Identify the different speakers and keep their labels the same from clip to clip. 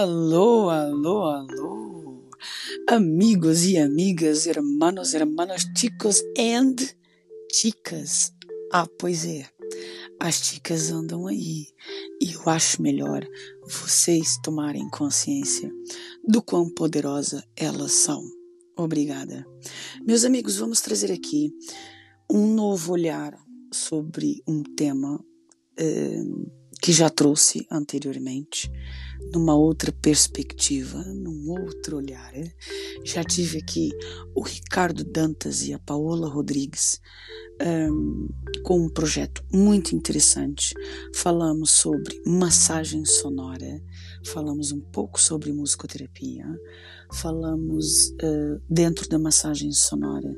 Speaker 1: Alô, alô, alô, amigos e amigas, hermanos, hermanas, chicos and chicas. Ah, pois é, as chicas andam aí e eu acho melhor vocês tomarem consciência do quão poderosa elas são. Obrigada. Meus amigos, vamos trazer aqui um novo olhar sobre um tema eh, que já trouxe anteriormente, numa outra perspectiva, num outro olhar. Né? Já tive aqui o Ricardo Dantas e a Paola Rodrigues um, com um projeto muito interessante. Falamos sobre massagem sonora, falamos um pouco sobre musicoterapia, falamos uh, dentro da massagem sonora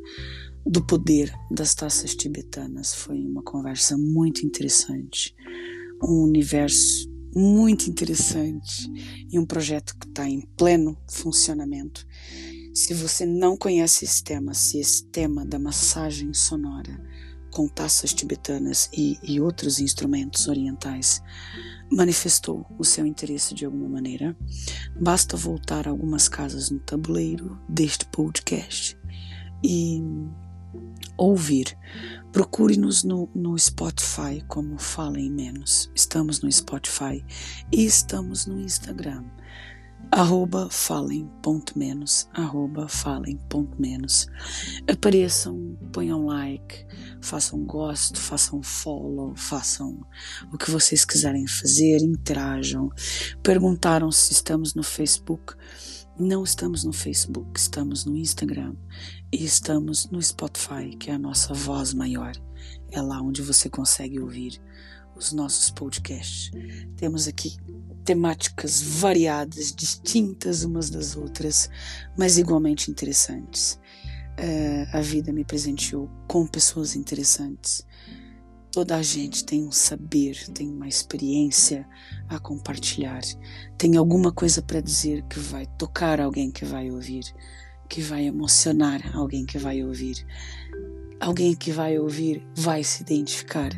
Speaker 1: do poder das taças tibetanas. Foi uma conversa muito interessante um universo muito interessante e um projeto que está em pleno funcionamento. Se você não conhece esse tema, se esse tema da massagem sonora com taças tibetanas e, e outros instrumentos orientais manifestou o seu interesse de alguma maneira, basta voltar algumas casas no tabuleiro deste podcast e ouvir. Procure-nos no, no Spotify como Falem Menos. Estamos no Spotify e estamos no Instagram. Arroba falem.menos, arroba falem.menos. Apareçam, ponham like, façam gosto, façam follow, façam o que vocês quiserem fazer, interajam. Perguntaram se estamos no Facebook. Não estamos no Facebook, estamos no Instagram e estamos no Spotify, que é a nossa voz maior. É lá onde você consegue ouvir os nossos podcasts. Temos aqui temáticas variadas, distintas umas das outras, mas igualmente interessantes. Uh, a vida me presenteou com pessoas interessantes Toda a gente tem um saber, tem uma experiência a compartilhar, tem alguma coisa para dizer que vai tocar alguém que vai ouvir, que vai emocionar alguém que vai ouvir. Alguém que vai ouvir vai se identificar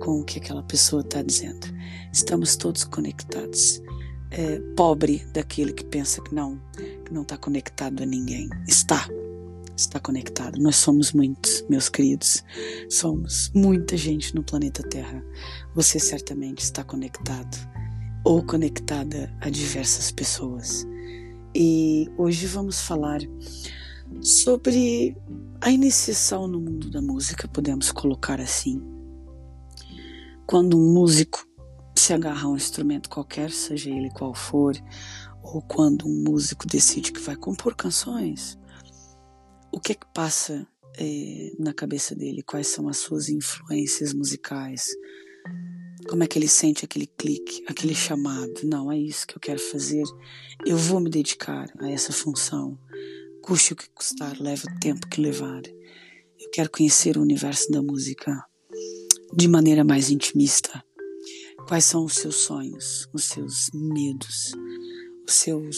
Speaker 1: com o que aquela pessoa está dizendo. Estamos todos conectados. É, pobre daquele que pensa que não, que não está conectado a ninguém. Está está conectado. Nós somos muitos, meus queridos. Somos muita gente no planeta Terra. Você certamente está conectado ou conectada a diversas pessoas. E hoje vamos falar sobre a iniciação no mundo da música, podemos colocar assim. Quando um músico se agarra a um instrumento qualquer, seja ele qual for, ou quando um músico decide que vai compor canções, o que é que passa é, na cabeça dele? Quais são as suas influências musicais? Como é que ele sente aquele clique, aquele chamado? Não, é isso que eu quero fazer. Eu vou me dedicar a essa função. Custe o que custar, leve o tempo que levar. Eu quero conhecer o universo da música de maneira mais intimista. Quais são os seus sonhos, os seus medos, os seus.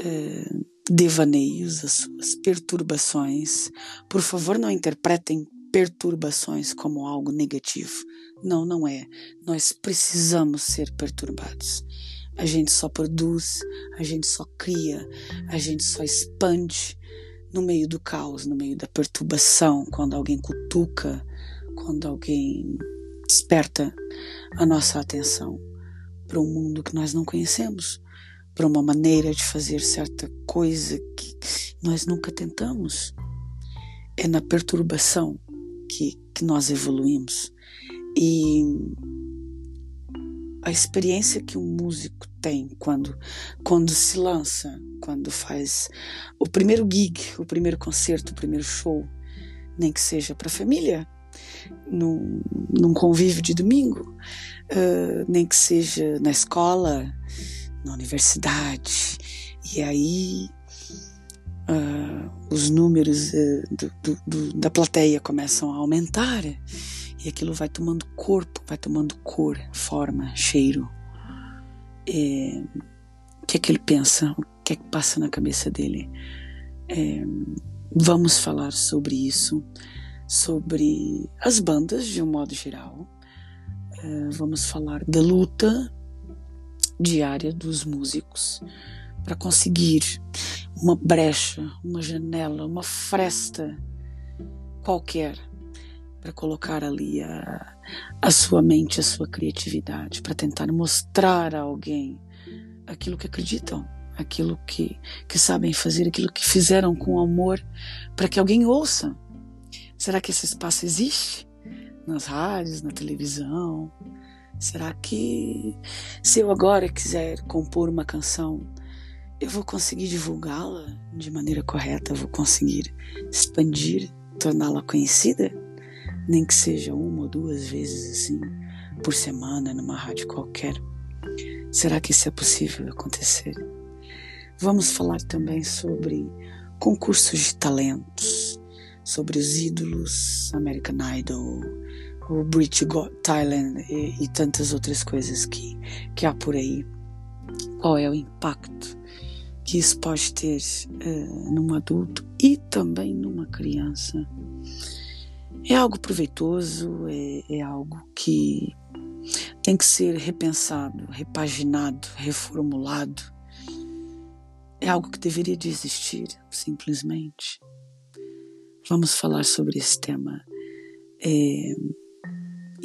Speaker 1: É, devaneios, as suas perturbações. Por favor, não interpretem perturbações como algo negativo. Não, não é. Nós precisamos ser perturbados. A gente só produz, a gente só cria, a gente só expande no meio do caos, no meio da perturbação, quando alguém cutuca, quando alguém desperta a nossa atenção para um mundo que nós não conhecemos para uma maneira de fazer certa coisa que nós nunca tentamos. É na perturbação que, que nós evoluímos. E a experiência que um músico tem quando, quando se lança, quando faz o primeiro gig, o primeiro concerto, o primeiro show, nem que seja para a família, num, num convívio de domingo, uh, nem que seja na escola, na universidade. E aí uh, os números uh, do, do, do, da plateia começam a aumentar e aquilo vai tomando corpo, vai tomando cor, forma, cheiro. É, o que é que ele pensa? O que é que passa na cabeça dele? É, vamos falar sobre isso, sobre as bandas de um modo geral. É, vamos falar da luta diária dos músicos para conseguir uma brecha, uma janela, uma fresta qualquer para colocar ali a, a sua mente, a sua criatividade, para tentar mostrar a alguém aquilo que acreditam, aquilo que, que sabem fazer, aquilo que fizeram com amor, para que alguém ouça. Será que esse espaço existe? Nas rádios, na televisão? Será que se eu agora quiser compor uma canção, eu vou conseguir divulgá-la de maneira correta? Vou conseguir expandir, torná-la conhecida? Nem que seja uma ou duas vezes assim por semana numa rádio qualquer. Será que isso é possível acontecer? Vamos falar também sobre concursos de talentos, sobre os ídolos, American Idol, o British Got Talent e, e, tantas outras coisas que, que há por aí. Qual é o impacto que isso pode ter uh, num adulto e também numa criança? É algo proveitoso, é, é algo que tem que ser repensado, repaginado, reformulado. É algo que deveria de existir, simplesmente. Vamos falar sobre esse tema é,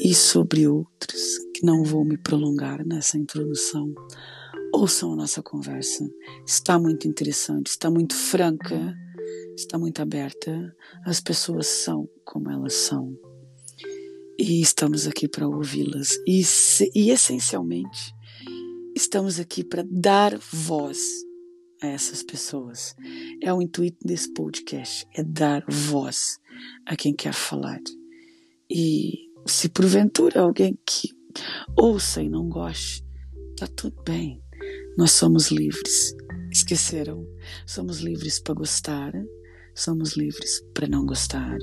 Speaker 1: e sobre outros, que não vou me prolongar nessa introdução. Ouçam a nossa conversa. Está muito interessante, está muito franca, está muito aberta. As pessoas são como elas são e estamos aqui para ouvi-las. E, e, essencialmente, estamos aqui para dar voz a essas pessoas. É o intuito desse podcast, é dar voz a quem quer falar. E se porventura alguém que ouça e não goste, tá tudo bem. Nós somos livres. Esqueceram? Somos livres para gostar, somos livres para não gostar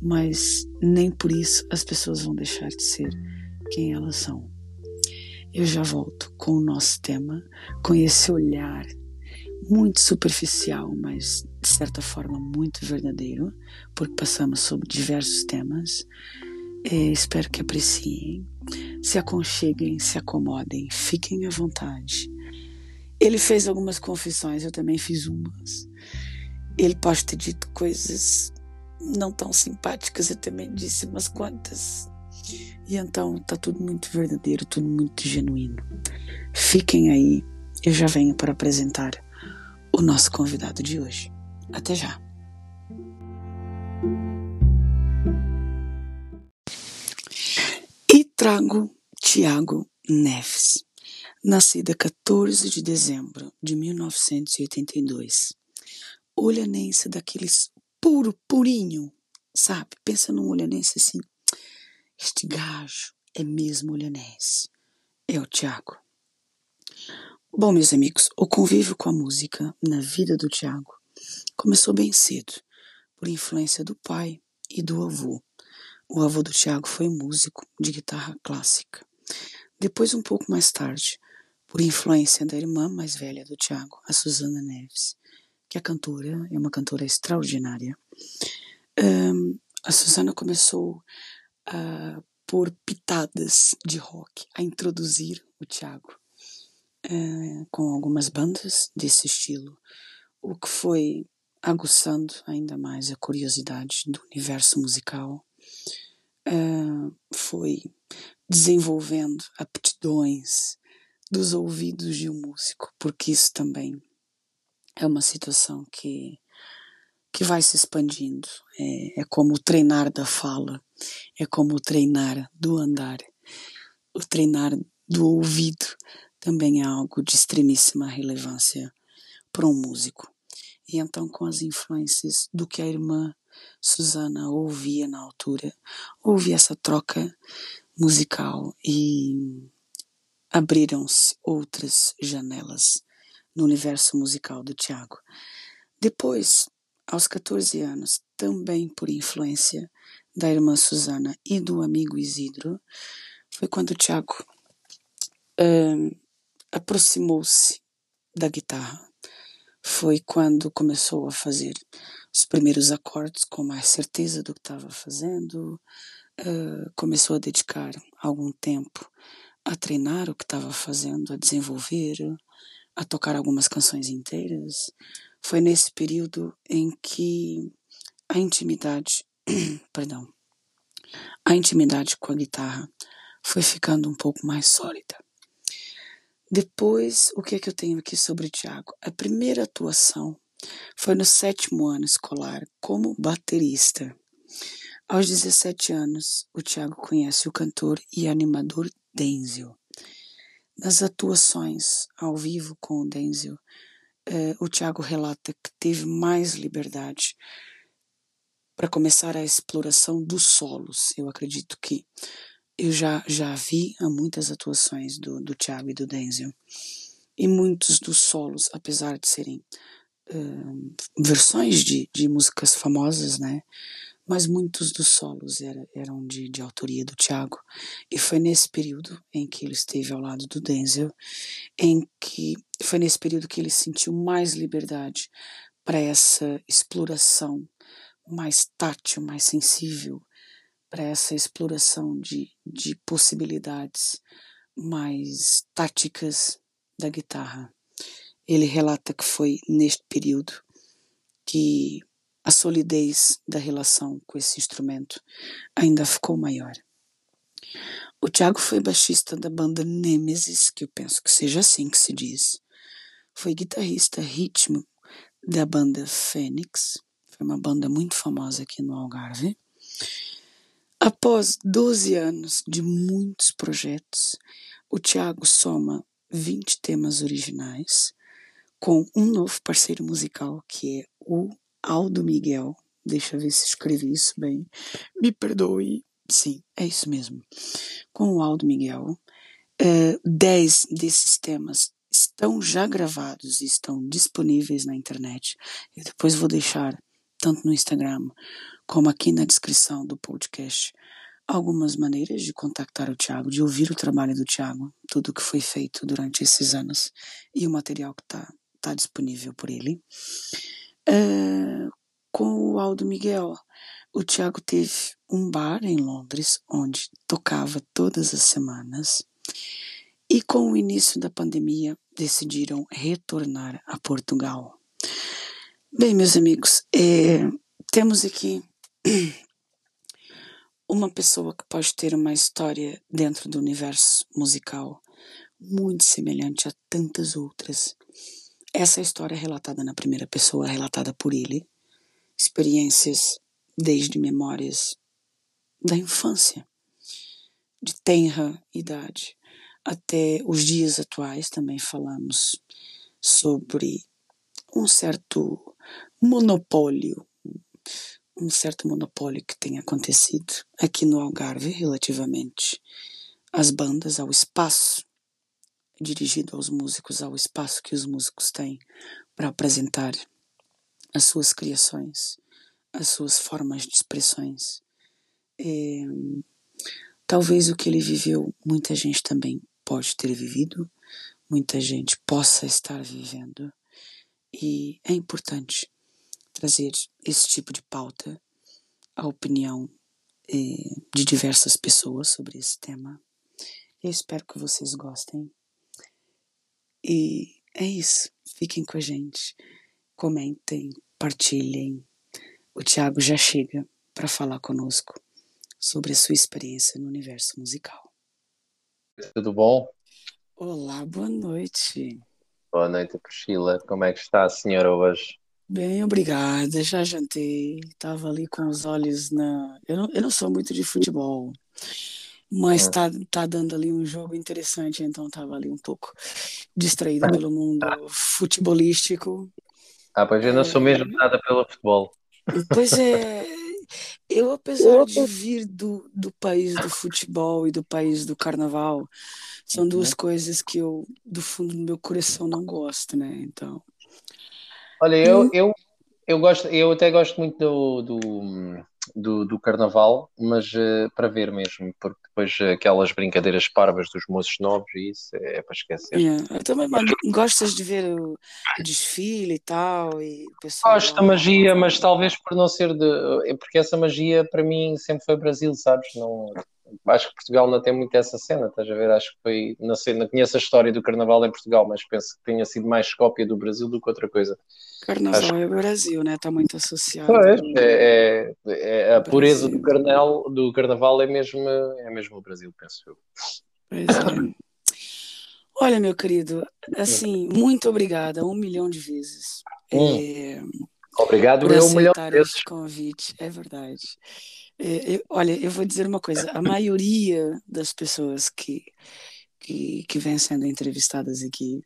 Speaker 1: mas nem por isso as pessoas vão deixar de ser quem elas são. Eu já volto com o nosso tema, com esse olhar muito superficial, mas de certa forma muito verdadeiro, porque passamos sobre diversos temas. É, espero que apreciem, se aconcheguem, se acomodem, fiquem à vontade. Ele fez algumas confissões, eu também fiz umas. Ele pode ter dito coisas não tão simpáticas, eu também disse umas quantas. E então tá tudo muito verdadeiro, tudo muito genuíno. Fiquem aí, eu já venho para apresentar o nosso convidado de hoje. Até já. Trago Tiago Neves, nascida 14 de dezembro de 1982. Olhanense daqueles puro, purinho, sabe? Pensa num olhanense assim. Este gajo é mesmo olhanense. É o Tiago. Bom, meus amigos, o convívio com a música na vida do Tiago começou bem cedo, por influência do pai e do avô. O avô do Tiago foi músico de guitarra clássica. Depois, um pouco mais tarde, por influência da irmã mais velha do Tiago, a Susana Neves, que a cantora é uma cantora extraordinária. Um, a Susana começou a pôr pitadas de rock, a introduzir o Tiago uh, com algumas bandas desse estilo, o que foi aguçando ainda mais a curiosidade do universo musical, uh, foi desenvolvendo aptidões dos ouvidos de um músico, porque isso também é uma situação que, que vai se expandindo. É, é como o treinar da fala, é como o treinar do andar. O treinar do ouvido também é algo de extremíssima relevância para um músico. E então, com as influências do que a irmã Susana ouvia na altura, houve essa troca musical e abriram-se outras janelas no universo musical do Tiago. Depois, aos 14 anos, também por influência da irmã Susana e do amigo Isidro, foi quando o Tiago uh, aproximou-se da guitarra. Foi quando começou a fazer os primeiros acordes com mais certeza do que estava fazendo, uh, começou a dedicar algum tempo a treinar o que estava fazendo, a desenvolver, a tocar algumas canções inteiras. Foi nesse período em que a intimidade, perdão, a intimidade com a guitarra foi ficando um pouco mais sólida. Depois, o que é que eu tenho aqui sobre Tiago? A primeira atuação foi no sétimo ano escolar como baterista. Aos 17 anos, o Tiago conhece o cantor e animador Denzel. Nas atuações ao vivo com o Denzel, eh, o Tiago relata que teve mais liberdade para começar a exploração dos solos. Eu acredito que eu já, já vi muitas atuações do, do Tiago e do Denzel. E muitos dos solos, apesar de serem uh, versões de, de músicas famosas, né? Mas muitos dos solos era, eram de, de autoria do Tiago. E foi nesse período em que ele esteve ao lado do Denzel, em que foi nesse período que ele sentiu mais liberdade para essa exploração mais tátil, mais sensível, para essa exploração de, de possibilidades mais táticas da guitarra. Ele relata que foi neste período que a solidez da relação com esse instrumento ainda ficou maior. O Tiago foi baixista da banda Nemesis, que eu penso que seja assim que se diz. Foi guitarrista ritmo da banda Fênix, foi uma banda muito famosa aqui no Algarve. Após 12 anos de muitos projetos, o Tiago soma 20 temas originais com um novo parceiro musical que é o Aldo Miguel. Deixa eu ver se escrevi isso bem. Me perdoe. Sim, é isso mesmo. Com o Aldo Miguel. Uh, dez desses temas estão já gravados e estão disponíveis na internet. Eu depois vou deixar, tanto no Instagram como aqui na descrição do podcast, algumas maneiras de contactar o Tiago, de ouvir o trabalho do Tiago, tudo o que foi feito durante esses anos e o material que está tá disponível por ele. Uh, com o Aldo Miguel, o Tiago teve um bar em Londres onde tocava todas as semanas. E com o início da pandemia, decidiram retornar a Portugal. Bem, meus amigos, é, temos aqui uma pessoa que pode ter uma história dentro do universo musical muito semelhante a tantas outras. Essa história é relatada na primeira pessoa, relatada por ele, experiências desde memórias da infância, de tenra idade, até os dias atuais. Também falamos sobre um certo monopólio um certo monopólio que tem acontecido aqui no Algarve relativamente às bandas, ao espaço dirigido aos músicos, ao espaço que os músicos têm para apresentar as suas criações, as suas formas de expressões. É, talvez o que ele viveu, muita gente também pode ter vivido, muita gente possa estar vivendo, e é importante trazer esse tipo de pauta, a opinião eh, de diversas pessoas sobre esse tema. Eu espero que vocês gostem. E é isso. Fiquem com a gente. Comentem, partilhem. O Tiago já chega para falar conosco sobre a sua experiência no universo musical.
Speaker 2: Tudo bom?
Speaker 1: Olá, boa noite.
Speaker 2: Boa noite, Priscila. Como é que está a senhora hoje?
Speaker 1: Bem, obrigada. Já jantei. Estava ali com os olhos na. Eu não, eu não sou muito de futebol, mas está ah. tá dando ali um jogo interessante, então estava ali um pouco distraída pelo mundo futebolístico.
Speaker 2: Ah, pois eu não sou mesmo é. nada pelo futebol.
Speaker 1: Pois é, eu apesar de vir do, do país do futebol e do país do carnaval, são duas uhum. coisas que eu, do fundo do meu coração, não gosto, né? Então.
Speaker 2: Olha, eu, eu, eu, gosto, eu até gosto muito do, do, do, do carnaval, mas uh, para ver mesmo, porque depois aquelas brincadeiras parvas dos moços novos e isso é, para esquecer.
Speaker 1: Yeah. Eu também mas, gostas de ver o, desfile e tal? E pessoal
Speaker 2: Gosto da magia, mas talvez por não ser de. É porque essa magia para mim sempre foi Brasil, sabes? Não, acho que Portugal não tem muito essa cena, estás a ver? Acho que foi, não sei, não conheço a história do Carnaval em Portugal, mas penso que tenha sido mais cópia do Brasil do que outra coisa.
Speaker 1: Carnaval acho... é o Brasil, né? Está muito associado.
Speaker 2: Pois, é, é, é a pureza do, carnal, do Carnaval é mesmo, é mesmo o Brasil, penso eu.
Speaker 1: Pois é. Olha, meu querido, assim, muito obrigada, um milhão de vezes. Hum. É,
Speaker 2: Obrigado,
Speaker 1: por
Speaker 2: eu um milhão
Speaker 1: de vezes. convite, é verdade. É, eu, olha, eu vou dizer uma coisa: a maioria das pessoas que, que, que vêm sendo entrevistadas aqui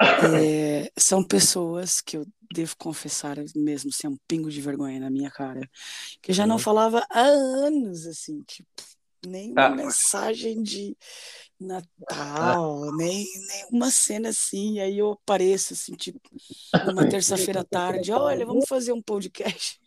Speaker 1: é, são pessoas que eu devo confessar, mesmo sem um pingo de vergonha na minha cara, que já não uhum. falava há anos, assim, tipo, nem uma ah. mensagem de Natal, nem, nem uma cena assim, aí eu apareço assim, tipo, numa terça-feira à tarde, olha, vamos fazer um podcast.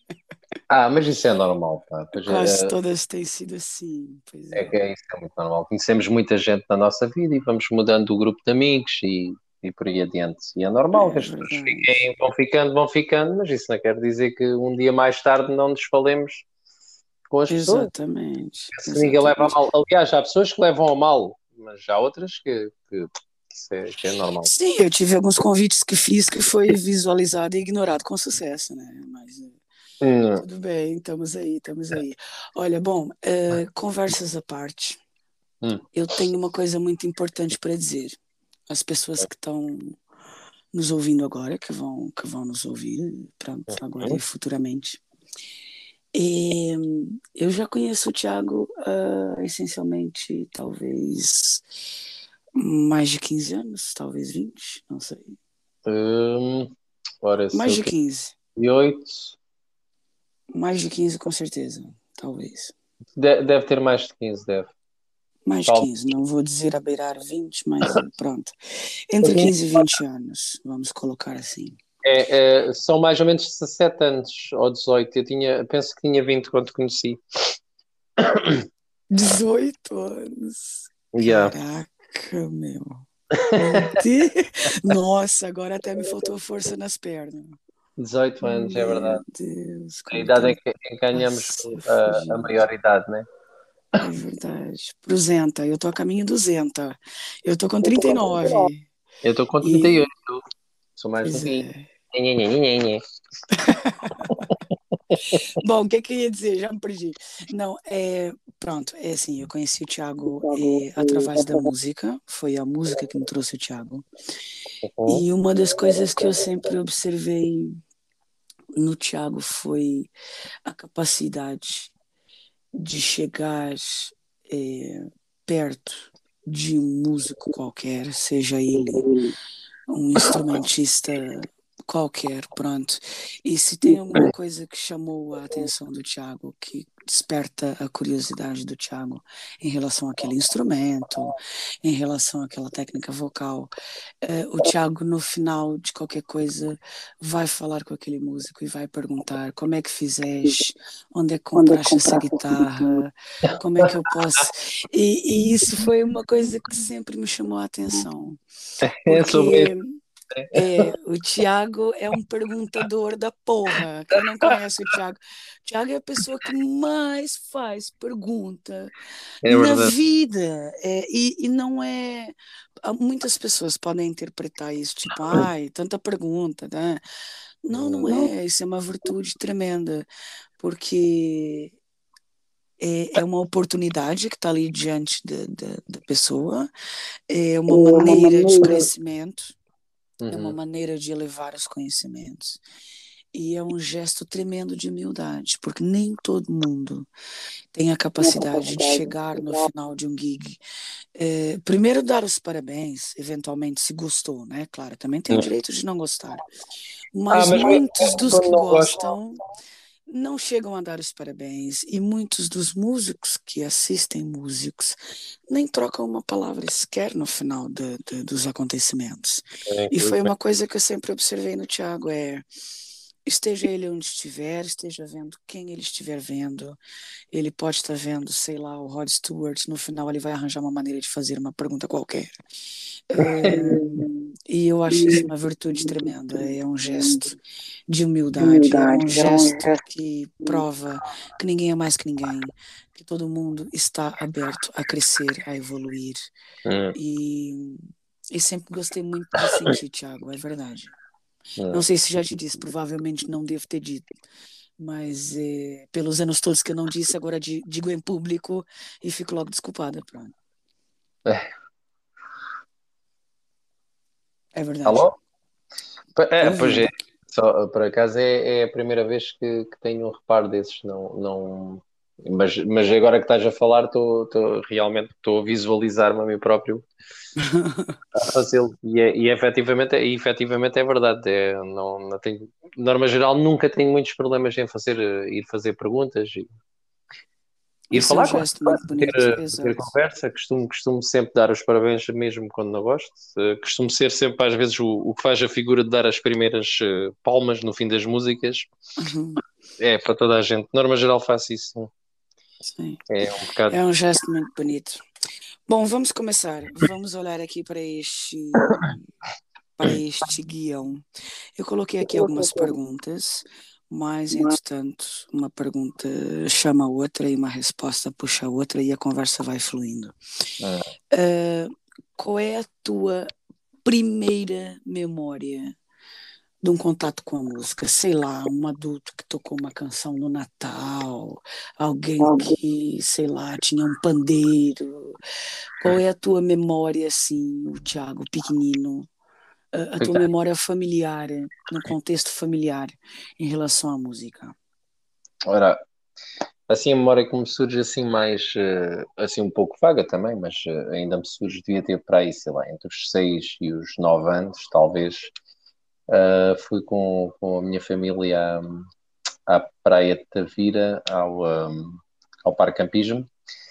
Speaker 2: Ah, mas isso é normal, pá.
Speaker 1: Pois Quase é, todas têm sido assim.
Speaker 2: é. é que é, isso é muito normal. Conhecemos muita gente na nossa vida e vamos mudando o grupo de amigos e, e por aí adiante. E é normal é, que as pessoas fiquem, vão ficando, vão ficando, mas isso não quer dizer que um dia mais tarde não nos falemos com as
Speaker 1: exatamente,
Speaker 2: pessoas. Exatamente. Ninguém leva a mal. Aliás, há pessoas que levam a mal, mas há outras que, que isso é, que é normal.
Speaker 1: Sim, eu tive alguns convites que fiz que foi visualizado e ignorado com sucesso, né? Mas hum. tudo bem, estamos aí, estamos aí. Olha, bom, é, conversas à parte, hum. eu tenho uma coisa muito importante para dizer. As pessoas que estão nos ouvindo agora, que vão, que vão nos ouvir, pronto, agora e futuramente. E eu já conheço o Tiago uh, essencialmente, talvez mais de 15 anos, talvez 20, não sei.
Speaker 2: Hum,
Speaker 1: mais de 15.
Speaker 2: E 8?
Speaker 1: Mais de 15, com certeza, talvez.
Speaker 2: De deve ter mais de 15, deve.
Speaker 1: Mais de 15, não vou dizer a beirar 20, mas pronto. Entre 15 e 20 anos, vamos colocar assim.
Speaker 2: É, é, são mais ou menos 17 anos ou 18. Eu tinha, penso que tinha 20 quando conheci.
Speaker 1: 18 anos.
Speaker 2: Yeah.
Speaker 1: Caraca, meu. Nossa, agora até me faltou força nas pernas.
Speaker 2: 18 anos,
Speaker 1: meu
Speaker 2: é verdade.
Speaker 1: Deus,
Speaker 2: a idade em que, em que ganhamos a, a maior idade, né?
Speaker 1: É verdade. Pro Zenta, eu tô a caminho do Zenta. Eu tô com 39.
Speaker 2: Eu tô com 38. E... Sou mais novinho. É.
Speaker 1: Bom, o que, que eu ia dizer? Já me perdi. Não, é, pronto, é assim, eu conheci o Thiago é, através da música, foi a música que me trouxe o Thiago. Uhum. E uma das coisas que eu sempre observei no Thiago foi a capacidade de chegar é, perto de um músico qualquer, seja ele um instrumentista qualquer, pronto. E se tem alguma coisa que chamou a atenção do Tiago, que desperta a curiosidade do Tiago em relação àquele instrumento, em relação àquela técnica vocal, é, o Tiago, no final de qualquer coisa, vai falar com aquele músico e vai perguntar como é que fizeste, onde é que compraste essa guitarra, como é que eu posso. E, e, isso foi uma coisa que sempre me chamou a atenção.
Speaker 2: É, porque...
Speaker 1: É, o Tiago é um perguntador da porra. Quem não conhece o Tiago? O Tiago é a pessoa que mais faz pergunta é na vida. É, e, e não é. Muitas pessoas podem interpretar isso, tipo, ai, tanta pergunta, né? Não, não é. Isso é uma virtude tremenda, porque é, é uma oportunidade que está ali diante da, da, da, pessoa, é uma maneira de crescimento Uhum. É uma uhum. maneira de elevar os conhecimentos. E é um gesto tremendo de humildade, porque nem todo mundo tem a capacidade de chegar no final de um gig. É, primeiro, dar os parabéns, eventualmente, se gostou, né? Claro, também tem o direito de não gostar. Mas, ah, mas muitos dos que gostam não chegam a dar os parabéns e muitos dos músicos que assistem músicos nem trocam uma palavra sequer no final dos acontecimentos. É, e foi uma coisa que eu sempre observei no Tiago, é, esteja ele onde estiver, esteja vendo quem ele estiver vendo. Ele pode estar vendo, sei lá, o Rod Stewart. No final, ele vai arranjar uma maneira de fazer uma pergunta qualquer. e eu acho isso uma virtude tremenda. É um gesto de humildade, é um gesto que prova que ninguém é mais que ninguém, que todo mundo está aberto a crescer, a evoluir.
Speaker 2: Hum.
Speaker 1: E, e sempre gostei muito de sentir, Thiago, é verdade. Não sei se já te disse, provavelmente não devo ter dito. Mas é, pelos anos todos que eu não disse, agora digo em público e fico logo desculpada. Pronto.
Speaker 2: É.
Speaker 1: É verdade.
Speaker 2: Alô? É, pois é. Só, por acaso é, é a primeira vez que, que tenho um reparo desses. Não, não, mas, mas agora que estás a falar, estou realmente estou a visualizar-me a mim próprio a fazê-lo. E, é, e efetivamente, e efetivamente é verdade. É, não, não tenho, norma geral, nunca tenho muitos problemas em fazer, ir fazer perguntas e ir
Speaker 1: Isso é
Speaker 2: falar
Speaker 1: um
Speaker 2: com
Speaker 1: muito bonito.
Speaker 2: ter, ter conversa. Costumo, costumo sempre dar os parabéns, mesmo quando não gosto. Eh, Costumo ser sempre, às vezes, o, o que faz a figura de dar as primeiras eh, palmas no fim das músicas.
Speaker 1: Uhum,
Speaker 2: É para toda a gente. Norma geral, faço isso.
Speaker 1: Sim.
Speaker 2: É um bocado.
Speaker 1: É um gesto muito bonito. Bom, vamos começar. Vamos olhar aqui para este para este guião. Eu coloquei aqui algumas perguntas, mas entretanto, uma pergunta chama a outra e uma resposta puxa a outra e a conversa vai fluindo.
Speaker 2: Ah.
Speaker 1: Ah, qual é a tua primeira memória de um contato com a música? Sei lá, um adulto que tocou uma canção no Natal, alguém que, sei lá, tinha um pandeiro. Qual é a tua memória, assim, o Thiago, pequenino? A, a tua
Speaker 2: Então.
Speaker 1: memória familiar, no contexto familiar, em relação à música?
Speaker 2: Ora, assim a memória que me surge assim mais, eh, assim um pouco vaga também, mas eh, ainda me surge, devia ter para aí, sei lá, entre os 6 e os 9 anos, talvez, eh, fui com, com a minha família à, à Praia de Tavira, ao, um, ao Parque Campismo,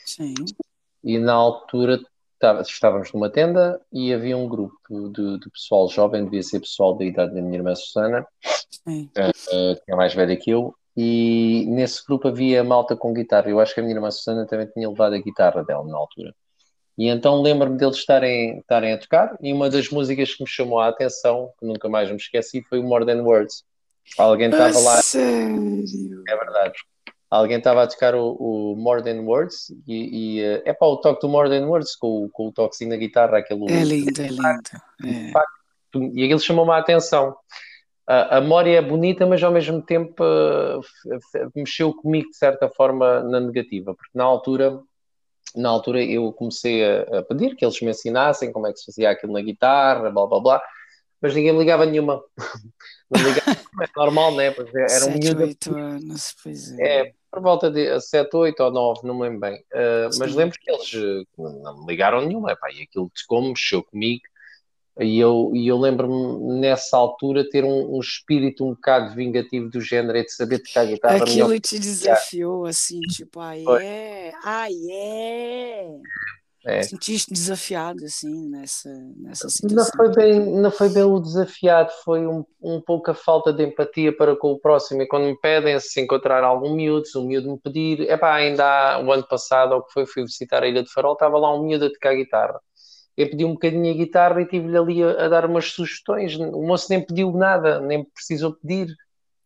Speaker 1: Sim,
Speaker 2: e na altura estávamos numa tenda e havia um grupo de, de pessoal jovem, devia ser pessoal da idade da minha irmã Susana,
Speaker 1: sim.
Speaker 2: eh, que é mais velha que eu, e nesse grupo havia malta com guitarra. Eu acho que a minha irmã Susana também tinha levado a guitarra dela na altura. E então lembro-me deles estarem, estarem a tocar, e uma das músicas que me chamou a atenção, que nunca mais me esqueci, foi o More Than Words. Alguém estava lá,
Speaker 1: sério?
Speaker 2: é verdade. Alguém estava a tocar o, o More Than Words e, é pá, o toque do More Than Words com, o- com o toquezinho na guitarra, aquele
Speaker 1: É lindo, é lindo. É.
Speaker 2: e aquilo chamou-me a atenção. A, a memória é bonita, mas ao mesmo tempo eh, mexeu comigo de certa forma na negativa, porque na altura, na altura eu comecei a, a pedir que eles me ensinassem como é que se fazia aquilo na guitarra, blá blá blá, mas ninguém me ligava nenhuma. Não ligava, é normal, né? Pois é, era um miúdo
Speaker 1: oito anos, pois é.
Speaker 2: é, por volta de 7, 8 ou 9, não me lembro bem. Uh, mas lembro que eles uh, não me ligaram nenhuma, epá, e aquilo tocou-me, mexeu comigo. E eu, e eu lembro-me nessa altura ter um, um espírito um bocado vingativo do género e de saber tocar guitarra melhor.
Speaker 1: Aquilo te desafiou, assim, tipo, ah, é, ah, é.
Speaker 2: É.
Speaker 1: Sentiste desafiado, assim, nessa, nessa
Speaker 2: Não
Speaker 1: situação.
Speaker 2: foi bem, não foi bem o desafiado, foi um, um pouco a falta de empatia para com o próximo. E quando me pedem se encontrar algum miúdo, se um miúdo me pedir, epá, ainda há, o ano passado, ou que foi, fui visitar a Ilha de Farol, estava lá um miúdo a tocar guitarra. Eu pedi um bocadinho a guitarra e tive-lhe ali a, a dar umas sugestões. O moço nem pediu nada, nem precisou pedir.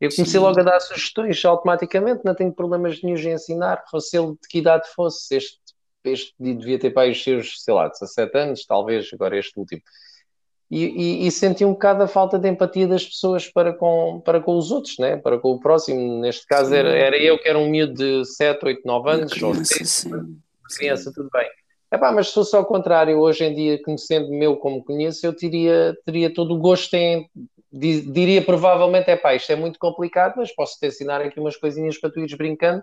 Speaker 2: Eu comecei
Speaker 1: Sim.
Speaker 2: logo a dar sugestões automaticamente, não tenho problemas nenhum em ensinar, fosse ele de que idade fosse. Este, este devia ter para os seus, sei lá, 17 anos, talvez, agora este último. E, e, e senti um bocado a falta de empatia das pessoas para com, para com os outros, né? para com o próximo. Neste caso, era, era eu que era um miúdo de 7, 8, 9
Speaker 1: Uma
Speaker 2: anos, ou
Speaker 1: criança,
Speaker 2: 6,
Speaker 1: sim.
Speaker 2: criança, tudo bem. Epá, mas se fosse ao contrário, hoje em dia, conhecendo meu como conheço, eu teria, teria todo o gosto em. di- Diria provavelmente, é pá, isto é muito complicado, mas posso te ensinar aqui umas coisinhas para tu ires brincando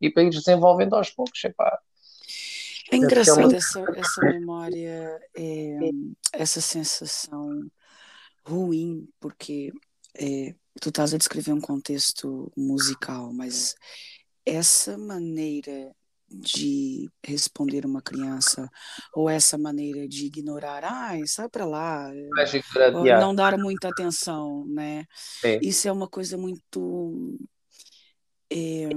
Speaker 2: e para ires desenvolvendo aos poucos. Epá,
Speaker 1: É engraçado essa, essa memória, é, essa sensação ruim, porque é, tu estás a descrever um contexto musical, mas essa maneira de responder uma criança ou essa maneira de ignorar, ai, sai para lá, não dar muita atenção, né? Sim. Isso é uma coisa muito é,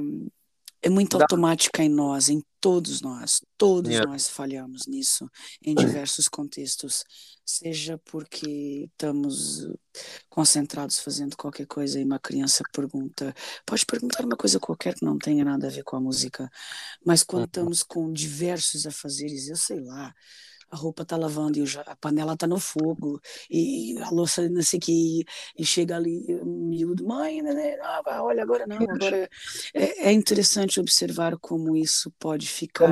Speaker 1: é muito automática em nós, em todos nós. Todos yeah. nós falhamos nisso em diversos contextos, seja porque estamos concentrados fazendo qualquer coisa e uma criança pergunta, pode perguntar uma coisa qualquer que não tenha nada a ver com a música, mas quando uhum. estamos com diversos afazeres, eu sei lá, a roupa está lavando e a panela está no fogo, e a louça não sei o que, e chega ali miúdo, mãe, né, ah, olha, agora não, agora é, é, interessante observar como isso pode ficar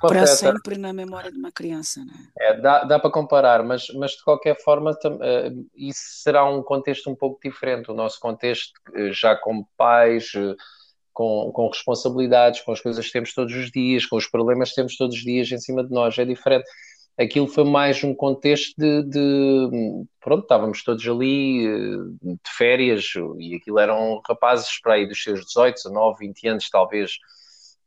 Speaker 1: para sempre na memória de uma criança. Né?
Speaker 2: É, dá, dá para comparar, mas, mas de qualquer forma uh, isso será um contexto um pouco diferente, o nosso contexto eh, já como pais, uh, com, com responsabilidades, com as coisas que temos todos os dias, com os problemas que temos todos os dias em cima de nós, é diferente aquilo foi mais um contexto de, de, pronto, estávamos todos ali eh, de férias e aquilo eram rapazes para aí dos seus 18, 19, 20 anos talvez,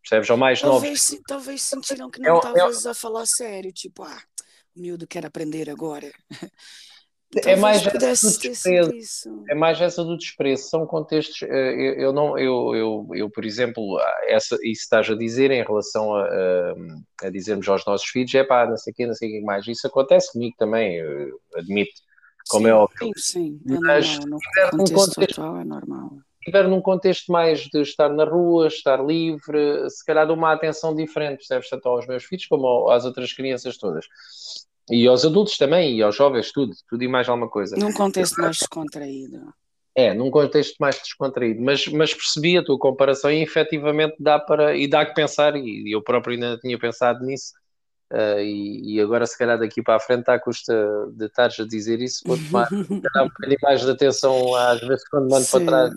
Speaker 2: percebes, ou mais
Speaker 1: talvez, novos. Talvez sentiram que não estavas é, é, a falar sério, tipo, ah, o miúdo quer aprender agora.
Speaker 2: é mais essa do desprezo. É mais essa do desprezo. São contextos. Eh, eu, eu não, eu, eu, eu, por exemplo, essa, isso estás a dizer em relação a, a, a dizermos aos nossos filhos, é pá, não sei o quê, não sei o que mais. Isso acontece comigo também, admito, como
Speaker 1: sim,
Speaker 2: é
Speaker 1: óbvio. Sim, sim, é Mas, normal. No contexto, contexto atual é normal.
Speaker 2: Estiver num contexto mais de estar na rua, estar livre, se calhar de uma atenção diferente, percebes, tanto aos meus filhos como às outras crianças todas. E aos adultos também, e aos jovens, tudo, tudo e mais alguma coisa.
Speaker 1: Num contexto mais descontraído.
Speaker 2: É, num contexto mais descontraído, mas, mas percebi a tua comparação e efetivamente dá para, e dá que pensar, e eu próprio ainda tinha pensado nisso, uh, e, e, agora se calhar daqui para a frente à custa de estares a dizer isso, vou tomar um bocadinho mais de atenção às vezes quando mando Sim. para trás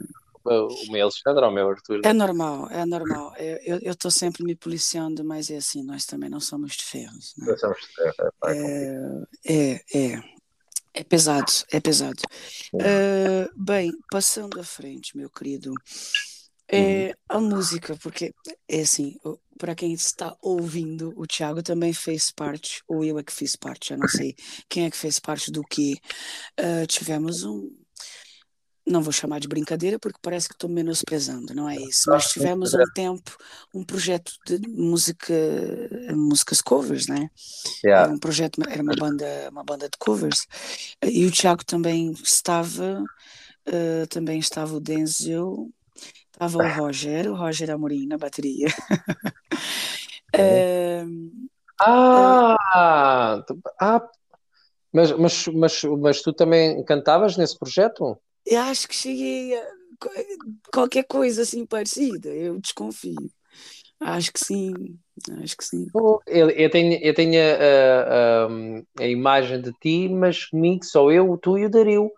Speaker 2: o meu Alexandre ou o meu Arthur.
Speaker 1: É normal, é normal. Eu estou sempre me policiando, mas é assim, nós também não somos de ferros. Né? Nós somos de ferro, é, é, é, é, é pesado, é pesado. Uh, bem, passando à frente, meu querido, é, a música, porque é assim, para quem está ouvindo, o Thiago também fez parte, ou eu é que fiz parte, eu não sei quem é que fez parte do que. Uh, tivemos um não vou chamar de brincadeira porque parece que estou menosprezando, não é isso. Mas tivemos um tempo, um projeto de música, músicas covers, né? Yeah. Era um projeto, era uma banda, uma banda de covers. E o Tiago também estava, uh, também estava o Denzel, estava o Roger, o Roger Amorim na bateria.
Speaker 2: uh, ah, ah, mas, mas, mas, mas tu também cantavas nesse projeto?
Speaker 1: Eu acho que cheguei a qualquer coisa assim parecida, eu desconfio. Acho que sim, acho que sim.
Speaker 2: Eu, eu tenho, eu tenho a, a, a, imagem de ti, mas comigo só eu, tu e o Dario.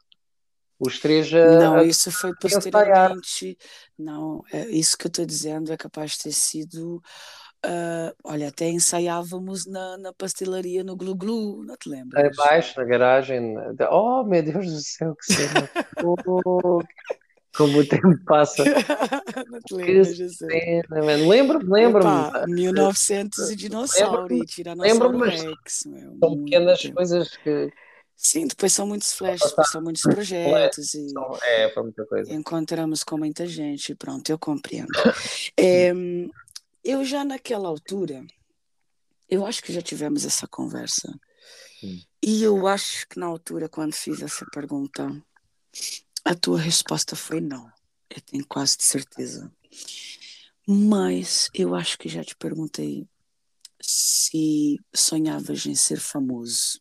Speaker 2: Os três
Speaker 1: a, Não, isso foi posteriormente. Não, é, isso que eu estou dizendo é capaz de ter sido Uh, olha, até ensaiávamos na, na pastelaria no Glu Glu, não te lembras?
Speaker 2: É baixo, na garagem. Oh, meu Deus do céu, que cena! oh, como o tempo passa.
Speaker 1: não te lembras, que
Speaker 2: cena. Lembro-me, lembro-me.
Speaker 1: 1900 e dinossauro, e Tiranossauro Rex.
Speaker 2: Meu, são pequenas tempo. coisas que...
Speaker 1: Sim, depois são muitos flashes, depois são muitos projetos. E
Speaker 2: é, foi muita coisa.
Speaker 1: Encontramos com muita gente, pronto, eu compreendo. é, eu já naquela altura, eu acho que já tivemos essa conversa. Hum. E eu acho que na altura, quando fiz essa pergunta, a tua resposta foi não. Eu tenho quase certeza. Mas eu acho que já te perguntei se sonhavas em ser famoso.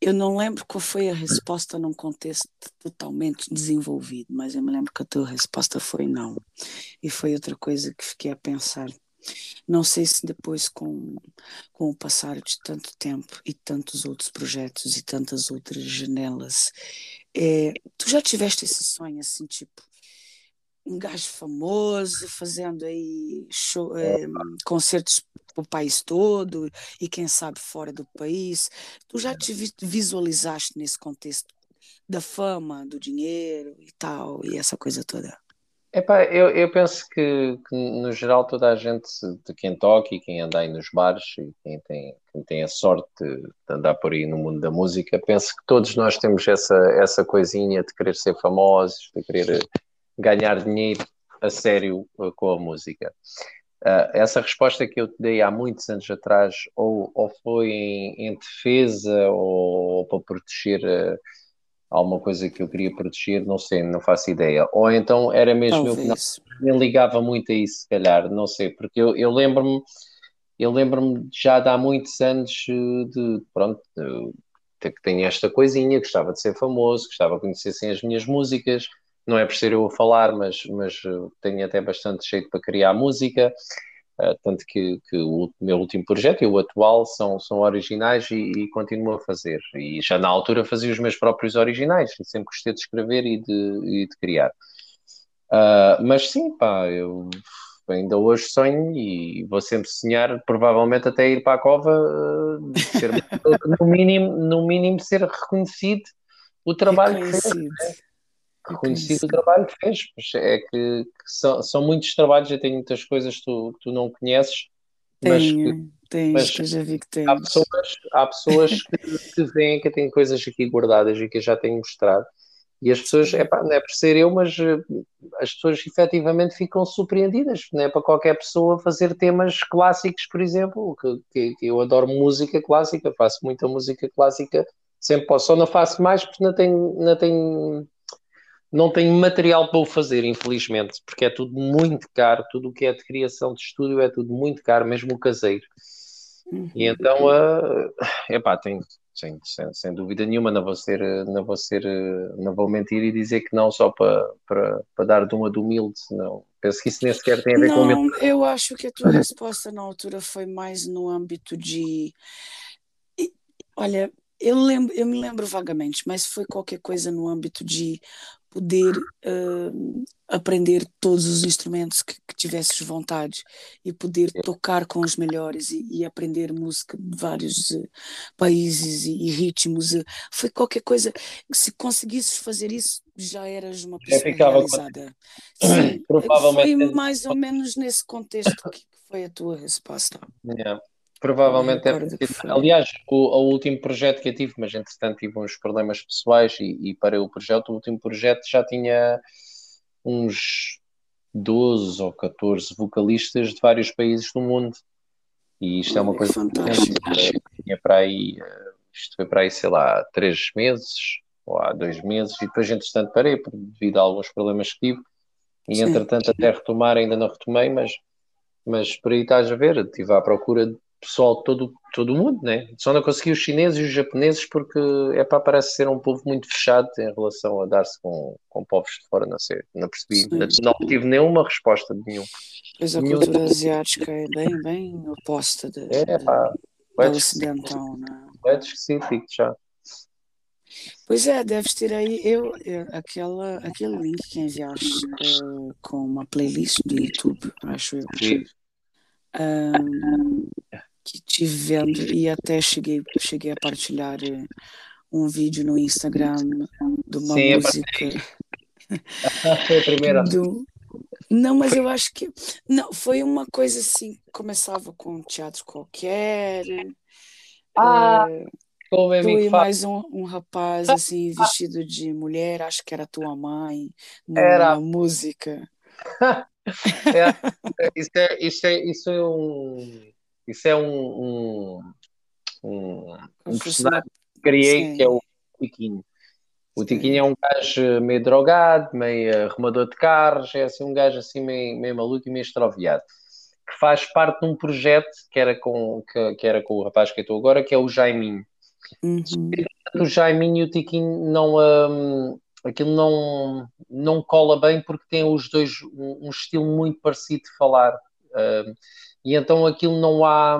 Speaker 1: Eu não lembro qual foi a resposta num contexto totalmente desenvolvido, mas eu me lembro que a tua resposta foi não. E foi outra coisa que fiquei a pensar. Não sei se depois, com, com o passar de tanto tempo e tantos outros projetos e tantas outras janelas, é, tu já tiveste esse sonho assim, tipo, um gajo famoso fazendo aí show, é, concertos o país todo e quem sabe fora do país. Tu já te visualizaste nesse contexto da fama, do dinheiro e tal, e essa coisa toda?
Speaker 2: Epá, eu, eu penso que, que, no geral, toda a gente, de quem toca e quem anda aí nos bares e quem tem, quem tem a sorte de, andar por aí no mundo da música, penso que todos nós temos essa, essa coisinha de querer ser famosos, de querer ganhar dinheiro a sério uh, com a música. Uh, essa resposta que eu te dei há muitos anos atrás, ou, ou foi em, em defesa ou, ou para proteger. Uh, alguma coisa que eu queria proteger, não sei, não faço ideia. Ou então era mesmo Talvez. eu que não me ligava muito a isso, se calhar, não sei, porque eu, eu lembro-me, eu lembro-me já de há muitos anos eh, de, pronto, de, que tenho esta coisinha, gostava de ser famoso, gostava de conhecessem as minhas músicas, não é por ser eu a falar, mas, mas eh, tenho até bastante jeito para criar música. Uh, tanto que, que, o meu último projeto e o atual são, são originais e, e, continuo a fazer. E já na altura fazia os meus próprios originais, sempre gostei de escrever e de, e de criar. Uh, mas sim, pá, eu ainda hoje sonho e vou sempre sonhar, provavelmente até ir para a cova, uh, ser, no, mínimo, no mínimo ser reconhecido o trabalho que fez. Né? Reconhecido o trabalho que fez. É que, que são, são, muitos trabalhos, eu tenho muitas coisas que tu, que tu não conheces.
Speaker 1: Tenho, mas, tens, mas que eu já vi que tens.
Speaker 2: Há pessoas, há pessoas que, que veem que têm coisas aqui guardadas e que eu já tenho mostrado. E as pessoas, não é por ser eu, mas eh, as pessoas efetivamente ficam surpreendidas. Não é para qualquer pessoa fazer temas clássicos, por exemplo, que, que, que eu adoro música clássica, faço muita música clássica, sempre posso, só não faço mais porque não tenho, não tenho não tenho material para o fazer, infelizmente, porque é tudo muito caro, tudo o que é de criação de estúdio é tudo muito caro, mesmo o caseiro. Uhum. E então, uh, epá, tem, sem, sem, sem, dúvida nenhuma, não vou ser, não vou ser, não vou mentir e dizer que não só para, para, para dar de uma de humilde, não. Penso que isso nem sequer tem a ver
Speaker 1: não,
Speaker 2: com
Speaker 1: humilde. Eu acho que a tua resposta na altura foi mais no âmbito de. Olha, eu, lembro, eu me lembro vagamente, mas foi qualquer coisa no âmbito de poder uh, aprender todos os instrumentos que, que, tivesses vontade e poder tocar com os melhores e, e aprender música de vários uh, países e, e ritmos. Uh, foi qualquer coisa. Se conseguisses fazer isso, já eras uma pessoa realizada. Com... Sim, Provavelmente. Foi mais ou menos nesse contexto que foi a tua resposta.
Speaker 2: Yeah. Provavelmente é porque, aliás, o, o, último projeto que eu tive, mas entretanto tive uns problemas pessoais e, e parei o projeto. O último projeto já tinha uns 12 ou 14 vocalistas de vários países do mundo. E isto é uma coisa
Speaker 1: fantástica.
Speaker 2: Tinha para aí, eh, isto foi para aí, sei lá, três meses ou há dois meses, e depois, entretanto, parei devido a alguns problemas que tive. E Sim. entretanto, até retomar, ainda não retomei, mas, mas por aí estás a ver, estive à procura de pessoal todo todo mundo, né? Só não consegui os chineses e os japoneses porque é para parece ser um povo muito fechado em relação a dar-se com, com povos de fora, não sei, não percebi, não, não tive nenhuma resposta de nenhum.
Speaker 1: Pois a nenhum cultura asiática é bem, bem oposta de, é, pá,
Speaker 2: é
Speaker 1: ocidental, né?
Speaker 2: É esquisito, já.
Speaker 1: Pois é, deves ter aí eu, eu aquela, aquele link que enviaste uh, com uma playlist do YouTube, acho eu. Sim. Um, que te vendo e até cheguei, cheguei a partilhar eh, um vídeo no Instagram de uma Sim, música.
Speaker 2: foi a primeira.
Speaker 1: Do... Não, mas eu acho que. Não, foi uma coisa assim, começava com um teatro qualquer.
Speaker 2: Ah! É... Tu
Speaker 1: e mais um, um rapaz assim vestido de mulher, acho que era tua mãe,
Speaker 2: numa era.
Speaker 1: música.
Speaker 2: é, isso, é, isso, é, isso é um isso é um, um, um, um personagem que criei Sim. que é o Tiquinho. O Tiquinho é um gajo meio drogado, meio arrumador de carros, é assim um gajo assim meio, meio maluco e meio extraviado. Que faz parte de um projeto que era com, que, que era com o rapaz que eu estou agora, que é o Jaiminho.
Speaker 1: Uhum.
Speaker 2: O Jaiminho e o Tiquinho não. Um, aquilo não, não cola bem porque tem os dois um, um estilo muito parecido de falar. Um, e então aquilo não há.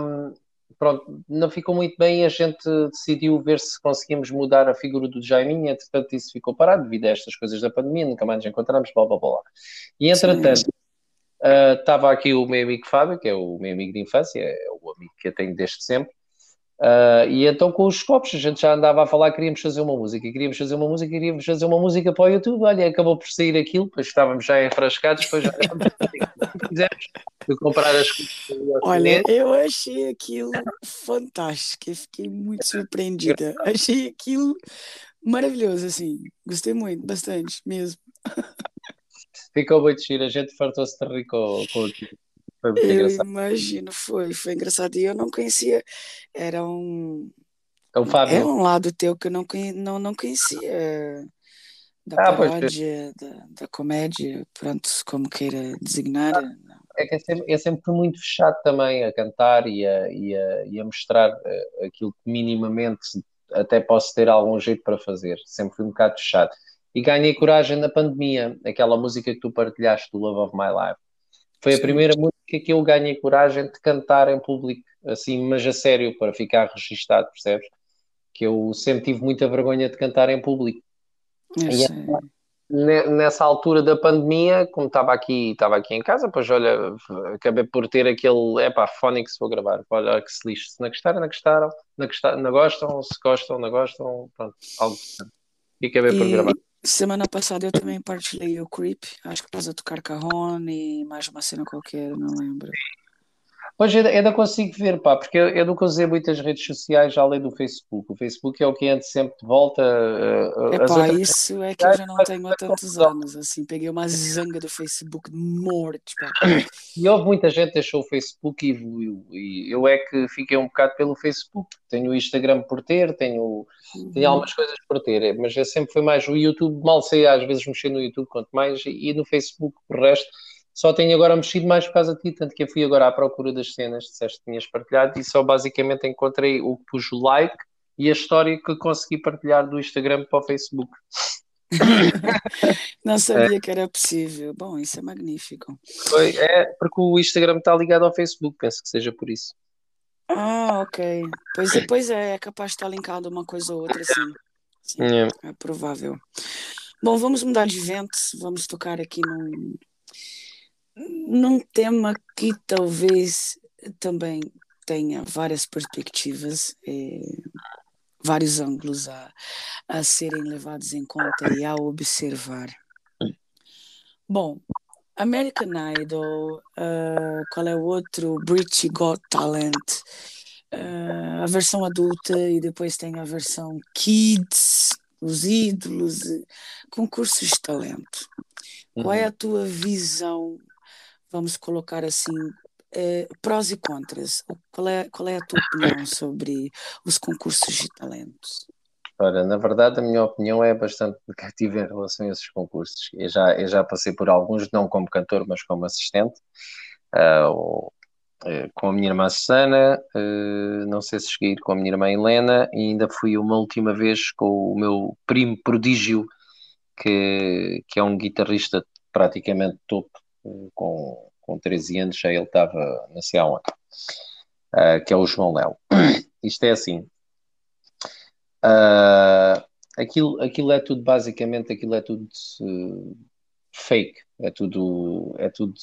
Speaker 2: Pronto, não ficou muito bem. A gente decidiu ver se conseguimos mudar a figura do Jaiminho. Entretanto, isso ficou parado devido a estas coisas da pandemia. Nunca mais nos encontramos, blá blá blá. E entretanto, estava uh, aqui o meu amigo Fábio, que é o meu amigo de infância, é o amigo que eu tenho desde sempre. Uh, e então com os copos a gente já andava a falar queríamos fazer uma música, queríamos fazer uma música, queríamos fazer uma música para o YouTube, olha, acabou por sair aquilo, depois estávamos já enfrascados, depois já fizemos de comprar as coisas.
Speaker 1: Olha, eu achei aquilo fantástico, eu fiquei muito surpreendida, achei aquilo maravilhoso, assim, gostei muito, bastante mesmo.
Speaker 2: Ficou muito giro, a gente fartou-se de rir com, com aquilo.
Speaker 1: Foi muito eu engraçado. imagino, foi, foi engraçado. E eu não conhecia, era um.
Speaker 2: É o Fábio.
Speaker 1: É um lado teu que eu não, conhe, não, não conhecia. Da ah, paródia, da, da comédia, pronto, como queira designar.
Speaker 2: É que é sempre, é sempre muito fechado também a cantar e a, e a, e a mostrar uh, aquilo que minimamente até posso ter algum jeito para fazer. Sempre fui um bocado fechado. E ganhei coragem na pandemia, aquela música que tu partilhaste do Love of My Life. Foi a primeira música que eu ganhei coragem de cantar em público, assim, mas a sério, para ficar registado, percebes? Que eu sempre tive muita vergonha de cantar em público. E é, nessa altura da pandemia, como estava aqui, estava aqui em casa, pois olha, acabei por ter aquele, é pá, Phonics vou gravar, olha que se lixe, se não gostaram, não gostaram, não, gostaram, não gostam, se gostam, não gostam, pronto, algo E acabei por gravar.
Speaker 1: Semana passada eu também partilhei o Creep, acho que precisa tocar Carrone e mais uma cena qualquer, não lembro.
Speaker 2: Pois eu ainda consigo ver, pá, porque eu, eu nunca usei muitas redes sociais além do Facebook. O Facebook é o que anda sempre de volta.
Speaker 1: Uh, Epá, outras... isso é que eu já não tenho há tantos anos, assim, peguei uma zanga do Facebook de morte, pá.
Speaker 2: E houve muita gente que deixou o Facebook e evoluiu. E eu é que fiquei um bocado pelo Facebook. Tenho o Instagram por ter, tenho, uhum. tenho algumas coisas por ter, mas eu sempre foi mais o YouTube, mal sei às vezes mexer no YouTube, quanto mais, e, e no Facebook, por resto só tenho agora mexido mais por causa de ti, tanto que eu fui agora à procura das cenas, disseste que tinhas partilhado, e só basicamente encontrei o que pus like e a história que consegui partilhar do Instagram para o Facebook.
Speaker 1: Não sabia é. que era possível. Bom, isso é magnífico.
Speaker 2: Foi, é porque o Instagram está ligado ao Facebook, penso que seja por isso.
Speaker 1: Ah, ok. Pois, é, pois é, é capaz de estar linkado uma coisa ou outra, sim. sim é. é provável. Bom, vamos mudar de vento, vamos tocar aqui num, num tema que talvez também tenha várias perspectivas, é, vários ângulos a, a serem levados em conta e a observar. Bom, American Idol, uh, qual é o outro? British Got Talent, uh, a versão adulta e depois tem a versão Kids, os ídolos, concursos de talento. Qual é a tua visão vamos colocar assim, é, prós e contras. Qual é, qual é a tua opinião sobre os concursos de talentos?
Speaker 2: Ora, na verdade, a minha opinião é bastante negativa em relação a esses concursos. Eu já, eu já passei por alguns, não como cantor, mas como assistente, uh, com a minha irmã Susana, uh, não sei se cheguei com a minha irmã Helena, e ainda fui uma última vez com o meu primo prodígio, que, que é um guitarrista praticamente topo com, com 13 anos já ele estava na CA uh, ah, que é o João Léo. Isto é assim. Uh, aquilo, aquilo é tudo, basicamente, aquilo é tudo uh, fake. É tudo, é tudo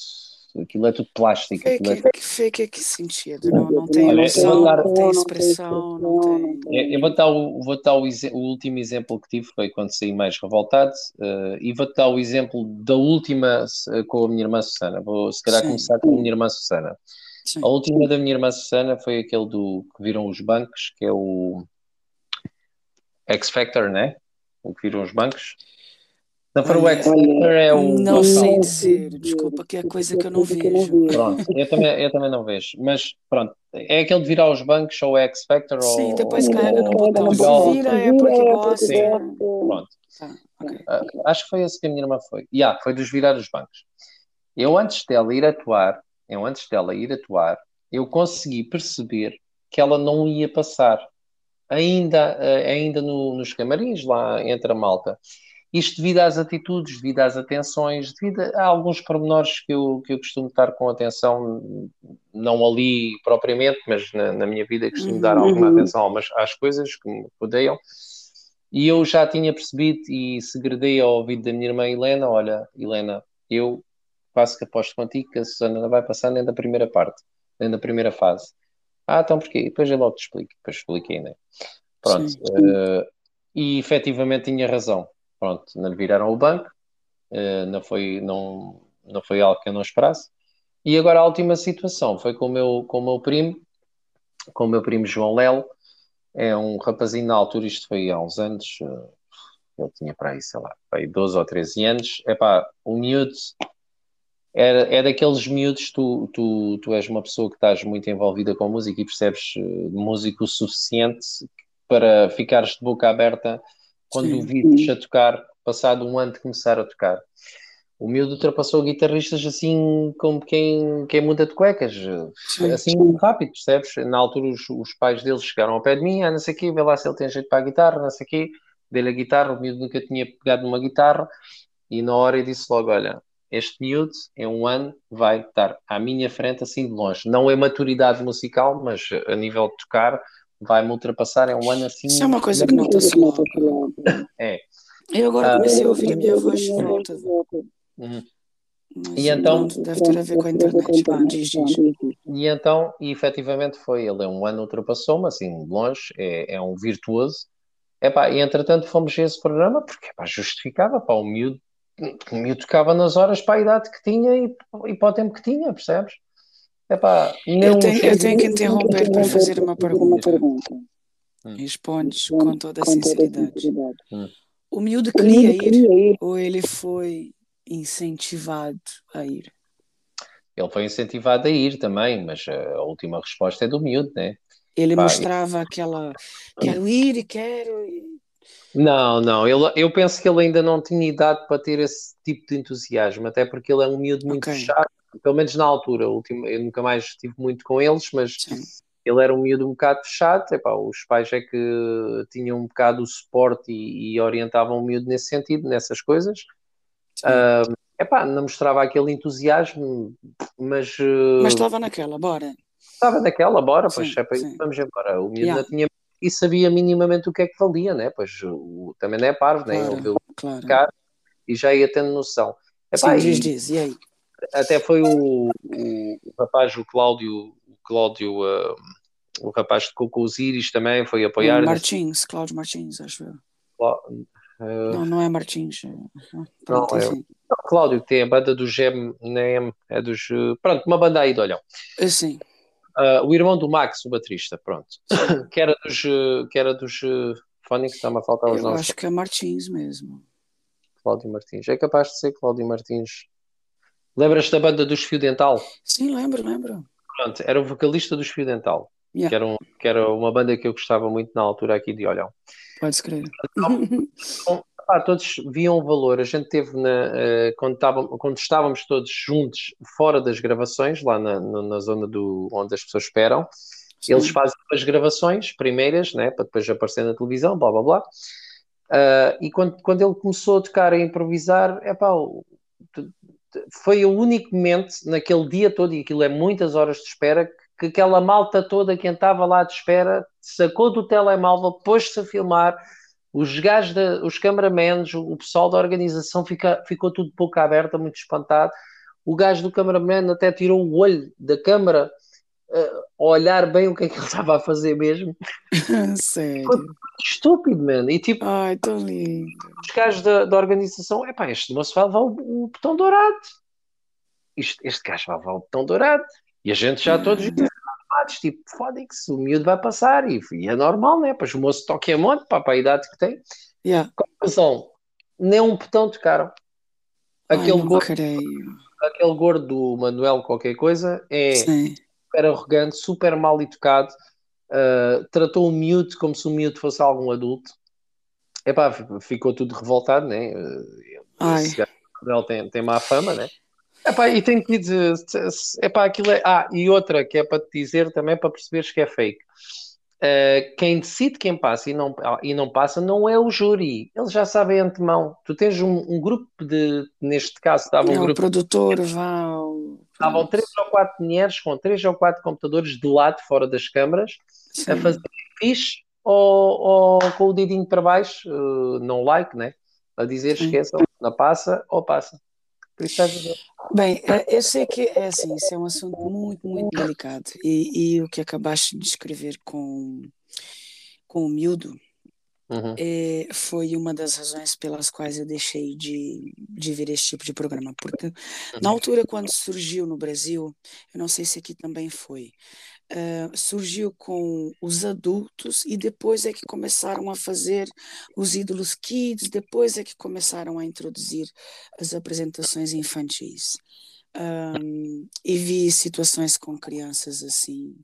Speaker 2: aquilo é tudo plástico.
Speaker 1: Fake, é... Que fake é que sentido? Não, não tem emoção, dar... não tem expressão, não tem...
Speaker 2: Eu vou dar, o, vou dar o, o, último exemplo que tive, foi quando saí mais revoltado, uh, e vou dar o exemplo da última uh, com a minha irmã Susana. Vou se calhar Sim. começar com a minha irmã Susana. Sim. A última da minha irmã Susana foi aquele do que viram os bancos, que é o X Factor, né? O que viram os bancos. Não, para o X é o.
Speaker 1: Não sei dizer, desculpa, que é coisa que eu não vejo.
Speaker 2: Pronto, eu também, eu também não vejo. Mas pronto, é aquele de virar aos bancos ou X Factor
Speaker 1: Sim, ou. depois carrega no botão. Se vira é porque gosta. Sim,
Speaker 2: pronto. Ah, okay. uh, acho que foi esse que a minha irmã foi. Yeah, foi dos virar os bancos. Eu antes dela ir atuar, eu antes dela ir atuar, eu consegui perceber que ela não ia passar. Ainda, uh, ainda no, nos camarins, lá entre a malta. Isto devido às atitudes, devido às atenções, devido a alguns pormenores que eu, que eu costumo estar com atenção, não ali propriamente, mas na, na minha vida costumo dar alguma uhum. atenção às, às coisas que me rodeiam. E eu já tinha percebido e segredei ao ouvido da minha irmã Helena: olha, Helena, eu faço que aposto contigo que a Susana não vai passar nem da primeira parte, nem da primeira fase. Ah, então porquê? Depois eu logo te explico. Depois expliquei, né? Pronto. Uh, e efetivamente tinha razão. Pronto, viraram o banco. Uh, não, foi, não, não foi algo que eu não esperasse. E agora a última situação foi com o meu, com o meu primo, com o meu primo João Lelo. É um rapazinho na altura, isto foi há uns anos, uh, ele tinha para aí, sei lá, para aí 12 ou 13 anos. É pá, o miúdo é, é daqueles miúdos, tu, tu, tu és uma pessoa que estás muito envolvida com música e percebes uh, música o suficiente para ficares de boca aberta quando o vires a tocar, passado um ano de começar a tocar. O miúdo ultrapassou guitarristas assim como quem, quem muda de cuecas, sim, assim sim. rápido, percebes? Na altura os, os, pais deles chegaram ao pé de mim, ah, não sei o quê, vê lá se ele tem jeito para a guitarra, não sei o quê, dei-lhe a guitarra, o miúdo nunca tinha pegado numa guitarra, e na hora eu disse logo, olha, este miúdo, em um ano, vai estar à minha frente assim de longe. Não é maturidade musical, mas a nível de tocar, vai-me ultrapassar em um ano assim.
Speaker 1: Isso é uma coisa que nota-se logo.
Speaker 2: É.
Speaker 1: Eu agora comecei a ouvir a minha voz de volta.
Speaker 2: Uhum.
Speaker 1: e então deve ter a ver com a internet. Pá, diz, diz.
Speaker 2: E então, e efetivamente foi, ele é um ano ultrapassou-me, assim, de longe, é, é um virtuoso. Epá, e entretanto fomos a esse programa porque epá, justificava, para o miúdo o miúdo tocava nas horas para a idade que tinha e, e para o tempo que tinha, percebes?
Speaker 1: Epá, eu, tenho, eu tenho que interromper para fazer uma pergunta. Hum. Respondes com toda a sinceridade.
Speaker 2: Hum.
Speaker 1: O miúdo queria ir ou ele foi incentivado a ir?
Speaker 2: Ele foi incentivado a ir também, mas a última resposta é do miúdo, né?
Speaker 1: Ele Pá, mostrava aquela quero ir e quero.
Speaker 2: Não, não, ele, eu penso que ele ainda não tinha idade para ter esse tipo de entusiasmo, até porque ele é um miúdo muito okay. fechado, pelo menos na altura, eu nunca mais estive muito com eles, mas Sim. ele era um miúdo um bocado fechado, epá, os pais é que tinham um bocado o suporte e, e orientavam o miúdo nesse sentido, nessas coisas. Uh, epá, não mostrava aquele entusiasmo, mas...
Speaker 1: Uh, mas estava naquela, bora.
Speaker 2: Estava naquela, bora, pois é para isso, vamos embora. O miúdo yeah. não tinha e sabia minimamente o que é que valia, né? Pois o, também não é parvo, claro, nem ouviu
Speaker 1: claro.
Speaker 2: e já ia tendo noção.
Speaker 1: Epá, Sim, diz, diz, e aí?
Speaker 2: Até foi o, o, o rapaz, o Cláudio, o Cláudio, uh, o rapaz de com os Íris também foi apoiar.
Speaker 1: O Martins, nesse... Cláudio Martins, acho eu.
Speaker 2: Uh...
Speaker 1: Não, não é Martins. É,
Speaker 2: pronto, não, é, não, Cláudio, que tem a banda do Gem, nem é dos. Pronto, uma banda aí de olhão.
Speaker 1: Sim.
Speaker 2: Uh, o irmão do Max, o baterista, pronto. que era dos, que era dos Phonics, está-me a faltar os
Speaker 1: Eu
Speaker 2: nomes.
Speaker 1: acho que é Martins mesmo.
Speaker 2: Cláudio Martins. É capaz de ser Cláudio Martins. Lembras-te da banda dos Fio Dental?
Speaker 1: Sim, lembro, lembro.
Speaker 2: Pronto, era o vocalista dos Fio Dental.
Speaker 1: Yeah.
Speaker 2: Que, era um, que era uma banda que eu gostava muito na altura aqui de Olhão.
Speaker 1: Pode-se crer.
Speaker 2: Então, ah, todos viam o valor. A gente teve na, uh, quando, estávamos, quando estávamos todos juntos fora das gravações, lá na, na zona do, onde as pessoas esperam, Sim. eles fazem as gravações primeiras, né, para depois aparecer na televisão, blá blá blá. Uh, e quando, quando ele começou a tocar a improvisar, é pá, foi o único momento naquele dia todo, e aquilo é muitas horas de espera, que, que aquela malta toda que estava lá de espera sacou do telemóvel, pôs-se a filmar os gajos, de, os cameramans, o pessoal da organização fica, ficou tudo de boca aberta, muito espantado. O gajo do cameraman até tirou o olho da câmara olhar bem o que é que ele estava a fazer mesmo.
Speaker 1: Sério?
Speaker 2: estúpido, mano. E tipo,
Speaker 1: Ai, tão lindo.
Speaker 2: Os gajos da, da organização, é pá, este moço vai levar o, o botão dourado. Este, este gajo vai levar o botão dourado. E a gente já todos tipo, fodem-se, o miúdo vai passar, e, e, é normal, né? Pois o moço toca a monte, para a idade que tem.
Speaker 1: Yeah.
Speaker 2: Conclusão, nem um botão tocaram. Aquele,
Speaker 1: Ai,
Speaker 2: gordo, aquele gordo do Manuel qualquer coisa é
Speaker 1: Sim.
Speaker 2: Super arrogante, super mal educado, uh, tratou o miúdo como se o miúdo fosse algum adulto. Epá, ficou tudo revoltado, né?
Speaker 1: Ai.
Speaker 2: Esse gajo tem, tem má fama, né? Epá, e tenho que dizer, epá, aquilo é. Ah, e outra que é para te dizer também para perceberes que é fake. Uh, quem decide quem passa e não, e não passa não é o júri, eles já sabem antemão. Tu tens um, um grupo de, neste caso, estava um
Speaker 1: é,
Speaker 2: grupo.
Speaker 1: O produtor.
Speaker 2: Estavam três ou quatro mulheres com três ou quatro computadores de lado, fora das câmaras, Sim. a fazer fixe ou, ou, com o dedinho para baixo, uh, não like, né? A dizer Sim. esqueçam, não passa ou passa.
Speaker 1: Bem, é, eu sei que é assim, isso é um assunto muito, muito delicado. E, e o que acabaste de escrever com, com o miúdo
Speaker 2: Uhum.
Speaker 1: é, foi uma das razões pelas quais eu deixei de, de ver esse tipo de programa. Porque na
Speaker 2: Uhum.
Speaker 1: altura, quando surgiu no Brasil, eu não sei se aqui também foi, eh, surgiu com os adultos e depois é que começaram a fazer os ídolos kids, depois é que começaram a introduzir as apresentações infantis. Ahm, e vi situações com crianças assim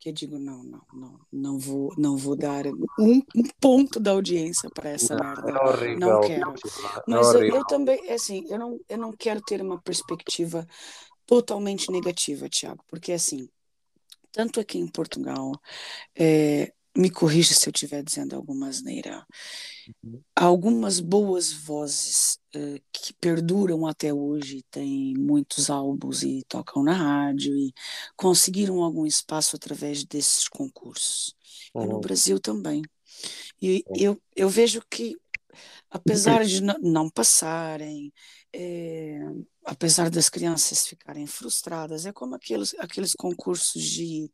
Speaker 1: que eu digo não, não, não, não vou, não vou dar um, um ponto da audiência para essa merda.
Speaker 2: É horrível.
Speaker 1: Não quero.
Speaker 2: É
Speaker 1: Mas eu, eu também, é assim, eu não, eu não quero ter uma perspectiva totalmente negativa, Tiago, porque assim, tanto aqui em Portugal, é, me corrija se eu estiver dizendo alguma asneira,
Speaker 2: Uhum.
Speaker 1: algumas boas vozes eh, que perduram até hoje, têm muitos álbuns e tocam na rádio e conseguiram algum espaço através desses concursos. E no
Speaker 2: Uhum.
Speaker 1: Brasil também. E
Speaker 2: Sim.
Speaker 1: eu, eu vejo que, apesar de n- não passarem, eh, apesar das crianças ficarem frustradas, é como aqueles, aqueles concursos de,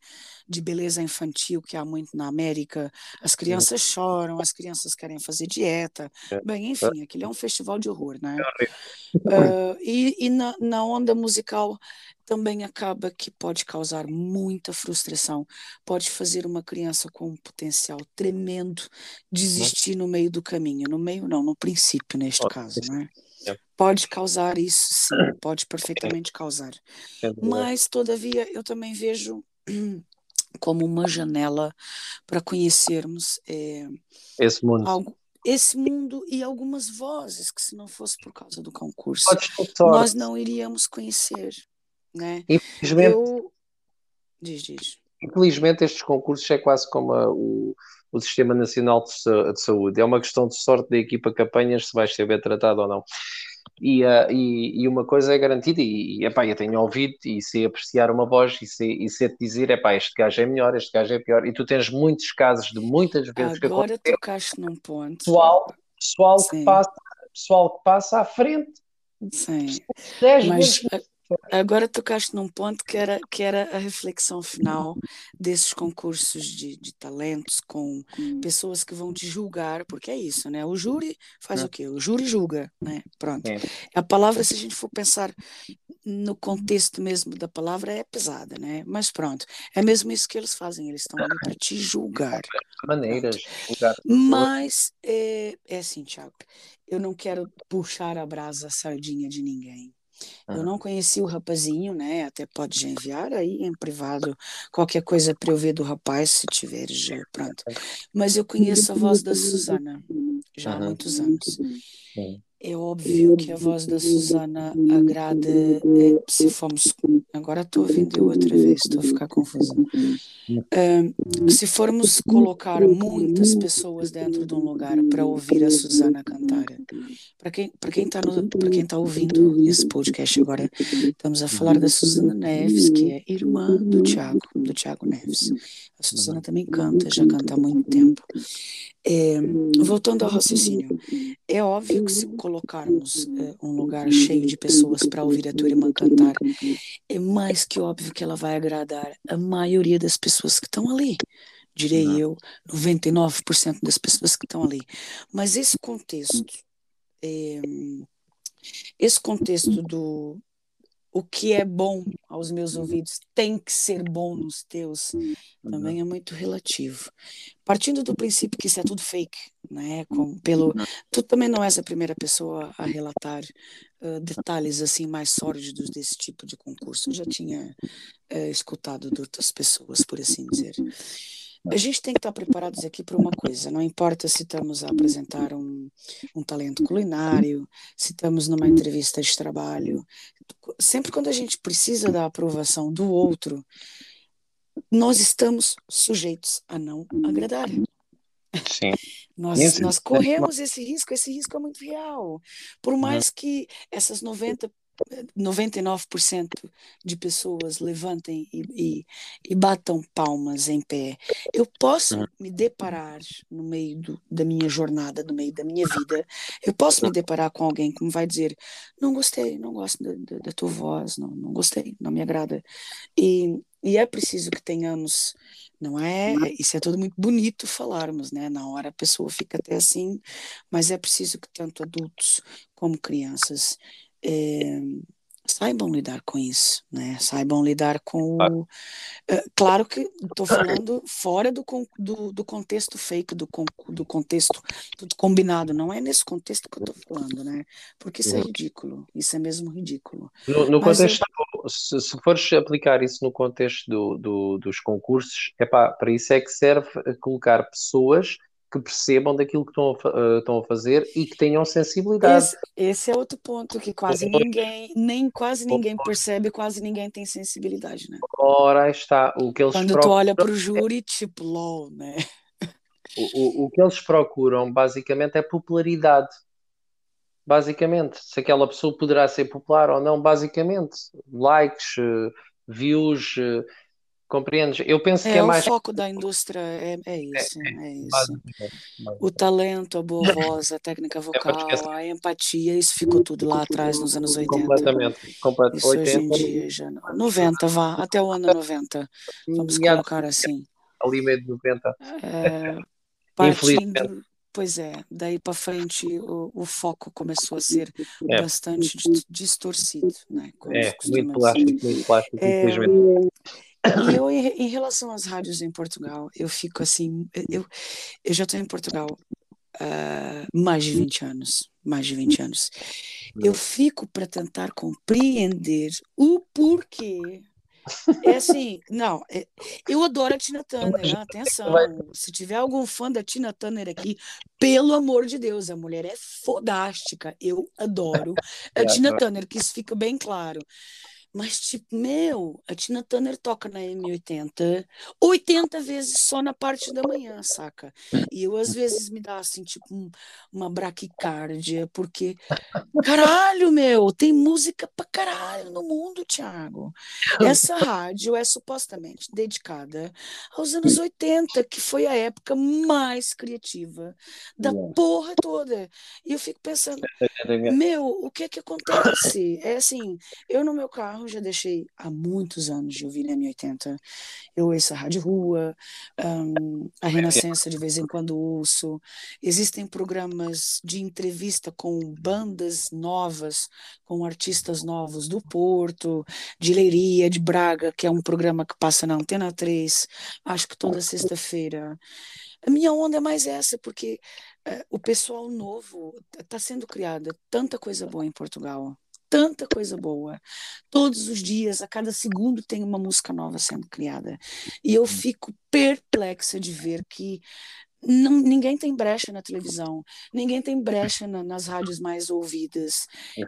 Speaker 1: de beleza infantil que há muito na América. As crianças choram, as crianças querem fazer dieta.
Speaker 2: É.
Speaker 1: Bem, enfim, aquilo é um festival de horror, né? Ah, e e na, na onda musical também acaba que pode causar muita frustração, pode fazer uma criança com um potencial tremendo desistir no meio do caminho, no meio não, no princípio neste caso, né?
Speaker 2: É.
Speaker 1: Pode causar isso, sim, pode perfeitamente causar.
Speaker 2: Dúvida.
Speaker 1: Mas, todavia, eu também vejo como uma janela para conhecermos eh,
Speaker 2: Esse mundo.
Speaker 1: algo, esse mundo e algumas vozes que, se não fosse por causa do concurso, nós não iríamos conhecer, né?
Speaker 2: Infelizmente,
Speaker 1: Eu... Diz, diz.
Speaker 2: infelizmente, estes concursos é quase como a- o, o Sistema Nacional de, Sa- de Saúde. É uma questão de sorte da equipa que apanhas se vais ser bem tratado ou não. E, ah, e, e uma coisa é garantida, e, e epá, eu tenho ouvido e sei apreciar uma voz e sei, e sei te dizer, epá, este gajo é melhor, este gajo é pior. E tu tens muitos casos de muitas vezes que
Speaker 1: Agora tocaste num ponto.
Speaker 2: Pessoal, pessoal que passa, pessoal que passa à frente.
Speaker 1: Sim.
Speaker 2: 10
Speaker 1: Mas
Speaker 2: vezes.
Speaker 1: Agora tocaste num ponto que era, que era a reflexão final desses concursos de, de talentos com pessoas que vão te julgar, porque é isso, né? O júri faz o quê? O júri julga, né? Pronto. A palavra, se a gente for pensar no contexto mesmo da palavra, é pesada, né? Mas pronto, é mesmo isso que eles fazem, eles estão ali para te julgar.
Speaker 2: maneiras.
Speaker 1: Mas é, é assim, Tiago, eu não quero puxar a brasa a sardinha de ninguém. Eu não conheci o rapazinho, né? Até pode já enviar aí em privado qualquer coisa para eu ver do rapaz, se tiver já, pronto. Mas eu conheço a voz da Susana já há muitos anos.
Speaker 2: Sim.
Speaker 1: É óbvio que a voz da Susana agrada é, se formos. Agora estou ouvindo eu outra vez, estou a ficar confusa. Ah, se formos colocar muitas pessoas dentro de um lugar para ouvir a Susana cantar, para quem para quem está para quem tá ouvindo esse podcast agora, estamos a falar da Susana Neves, que é irmã do Tiago, do Tiago Neves. A Susana também canta, já canta há muito tempo. É, voltando ao raciocínio, é óbvio que se colocarmos é, um lugar cheio de pessoas para ouvir a tua irmã cantar, é mais que óbvio que ela vai agradar a maioria das pessoas que estão ali. Direi
Speaker 2: Uhum.
Speaker 1: eu, 99% das pessoas que estão ali. Mas esse contexto, é, esse contexto do o que é bom aos meus ouvidos tem que ser bom nos teus, também é muito relativo. Partindo do princípio que isso é tudo fake, né? Como pelo, tu também não és a primeira pessoa a relatar detalhes assim mais sórdidos desse tipo de concurso. Eu já tinha uh, escutado de outras pessoas, por assim dizer. A gente tem que estar preparados aqui para uma coisa, não importa se estamos a apresentar um, um talento culinário, se estamos numa entrevista de trabalho, sempre quando a gente precisa da aprovação do outro, nós estamos sujeitos a não agradar.
Speaker 2: Sim.
Speaker 1: Nós, nós corremos esse risco, esse risco é muito real. Por mais que essas 90 99% de pessoas levantem e, e, e, batam palmas em pé. Eu posso uhum. me deparar no meio do, da minha jornada, no meio da minha vida, eu posso me deparar com alguém que vai dizer: não gostei, não gosto da, da, da tua voz, não, não gostei, não me agrada. E, e é preciso que tenhamos, não é? Isso é tudo muito bonito falarmos, né? Na hora a pessoa fica até assim, mas é preciso que tanto adultos como crianças é, saibam lidar com isso, né? Saibam lidar com o. É, claro que estou falando fora do, do, do, contexto fake, do, do contexto do combinado. Não é nesse contexto que eu estou falando, né? Porque isso é uhum. ridículo. Isso é mesmo ridículo.
Speaker 2: No, no contexto, eu... se, se fores aplicar isso no contexto do, do, dos concursos, é para isso é que serve colocar pessoas que percebam daquilo que estão a, uh, estão a fazer e que tenham sensibilidade.
Speaker 1: Esse, esse, é outro ponto que quase ninguém, nem quase ninguém percebe, quase ninguém tem sensibilidade, né?
Speaker 2: Ora está, o que eles
Speaker 1: Quando procuram... tu olha para o júri, tipo, lol, né?
Speaker 2: O, o, o que eles procuram, basicamente, é popularidade. Basicamente, se aquela pessoa poderá ser popular ou não, basicamente, likes, uh, views, uh, Compreendes? Eu penso
Speaker 1: é,
Speaker 2: que é,
Speaker 1: mais. O foco da indústria é, é isso. É, é isso. O talento, a boa voz, a técnica vocal, a empatia, isso ficou tudo lá atrás nos anos 80.
Speaker 2: Completamente. completamente.
Speaker 1: Isso 80. hoje em dia já não. 90, vá, até o ano 90. Vamos colocar assim.
Speaker 2: Ali meio de 90.
Speaker 1: É, partindo, pois é, daí para frente o, o, foco começou a ser é. bastante distorcido. Né,
Speaker 2: é, muito plástico, muito plástico, é, infelizmente.
Speaker 1: E eu, em relação às rádios em Portugal, eu fico assim, eu, eu já estou em Portugal uh, mais de 20 anos, mais de 20 anos. Eu fico para tentar compreender o porquê. É assim, não, é, eu adoro a Tina Turner, atenção. Se tiver algum fã da Tina Turner aqui, pelo amor de Deus, a mulher é fodástica. Eu adoro a Tina Turner, que isso fica bem claro. Mas, tipo, meu, a Tina Turner toca na M80 80 vezes só na parte da manhã, saca? E eu, às vezes, me dá, assim, tipo, um, uma braquicárdia, porque, caralho, meu, tem música pra caralho no mundo, Thiago. Essa rádio é supostamente dedicada aos anos 80, que foi a época mais criativa da porra toda. E eu fico pensando, meu, o que é que acontece? É assim, eu no meu carro já deixei há muitos anos de ouvir M80. Eu ouço a Rádio Rua, um, a Renascença de vez em quando ouço. Existem programas de entrevista com bandas novas, com artistas novos do Porto, de Leiria, de Braga, que é um programa que passa na Antena 3, acho que toda sexta-feira. A minha onda é mais essa, porque uh, o pessoal novo está sendo criada tanta coisa boa em Portugal tanta coisa boa. Todos os dias, a cada segundo, tem uma música nova sendo criada. E eu fico perplexa de ver que não, ninguém tem brecha na televisão, ninguém tem brecha na, nas rádios mais ouvidas.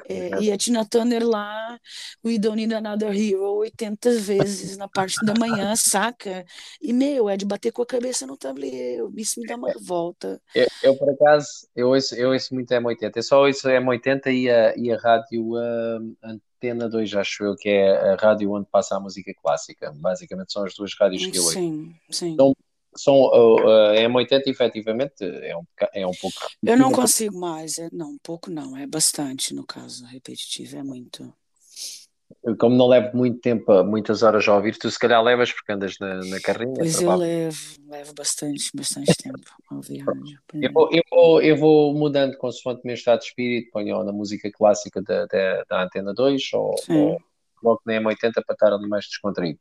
Speaker 1: É, e a Tina Turner lá, We Don't Need Another Hero, 80 vezes na parte da manhã, saca? E, meu, é de bater com a cabeça no tabuleiro, isso me dá uma revolta.
Speaker 2: Eu, eu por acaso, eu ouço, eu ouço muito M80, eu só ouço M80 e a, e a rádio uh, Antena 2, acho eu, que é a rádio onde passa a música clássica. Basicamente são as duas rádios que eu ouço.
Speaker 1: Sim, sim.
Speaker 2: São uh, uh, M80 efetivamente é um, é um pouco.
Speaker 1: Eu não consigo mais, é, não, pouco não, é bastante no caso, repetitivo, é muito.
Speaker 2: Como não levo muito tempo, muitas horas a ouvir, tu se calhar levas porque andas na, na carrinha.
Speaker 1: Pois eu levo, levo bastante, bastante tempo a ouvir.
Speaker 2: Eu vou, eu, vou, eu vou mudando consoante o meu estado de espírito, ponho na música clássica da, da, da Antena 2 ou, ou coloco na M80 para estar ali mais descontraído.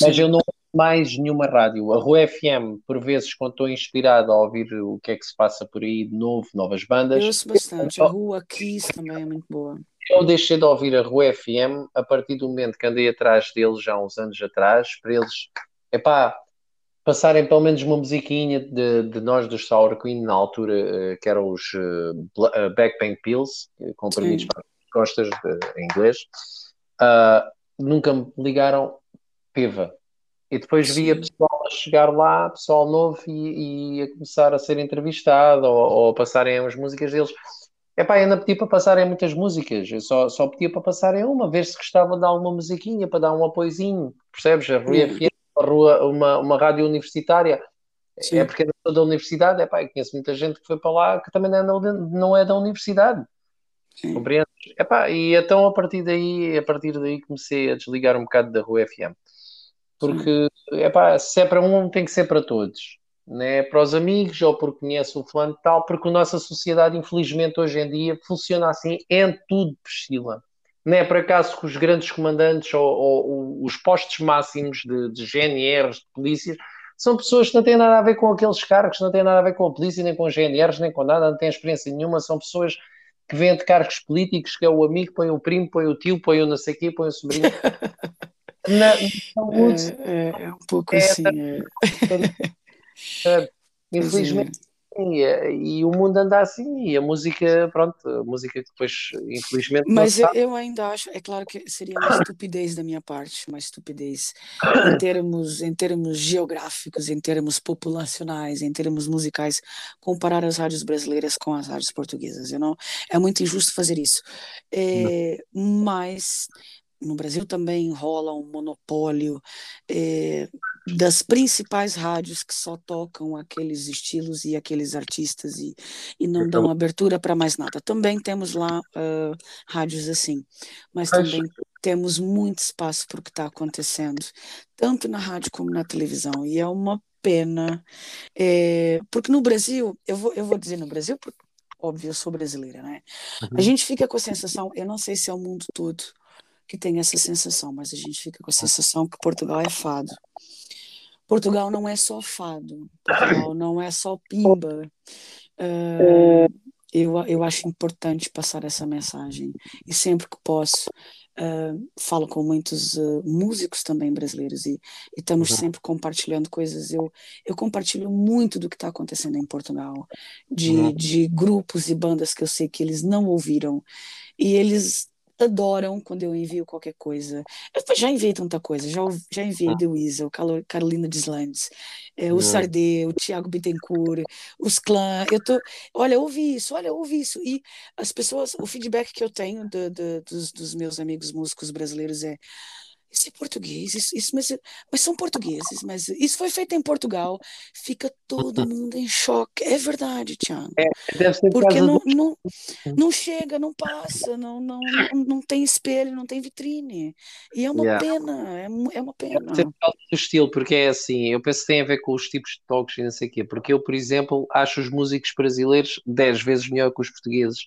Speaker 2: Mas Sim. eu não mais nenhuma rádio. A Rua FM, por vezes, quando estou inspirado a ouvir o que é que se passa por aí de novo, novas bandas.
Speaker 1: Eu ouço bastante. A Rua Kiss também é muito boa.
Speaker 2: Eu deixei de ouvir a Rua FM a partir do momento que andei atrás deles já há uns anos atrás, para eles, epá, passarem pelo menos uma musiquinha de, de nós dos Sour Queen, na altura, eh, que eram os uh, Backpain Pills, comprimidos para as costas de, em inglês. Uh, nunca me ligaram Peva. E depois via pessoal a chegar lá, pessoal novo, e, e a começar a ser entrevistado ou, ou a passarem as músicas deles. Epá, ainda pedi para passarem muitas músicas, eu só, só pedia para passarem uma, ver se gostava de dar uma musiquinha, para dar um apoiozinho, percebes? A Rua
Speaker 1: Hum.
Speaker 2: FM, uma, rua, uma, uma rádio universitária, é
Speaker 1: Sim,
Speaker 2: porque eu sou da universidade, epá, eu conheço muita gente que foi para lá que também não é da, não é da universidade,
Speaker 1: sim.
Speaker 2: compreendes? Epá, e então a partir daí, a partir daí comecei a desligar um bocado da Rua FM. Porque epá, se é para um, tem que ser para todos. Não é para os amigos ou porque conhece o fulano tal, porque a nossa sociedade, infelizmente, hoje em dia funciona assim, em tudo, Priscila. Não é por acaso que os grandes comandantes ou, ou os postos máximos de, de GNRs, de polícias, são pessoas que não têm nada a ver com aqueles cargos, não têm nada a ver com a polícia, nem com GNRs, nem com nada, não têm experiência nenhuma, são pessoas que vêm de cargos políticos, que é o amigo, põe o primo, põe o tio, põe o não sei o quê, põe o sobrinho. Na, saúde,
Speaker 1: É, é, é um pouco
Speaker 2: é,
Speaker 1: assim. É.
Speaker 2: é,
Speaker 1: Pois
Speaker 2: infelizmente,
Speaker 1: é.
Speaker 2: sim, é, e o mundo anda assim, e a música, pronto, a música que depois, infelizmente,
Speaker 1: Mas eu, eu ainda acho, é claro que seria uma estupidez da minha parte, uma estupidez em termos, em termos geográficos, em termos populacionais, em termos musicais, comparar as rádios brasileiras com as rádios portuguesas. Eu não, é muito injusto fazer isso. É, mas no Brasil também rola um monopólio é, das principais rádios que só tocam aqueles estilos e aqueles artistas e, e não dão abertura para mais nada. Também temos lá uh, rádios assim, mas também temos muito espaço para o que está acontecendo, tanto na rádio como na televisão, e é uma pena, é, porque no Brasil, eu vou, eu vou dizer no Brasil, porque, óbvio, eu sou brasileira, né? A
Speaker 2: uhum,
Speaker 1: gente fica com a sensação, eu não sei se é o mundo todo que tem essa sensação, mas a gente fica com a sensação que Portugal é fado. Portugal não é só fado, Portugal não é só pimba. Uh, eu, eu acho importante passar essa mensagem e sempre que posso uh, falo com muitos uh, músicos também brasileiros e, e estamos
Speaker 2: uhum,
Speaker 1: sempre compartilhando coisas. Eu, eu compartilho muito do que está acontecendo em Portugal, de,
Speaker 2: uhum,
Speaker 1: de grupos e bandas que eu sei que eles não ouviram e eles adoram quando eu envio qualquer coisa. Eu já enviei tanta coisa, já, já enviei The Weasel, Carolina Deslandes, é, o
Speaker 2: uhum.
Speaker 1: Sardê, o Tiago Bittencourt, os clã. Eu tô, olha, ouvi isso, olha, ouvi isso. E as pessoas, o feedback que eu tenho do, do, dos, dos meus amigos músicos brasileiros é isso é português, isso, isso mas, mas, são portugueses, mas isso foi feito em Portugal, fica todo mundo em choque. É verdade, Tiago.
Speaker 2: É, deve ser por
Speaker 1: Porque não,
Speaker 2: do.
Speaker 1: não, não chega, não passa, não, não, não, tem espelho, não tem vitrine. E é uma
Speaker 2: Yeah.
Speaker 1: pena, é, é uma
Speaker 2: Deve ser
Speaker 1: pena.
Speaker 2: por causa do estilo, porque é assim, eu penso que tem a ver com os tipos de toques e não sei o quê, porque eu, por exemplo, acho os músicos brasileiros 10 vezes melhor que os portugueses.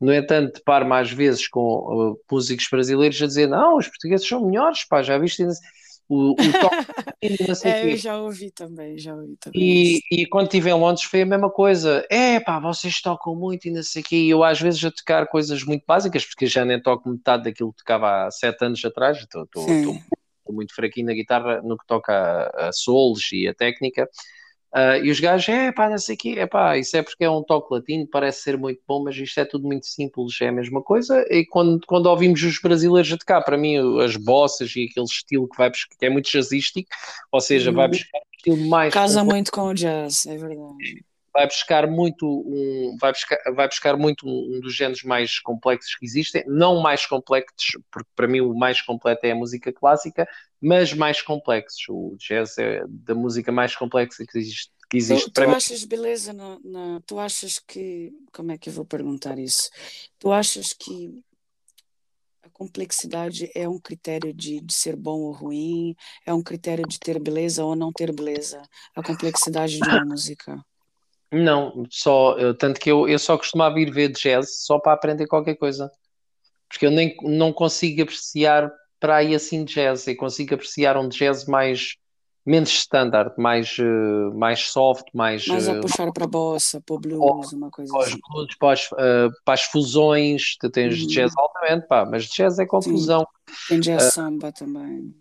Speaker 2: No entanto, deparo mais vezes com uh, músicos brasileiros a dizer, não, os portugueses são melhores, pá, já viste o, o
Speaker 1: É, eu já ouvi também, já ouvi também
Speaker 2: E, e quando estive em Londres foi a mesma coisa. É pá, vocês tocam muito e não sei o quê. E eu às vezes a tocar coisas muito básicas, porque já nem toco metade daquilo que tocava há sete anos atrás. Estou muito fraquinho na guitarra no que toca a, a solos e a técnica. Ah, e os gajos, é pá, não sei o quê, é pá, isso é porque é um toque latino, parece ser muito bom, mas isto é tudo muito simples, é a mesma coisa. E quando, quando ouvimos os brasileiros a tocar, para mim, as bossas e aquele estilo que vai buscar, que é muito jazzístico, ou seja, vai
Speaker 1: Uhum.
Speaker 2: buscar um estilo mais
Speaker 1: Casa muito com o jazz, é verdade.
Speaker 2: Vai buscar muito um, vai buscar, vai buscar muito um, um dos géneros mais complexos que existem, não mais complexos, porque para mim o mais completo é a música clássica, mas mais complexos. O jazz é da música mais complexa que existe, que existe
Speaker 1: Tu,
Speaker 2: para
Speaker 1: tu
Speaker 2: mim.
Speaker 1: achas, beleza, na, na- tu achas que, como é que eu vou perguntar isso? Tu achas que a complexidade é um critério de, de ser bom ou ruim? É um critério de ter beleza ou não ter beleza? A complexidade de uma música?
Speaker 2: Não, só, eu- tanto que eu, eu só costumava ir ver jazz só para aprender qualquer coisa, porque eu nem não consigo apreciar para aí assim jazz, eu consigo apreciar um jazz mais menos standard, mais, eh, mais soft, mais
Speaker 1: Mais a
Speaker 2: eh,
Speaker 1: puxar para bossa, para o blues, uma coisa
Speaker 2: para
Speaker 1: assim.
Speaker 2: blues, para as, eh, para as fusões, tu tens
Speaker 1: Uhum.
Speaker 2: jazz altamente, pá, mas jazz é
Speaker 1: Sim,
Speaker 2: confusão.
Speaker 1: Tem jazz samba também.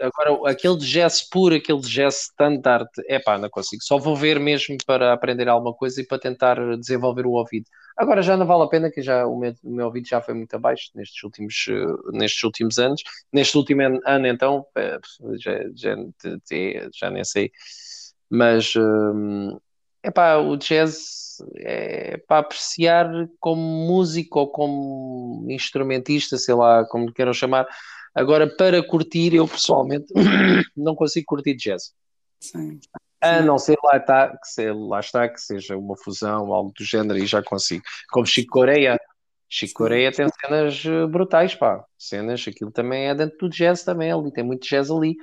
Speaker 2: Agora, aquele jazz puro, aquele jazz standard, é pá, não consigo. Só vou ver mesmo para aprender alguma coisa e para tentar desenvolver o ouvido. Agora já não vale a pena, que já, o, meu, o meu ouvido já foi muito abaixo nestes últimos, eh, nestes últimos anos. Neste último ano, ano, então, eh, já, já, já nem sei. Mas, hum, epá, o jazz é para apreciar como músico ou como instrumentista, sei lá, como queiram chamar. Agora, para curtir, eu pessoalmente não consigo curtir jazz.
Speaker 1: Sim.
Speaker 2: A não ser lá, está, que se, lá está, que seja uma fusão, algo do género, e já consigo. Como Chico Coreia. Chico Coreia tem cenas eh, brutais, pá. Cenas, aquilo também é dentro do jazz também, ali tem muito jazz ali.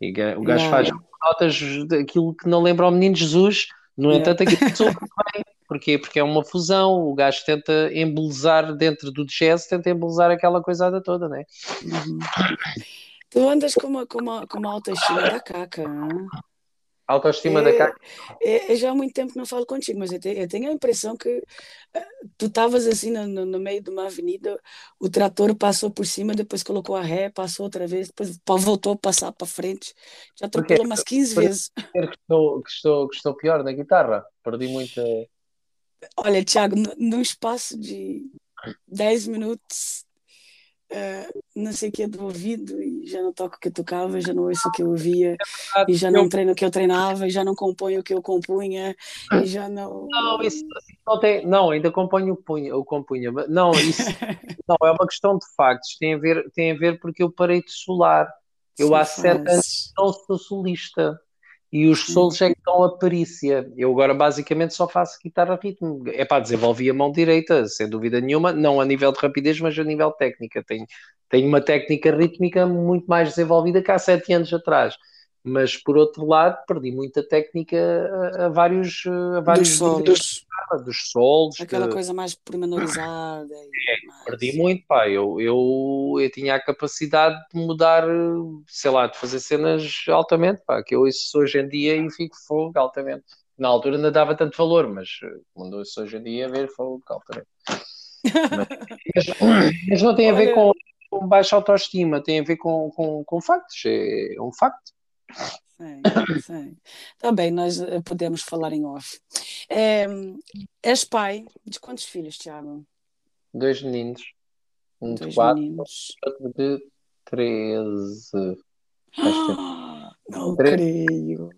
Speaker 2: E o gajo yeah. faz notas daquilo que não lembra ao menino Jesus. No yeah. entanto, aquilo soa bem. Porquê? Porque é uma fusão. O gajo tenta embelezar dentro do jazz, tenta embelezar aquela coisada toda, né?
Speaker 1: Uhum. Tu andas com uma, com uma, com uma autoestima da caca, hein?
Speaker 2: Autoestima é, da Caca?
Speaker 1: É, é, já há muito tempo que não falo contigo, mas eu, te, eu tenho a impressão que uh, tu estavas assim no, no, no, meio de uma avenida, o trator passou por cima, depois colocou a ré, passou outra vez, depois voltou a passar para frente. Já atropelou umas 15 Porque vezes.
Speaker 2: Que estou, que, estou, que estou pior na guitarra, perdi muita.
Speaker 1: Olha, Tiago, no espaço de 10 minutos uh, não sei o que é do ouvido e já não toco o que eu tocava, já não ouço o que eu ouvia e já não treino o que eu treinava e já não componho o que eu compunha e já não...
Speaker 2: Não, isso não tem... Não, ainda componho o, punha, o compunha. Não, isso não, é uma questão de factos. Tem a ver, tem a ver porque eu parei de solar. Eu Sim, há sete anos não sou solista e os solos é que dão a perícia. Eu agora basicamente só faço guitarra ritmo. É para desenvolver a mão direita, sem dúvida nenhuma, não a nível de rapidez, mas a nível técnica. Tenho, tenho uma técnica rítmica muito mais desenvolvida que há sete anos atrás. Mas por outro lado, perdi muita técnica a, a vários, a vários
Speaker 1: dos solos,
Speaker 2: dos solos
Speaker 1: aquela coisa mais pormenorizada.
Speaker 2: É, mais... Perdi muito, pá. Eu, eu, eu tinha a capacidade de mudar, sei lá, de fazer cenas altamente, pá, que eu ouço hoje em dia e fico fogo altamente. Na altura ainda dava tanto valor, mas quando ouço hoje em dia, ver fogo altamente. mas, mas, não tem a ver com, com baixa autoestima, tem a ver com, com, com factos. É, é um facto.
Speaker 1: Sim, sim. Também nós eh, podemos falar em off. É, és pai de quantos filhos, Tiago?
Speaker 2: Dois meninos.
Speaker 1: Um Dois de quatro, meninos.
Speaker 2: outro de treze.
Speaker 1: Ah, não creio.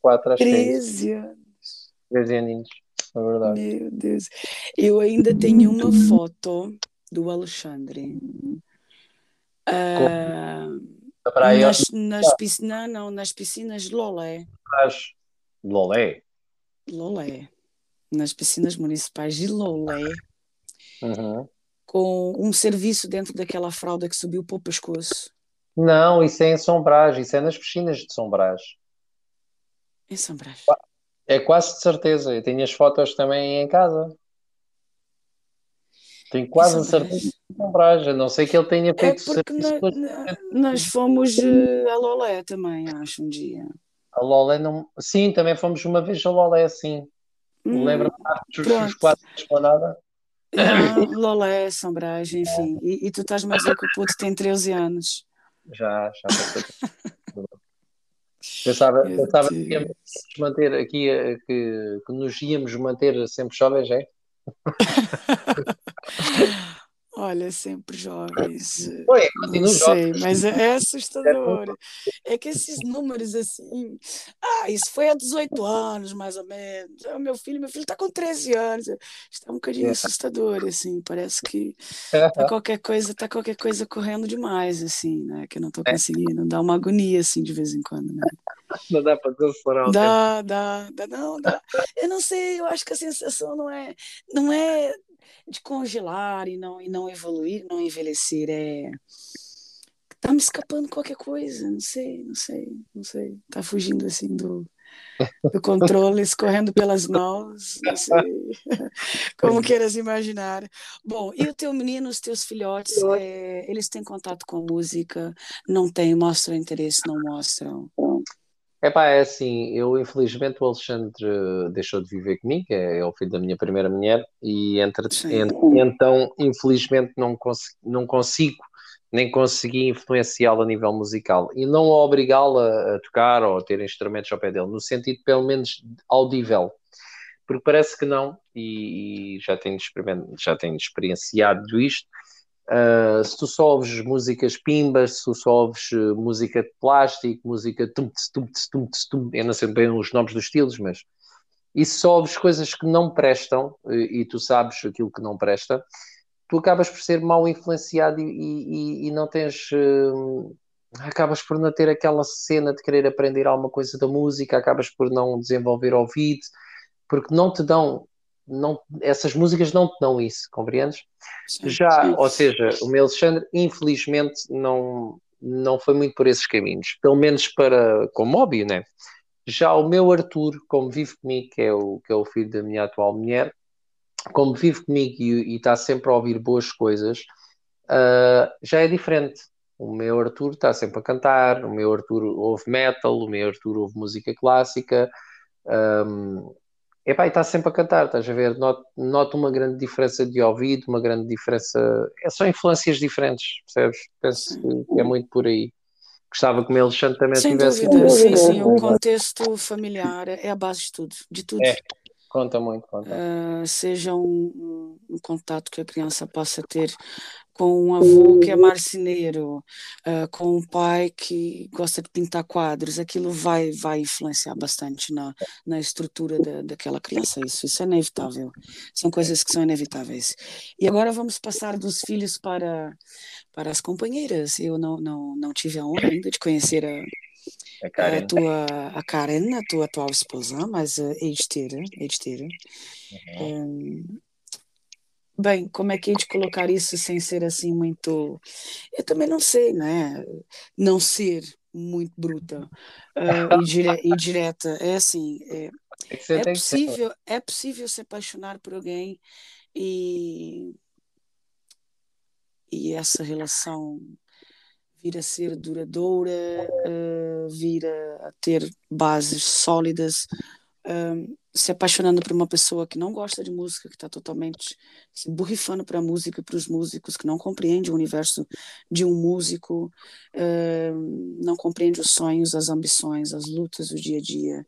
Speaker 2: Quatro, acho
Speaker 1: Treze anos.
Speaker 2: Treze aninhos, é verdade.
Speaker 1: Meu Deus. Eu ainda tenho uma foto do Alexandre. Uh,
Speaker 2: da praia.
Speaker 1: Nas, nas piscinas, não, nas piscinas de Lolé.
Speaker 2: Lolé?
Speaker 1: Lolé. Nas piscinas municipais de Lolé.
Speaker 2: Uhum.
Speaker 1: Com um serviço dentro daquela fralda que subiu para o pescoço.
Speaker 2: Não, isso é em Sombrage, isso é nas piscinas de Sombrage.
Speaker 1: Em Sombrage.
Speaker 2: É quase de certeza. Eu tenho as fotos também em casa. Tenho quase a certeza que Sombrage, a não sei que ele tenha é feito.
Speaker 1: É porque na, na, nós fomos uh, a Lolé também, acho, um dia.
Speaker 2: A Lolé não. Sim, também fomos uma vez a Lolé, sim. Hum, Lembra-me dos quatro de esplanada?
Speaker 1: Ah, Lolé, Sombrage, enfim. E, e tu estás mais a que o puto tem 13 anos.
Speaker 2: Já, já Pensava, pensava que íamos manter aqui, eh, que, que nos íamos manter sempre jovens, é?
Speaker 1: Olha, sempre jovens.
Speaker 2: Oi,
Speaker 1: não sei, mas é, é assustador. É que esses números assim. Ah, isso foi há 18 anos, mais ou menos. O meu filho, meu filho está com 13 anos. Está um bocadinho é. assustador, assim. Parece que tá qualquer coisa, tá qualquer coisa correndo demais, assim, né? Que eu não estou é. conseguindo. Dá uma agonia, assim, de vez em quando, né?
Speaker 2: Não dá para cancelar.
Speaker 1: Dá, dá, dá, não, dá. Eu não sei, eu acho que a sensação não é, não é de congelar e não, e não evoluir, não envelhecer, é tá me escapando qualquer coisa, não sei, não sei, não sei, tá fugindo assim do, do controle, escorrendo pelas mãos, não sei, como queiras imaginar. Bom, e o teu menino, os teus filhotes, é, eles têm contato com a música? Não têm, mostram interesse, não mostram?
Speaker 2: É pá, é assim, eu infelizmente o Alexandre deixou de viver comigo, é, é o filho da minha primeira mulher, e entre, entre, então infelizmente não, cons não consigo nem consegui influenciá-lo a nível musical. E não obrigá-lo a, tocar ou a ter instrumentos ao pé dele, no sentido pelo menos audível, porque parece que não, e, e já, tenho já tenho experienciado isto, Uh, se tu só ouves músicas pimbas, se tu só ouves uh, música de plástico, música tum tum tum tum eu não sei bem os nomes dos estilos, mas e se só ouves coisas que não prestam e, e, tu sabes aquilo que não presta, tu acabas por ser mal influenciado e, e, e não tens. Uh, acabas por não ter aquela cena de querer aprender alguma coisa da música, acabas por não desenvolver ouvido, porque não te dão. Não, essas músicas não te dão isso, compreendes? Sim, Já, sim. ou seja, o meu Alexandre, infelizmente, não, não foi muito por esses caminhos, pelo menos para como hobby, né? Já o meu Arthur, como vive comigo, que é o, que é o filho da minha atual mulher, como vive comigo e, e está sempre a ouvir boas coisas, uh, já é diferente. O meu Arthur está sempre a cantar, o meu Arthur ouve metal, o meu Arthur ouve música clássica, um, epá, e está sempre a cantar, estás a ver? Noto, noto uma grande diferença de ouvido, uma grande diferença. É só influências diferentes, percebes? Penso que é muito por aí. Gostava que o Alexandre também
Speaker 1: Sem
Speaker 2: tivesse.
Speaker 1: Dúvida. Sim, sim, o contexto familiar é a base de tudo, de tudo.
Speaker 2: É, conta muito, conta.
Speaker 1: Uh, seja um, um, contato que a criança possa ter com um avô que é marceneiro, uh, com um pai que gosta de pintar quadros, aquilo vai, vai influenciar bastante na, na estrutura da, daquela criança, isso, isso é inevitável, são coisas que são inevitáveis. E agora vamos passar dos filhos para, para as companheiras, eu não, não, não tive a honra ainda de conhecer a, a, a tua a Karen, a tua atual esposa, mas de ter. Uhum. Um, Bem, como é que é de colocar isso sem ser assim muito. Eu também não sei, né? Não ser muito bruta uh, e, dire... e, direta. É assim, é, é, é possível, é possível se apaixonar por alguém e, e essa relação vir a ser duradoura, uh, vir a, a ter bases sólidas, um, se apaixonando por uma pessoa que não gosta de música, que está totalmente se borrifando para a música e para os músicos, que não compreende o universo de um músico, um, não compreende os sonhos, as ambições, as lutas do dia a dia,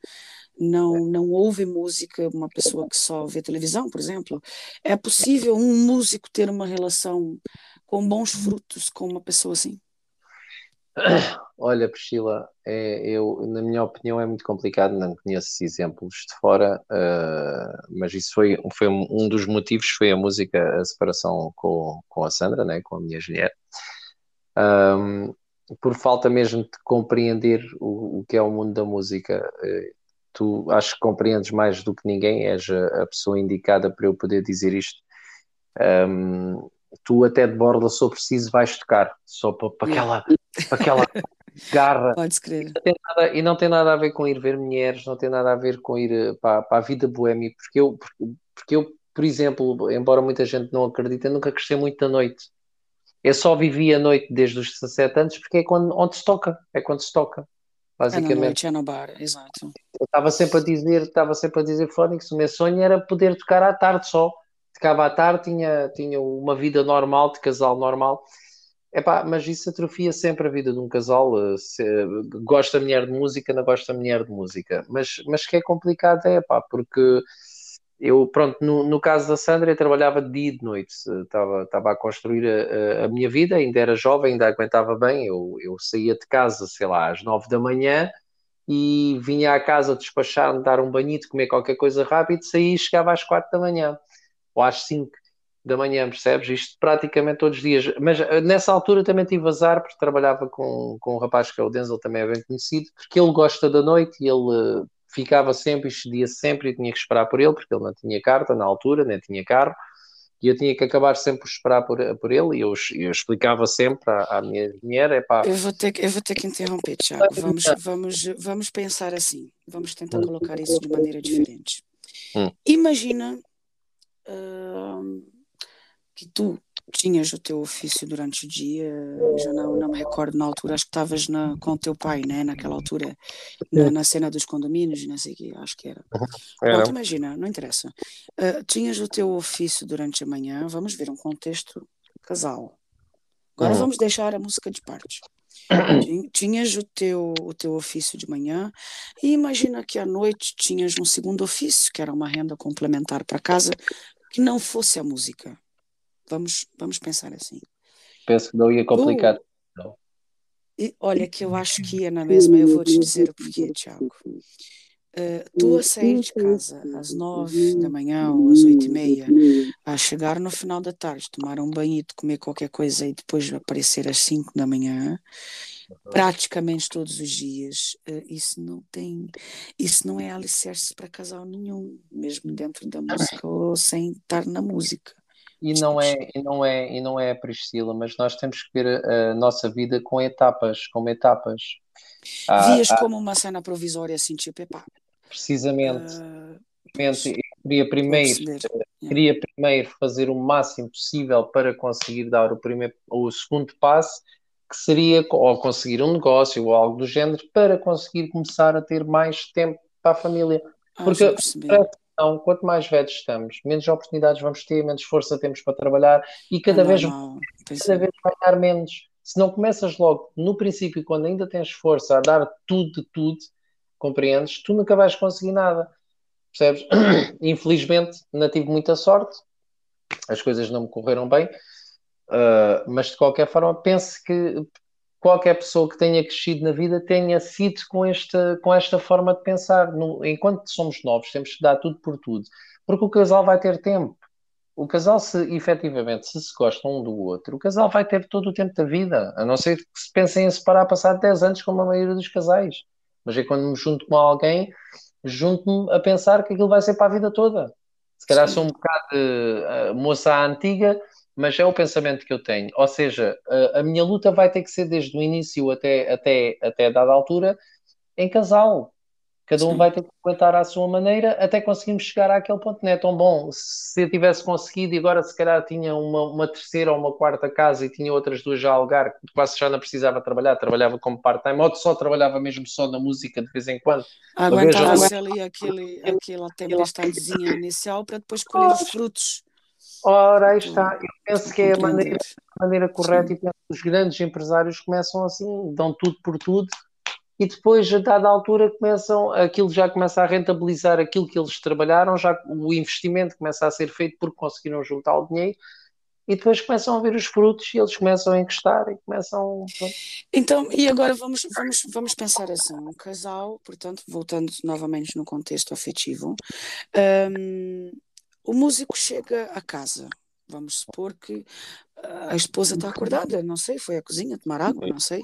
Speaker 1: não, não ouve música, uma pessoa que só vê televisão, por exemplo. É possível um músico ter uma relação com bons frutos com uma pessoa assim?
Speaker 2: Olha, Priscila, é, eu, na minha opinião, é muito complicado, não conheço exemplos de fora, uh, mas isso foi, foi um, um, dos motivos, foi a música, a separação com, com a Sandra, né, com a minha mulher, um, por falta mesmo de compreender o, o que é o mundo da música. Uh, tu acho que compreendes mais do que ninguém, és a, a pessoa indicada para eu poder dizer isto. Um, tu até de borda, se preciso, vais tocar, só para, para aquela aquela garra.
Speaker 1: Pode crer.
Speaker 2: E não, nada, e não, tem nada a ver com ir ver mulheres, não tem nada a ver com ir eh, para, para a vida boêmia, porque eu, porque, porque eu, por exemplo, embora muita gente não acredite, eu nunca cresci muito da noite. Eu só vivi a noite desde os 17 anos, porque é quando, onde se toca, é quando se toca. Basicamente. É na
Speaker 1: noite, é no bar, exato.
Speaker 2: Eu estava sempre a dizer, estava sempre a dizer, Fónix, o meu sonho era poder tocar à tarde só. Tocava à tarde, tinha, tinha uma vida normal, de casal normal, Epá, mas isso atrofia sempre a vida de um casal. Eh, se, gosta a mulher de música, não gosta a mulher de música. Mas, mas que é complicado é, pá, porque eu, pronto, no, no caso da Sandra, eu trabalhava de dia e de noite. Estava, estava a construir a, a, minha vida, ainda era jovem, ainda aguentava bem. Eu, eu saía de casa, sei lá, às nove da manhã e vinha à casa despachar-me, dar um banhito, comer qualquer coisa rápido, saía e chegava às quatro da manhã ou às cinco da manhã, percebes? Isto praticamente todos os dias. Mas eh, nessa altura também tive azar, porque trabalhava com, com um rapaz que é o Denzel, também é bem conhecido, porque ele gosta da noite e ele uh, ficava sempre, excedia sempre e tinha que esperar por ele, porque ele não tinha carta na altura, nem tinha carro, e eu tinha que acabar sempre por esperar por, por ele, e eu, eu explicava sempre à, à minha mulher, é pá...
Speaker 1: Eu vou ter, eu vou ter que interromper, Tiago, vamos, vamos, vamos pensar assim, vamos tentar colocar isso de maneira diferente. Hum. Imagina... Uh que tu tinhas o teu ofício durante o dia, já não, não me recordo na altura, acho que estavas com o teu pai, né, naquela altura, na, na cena dos condomínios, não sei o que, acho que era. era. Pronto, imagina, não interessa. Uh, tinhas o teu ofício durante a manhã, vamos ver um contexto casal. Agora uhum. vamos deixar a música de parte. Tinhas o teu, o teu ofício de manhã e imagina que à noite tinhas um segundo ofício, que era uma renda complementar para casa, que não fosse a música Vamos, vamos pensar assim.
Speaker 2: Penso que não ia complicar.
Speaker 1: não. E, olha, que eu acho que ia na mesma, eu vou te dizer o porquê, Tiago. Uh, a sair de casa às nove da manhã ou às oito e meia, a chegar no final da tarde, tomar um banho, comer qualquer coisa e depois aparecer às cinco da manhã, praticamente todos os dias. Uh, isso não tem, isso não é alicerce para casal nenhum, mesmo dentro da música ou sem estar na música.
Speaker 2: E não é, e não é, e não é Priscila, mas nós temos que ver a, a nossa vida com etapas, como etapas.
Speaker 1: Vias como uma cena provisória, assim, tipo, epá,
Speaker 2: Precisamente. Uh, eu queria primeiro, queria primeiro fazer o máximo possível para conseguir dar o, primeiro, o segundo passo, que seria ou conseguir um negócio ou algo do género, para conseguir começar a ter mais tempo para a família. Ah, Porque não, quanto mais velhos estamos, menos oportunidades vamos ter, menos força temos para trabalhar e cada, ah, vez, não, cada é. vez vai dar menos. Se não começas logo no princípio, quando ainda tens força a dar tudo de tudo, compreendes? Tu nunca vais conseguir nada, percebes? Infelizmente, não tive muita sorte, as coisas não me correram bem, uh, mas de qualquer forma, penso que qualquer pessoa que tenha crescido na vida tenha sido com esta, com esta forma de pensar. No, enquanto somos novos, temos que dar tudo por tudo, porque o casal vai ter tempo. O casal, se efetivamente se, se gostam um do outro, o casal vai ter todo o tempo da vida, a não ser que se pensem em separar passar 10 anos, como a maioria dos casais mas é quando me junto com alguém, junto-me a pensar que aquilo vai ser para a vida toda. Se calhar Sim. sou um bocado uh, moça antiga, mas é o pensamento que eu tenho. Ou seja, uh, a minha luta vai ter que ser desde o início até, até, até dada altura em casal. Cada um Sim. vai ter que aguentar à sua maneira até conseguirmos chegar àquele ponto. Não é tão bom. Se eu tivesse conseguido e agora se calhar tinha uma, uma terceira ou uma quarta casa e tinha outras duas já a alugar, quase já não precisava trabalhar, trabalhava como part-time, ou só trabalhava mesmo só na música de vez em quando.
Speaker 1: Aguentava-se ali aquele, aquela tempestadezinha inicial para depois colher os frutos.
Speaker 2: Ora, aí está. Eu penso que é a maneira, a maneira correta Sim. e penso que os grandes empresários começam assim, dão tudo por tudo e depois, a dada altura, começam, aquilo já começa a rentabilizar aquilo que eles trabalharam, já o investimento começa a ser feito porque conseguiram juntar o dinheiro e depois começam a ver os frutos e eles começam a encostar e começam.
Speaker 1: Então, e agora vamos, vamos, vamos pensar assim: um casal, portanto, voltando novamente no contexto afetivo, um, o músico chega a casa. Vamos supor que a esposa está acordada, não sei, foi à cozinha tomar água, não sei.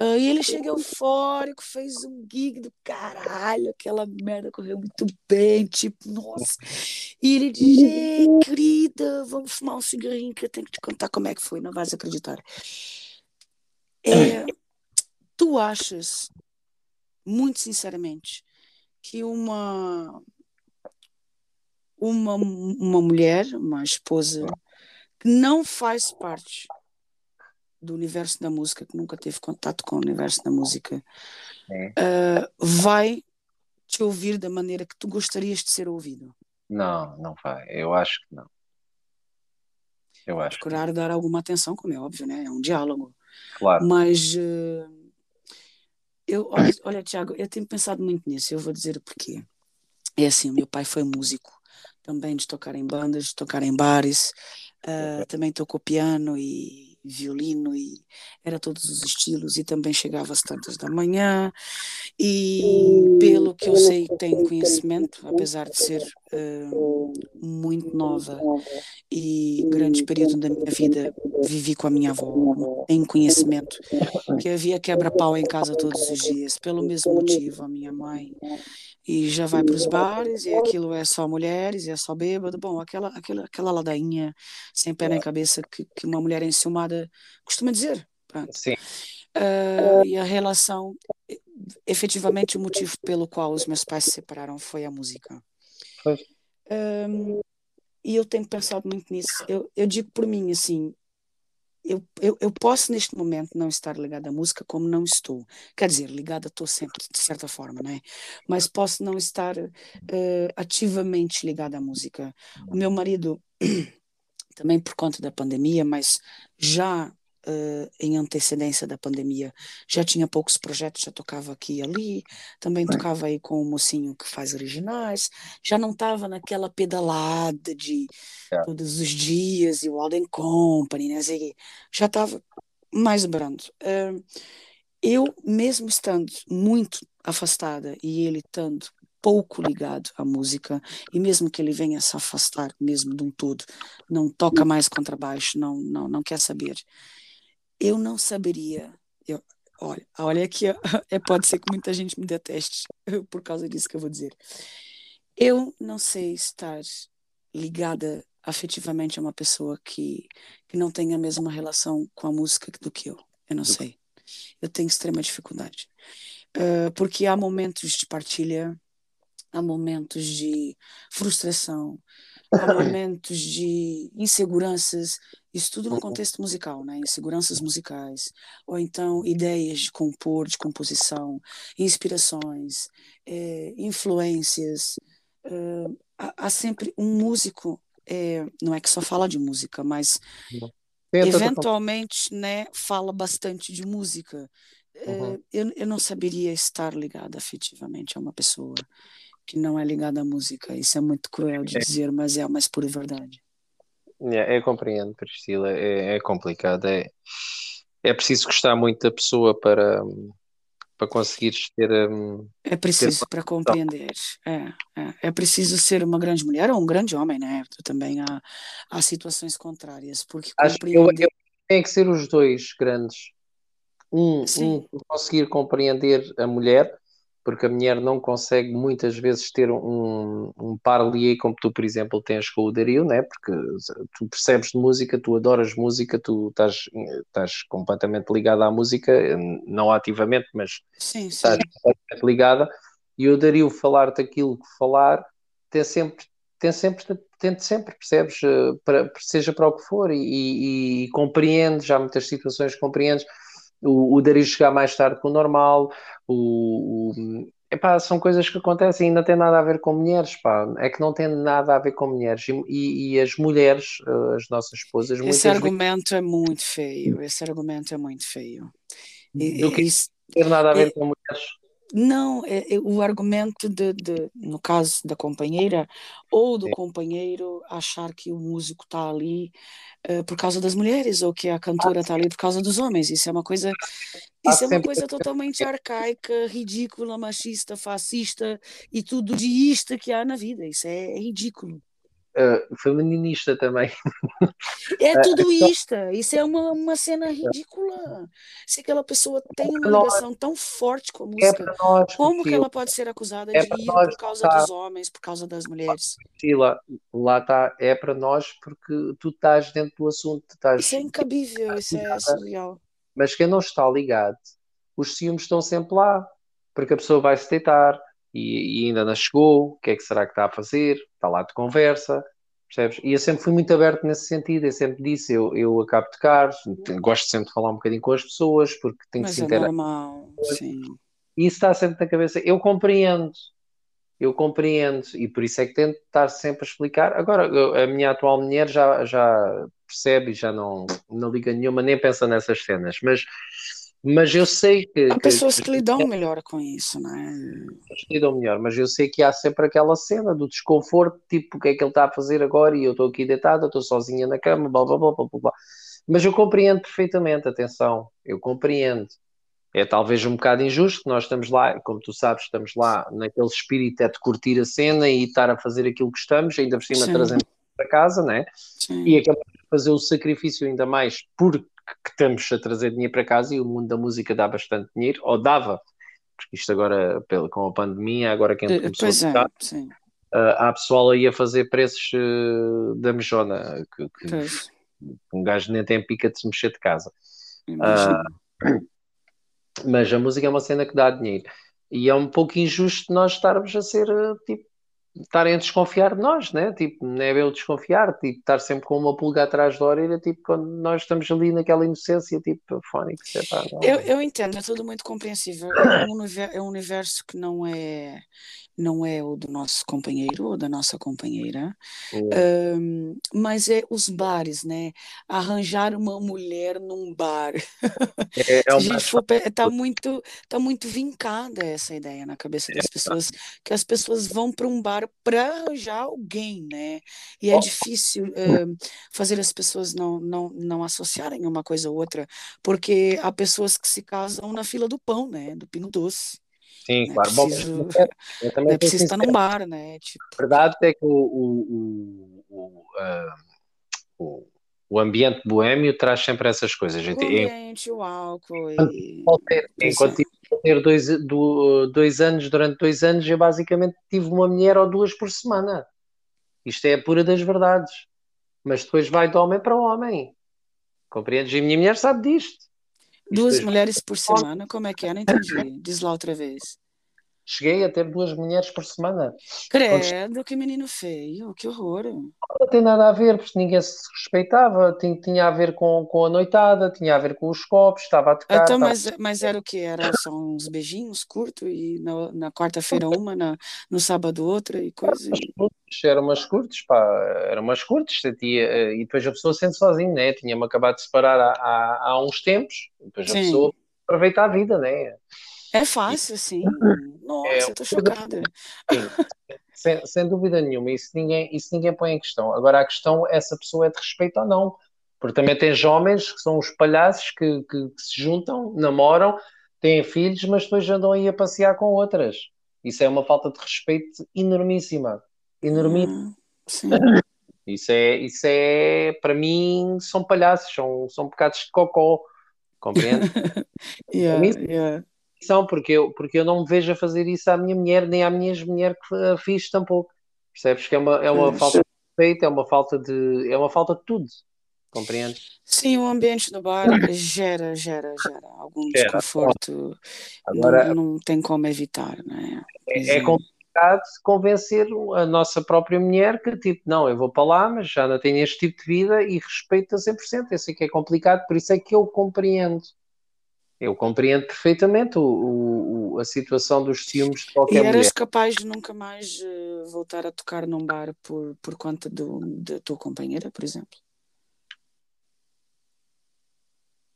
Speaker 1: Uh, e ele chega eufórico, fez um gig do caralho, aquela merda correu muito bem, tipo, nossa. E ele diz: querida, vamos fumar um cigarrinho que eu tenho que te contar como é que foi, não vais acreditar. É, tu achas, muito sinceramente, que uma, uma, uma mulher, uma esposa, que não faz parte do universo da música, que nunca teve contato com o universo da música, é. uh, vai te ouvir da maneira que tu gostarias de ser ouvido?
Speaker 2: Não, não vai. Eu acho que não.
Speaker 1: Eu acho. Procurar dar alguma atenção, como é óbvio, né? É um diálogo. Claro. Mas uh, eu, olha, olha, Tiago, eu tenho pensado muito nisso. Eu vou dizer o porquê. É assim, meu pai foi músico, também de tocar em bandas, de tocar em bares. Uh, também tocou piano e violino e era todos os estilos e também chegava às tantas da manhã e pelo que eu sei tenho conhecimento apesar de ser uh, muito nova e grande período da minha vida vivi com a minha avó tenho conhecimento que havia quebra-pau em casa todos os dias pelo mesmo motivo a minha mãe e já vai para os bares e aquilo é só mulheres e é só bêbado. Bom, aquela, aquela, aquela ladainha sem pé nem cabeça que, que uma mulher enciumada costuma dizer. Pronto. Sim. Uh, e a relação, efetivamente, o motivo pelo qual os meus pais se separaram foi a música. Um, e eu tenho pensado muito nisso. Eu, eu digo por mim, assim, eu, eu, eu posso neste momento não estar ligada à música como não estou. Quer dizer, ligada estou sempre, de certa forma, né? Mas posso não estar uh, ativamente ligada à música. O meu marido, também por conta da pandemia, mas já uh, em antecedência da pandemia, já tinha poucos projetos, já tocava aqui e ali, também tocava aí com o mocinho que faz originais, já não estava naquela pedalada de é. todos os dias e o Alden Company, né? Já estava mais brando. Uh, eu, mesmo estando muito afastada e ele estando pouco ligado à música, e mesmo que ele venha se afastar mesmo de um todo, não toca mais contrabaixo, não, não, não quer saber, eu não saberia. Eu, olha, olha aqui, é, pode ser que muita gente me deteste por causa disso que eu vou dizer. Eu não sei estar ligada afetivamente a uma pessoa que, que não tem a mesma relação com a música do que eu. Eu não sei. Eu tenho extrema dificuldade. Uh, porque há momentos de partilha, há momentos de frustração, há momentos de inseguranças, isso tudo no contexto musical, né? Inseguranças musicais, ou então ideias de compor, de composição, inspirações, é, influências. Uh, há, há, sempre um músico, é, não é que só fala de música, mas eventualmente, né, fala bastante de música. Uhum. eu, eu não saberia estar ligada afetivamente a uma pessoa que não é ligada à música. Isso é muito cruel de é. dizer, mas é a mais pura verdade.
Speaker 2: É, é compreendo, Priscila. É, é complicado. É, é preciso gostar muito da pessoa para, para conseguires ter. Um,
Speaker 1: é preciso ter... para compreender. É, é, é, preciso ser uma grande mulher ou um grande homem, né? Também há, há situações contrárias. Porque
Speaker 2: Acho compreender... que eu, eu, tem que ser os dois grandes. Um, um conseguir compreender a mulher porque a mulher não consegue muitas vezes ter um, um parlier como tu, por exemplo, tens com o Dario, né? porque tu percebes de música, tu adoras música, tu estás, estás completamente ligada à música, não ativamente, mas sim, sim. estás completamente ligada, e o Dario falar-te aquilo que falar, tem sempre, tem sempre, tente sempre, percebes, eh, para, seja para o que for, e, e, e compreende, já muitas situações compreendes, o, o Dario chegar mais tarde que o normal, o, o epá, são coisas que acontecem e não tem nada a ver com mulheres, pá. É que não tem nada a ver com mulheres. E, e, e as mulheres, eh, as nossas esposas.
Speaker 1: Esse argumento vezes... é muito feio. Esse argumento é muito feio.
Speaker 2: Do que isso ter nada a ver com mulheres.
Speaker 1: Não, é, é, o argumento de, de, no caso da companheira ou do Sim. companheiro achar que o músico está ali uh, por causa das mulheres ou que a cantora está ali por causa dos homens. Isso é uma coisa, isso é uma coisa totalmente arcaica, ridícula, machista, fascista e tudo de isto que há na vida. Isso é, é ridículo
Speaker 2: uh, feminista também.
Speaker 1: É eh, tudo isto. Isso é uma, uma cena ridícula. Se aquela pessoa tem uma ligação tão forte com a é música, é como que ela pode ser acusada é de ir por causa tá. dos homens, por causa das mulheres?
Speaker 2: Sheila, lá está, é para nós porque tu estás dentro do assunto. Estás,
Speaker 1: isso é incabível, isso é surreal.
Speaker 2: Mas quem não está ligado, os ciúmes estão sempre lá, porque a pessoa vai se deitar, e, e, ainda não chegou, o que é que será que está a fazer? Está lá de conversa, percebes? E eu sempre fui muito aberto nesse sentido, eu sempre disse, eu, eu acabo de tocar, gosto sempre de falar um bocadinho com as pessoas, porque tenho
Speaker 1: Mas
Speaker 2: que se
Speaker 1: é interagir. normal, sim.
Speaker 2: E isso está sempre na cabeça, eu compreendo, eu compreendo, e por isso é que tento estar sempre a explicar. Agora, a minha atual mulher já, já percebe, já não, não liga nenhuma, nem pensa nessas cenas, mas mas eu sei que.
Speaker 1: Há pessoas que, que lidam melhor com isso, não é?
Speaker 2: Lidam melhor, mas eu sei que há sempre aquela cena do desconforto, tipo, o que é que ele está a fazer agora e eu estou aqui deitada, estou sozinha na cama, blá blá blá blá blá. Mas eu compreendo perfeitamente, atenção, eu compreendo. É talvez um bocado injusto, nós estamos lá, como tu sabes, estamos lá naquele espírito é de curtir a cena e estar a fazer aquilo que estamos, ainda por cima Sim. trazendo para casa, né? Sim. E acabamos de fazer o sacrifício ainda mais por que estamos a trazer dinheiro para casa e o mundo da música dá bastante dinheiro, ou dava, porque isto agora, com a pandemia, agora quem
Speaker 1: eh, começou pois a tocar, é, sim.
Speaker 2: Uh, há pessoal aí a fazer preços uh, da mejona, que, que um gajo nem tem pica de se mexer de casa. Uh, mas a música é uma cena que dá dinheiro. E é um pouco injusto nós estarmos a ser tipo estarem a desconfiar de nós, né? Tipo, não é eu desconfiar, tipo, estar sempre com uma pulga atrás da orelha, tipo, quando nós estamos ali naquela inocência, tipo, fónico.
Speaker 1: Eu, eu entendo, é tudo muito compreensível. É um, é um universo que não é não é o do nosso companheiro ou da nossa companheira, um, mas é os bares, né? Arranjar uma mulher num bar. É, é uma... tá muito tá muito vincada essa ideia na cabeça das é. pessoas que as pessoas vão para um bar para arranjar alguém, né? E é
Speaker 2: Oh.
Speaker 1: difícil eh, fazer as pessoas não, não, não associarem uma coisa ou outra, porque há pessoas que se casam na fila do pão, né? Do Pingo Doce.
Speaker 2: Sim,
Speaker 1: Não é
Speaker 2: claro. Bom,
Speaker 1: preciso,
Speaker 2: eu também
Speaker 1: é preciso estar num bar, né? Tipo,
Speaker 2: A verdade é que o, o, o, o, ah, o- o ambiente boémio traz sempre essas coisas.
Speaker 1: o
Speaker 2: gente. Em-
Speaker 1: ambiente, o álcool e...
Speaker 2: enquanto tive solteiro dois, do- dois anos, durante dois anos, eu basicamente tive uma mulher ou duas por semana. Isto é a pura das verdades. Mas depois vai de homem para homem. Compreendes? E a minha mulher sabe disto.
Speaker 1: Duas mulheres por semana, como é que é? Não entendi. Diz lá outra vez.
Speaker 2: Cheguei a ter duas mulheres por semana.
Speaker 1: Credo, que menino feio, que horror.
Speaker 2: Não tem nada a ver, porque ninguém se respeitava. Tinha, tinha a ver com, com a noitada, tinha a ver com os copos, estava a tocar.
Speaker 1: Então,
Speaker 2: estava-
Speaker 1: mas, mas era o que? Era só uns beijinhos curtos e na, na quarta-feira uma, na, no sábado outra e coisa.
Speaker 2: umas curtas, eram umas curtas, pá, eram umas curtas, sentia, eh, e depois a pessoa sente sozinha, né? Tinha-me acabado de separar há, há, há uns tempos, depois a
Speaker 1: Sim.
Speaker 2: pessoa aproveita a vida, né?
Speaker 1: É fácil, assim. Nossa,
Speaker 2: É,
Speaker 1: tô chocada.
Speaker 2: Sim, sem, sem dúvida nenhuma, isso ninguém, isso ninguém põe em questão. Agora a questão é se a pessoa é de respeito ou não, porque também tens homens que são os palhaços que, que, que se juntam, namoram, têm filhos, mas depois andam aí a passear com outras. Isso é uma falta de respeito enormíssima. Enormíssima.
Speaker 1: Ah, sim.
Speaker 2: Isso é, isso é, para mim, são palhaços, são, são pecados de cocó, compreende?
Speaker 1: Yeah,
Speaker 2: mim-
Speaker 1: yeah.
Speaker 2: São, porque eu, porque eu não me vejo a fazer isso à minha mulher, nem à minha ex-mulher que a fiz tampouco. Percebes que é uma, é uma
Speaker 1: Pois.
Speaker 2: falta de respeito, é uma falta de, é uma falta de tudo, compreende?
Speaker 1: Sim, o ambiente do bar gera, gera, gera algum
Speaker 2: Gera.
Speaker 1: desconforto.
Speaker 2: Agora,
Speaker 1: Não, não tem como evitar, né?
Speaker 2: É, é complicado convencer a nossa própria mulher que, tipo, não, eu vou para lá, mas já não tenho este tipo de vida e respeito a 100%. Eu sei que é complicado, por isso é que eu compreendo. Eu compreendo perfeitamente o, o- a situação dos ciúmes de
Speaker 1: E
Speaker 2: qualquer mulher.
Speaker 1: eras capaz de nunca mais eh, voltar a tocar num bar por, por conta do, da tua companheira, por exemplo?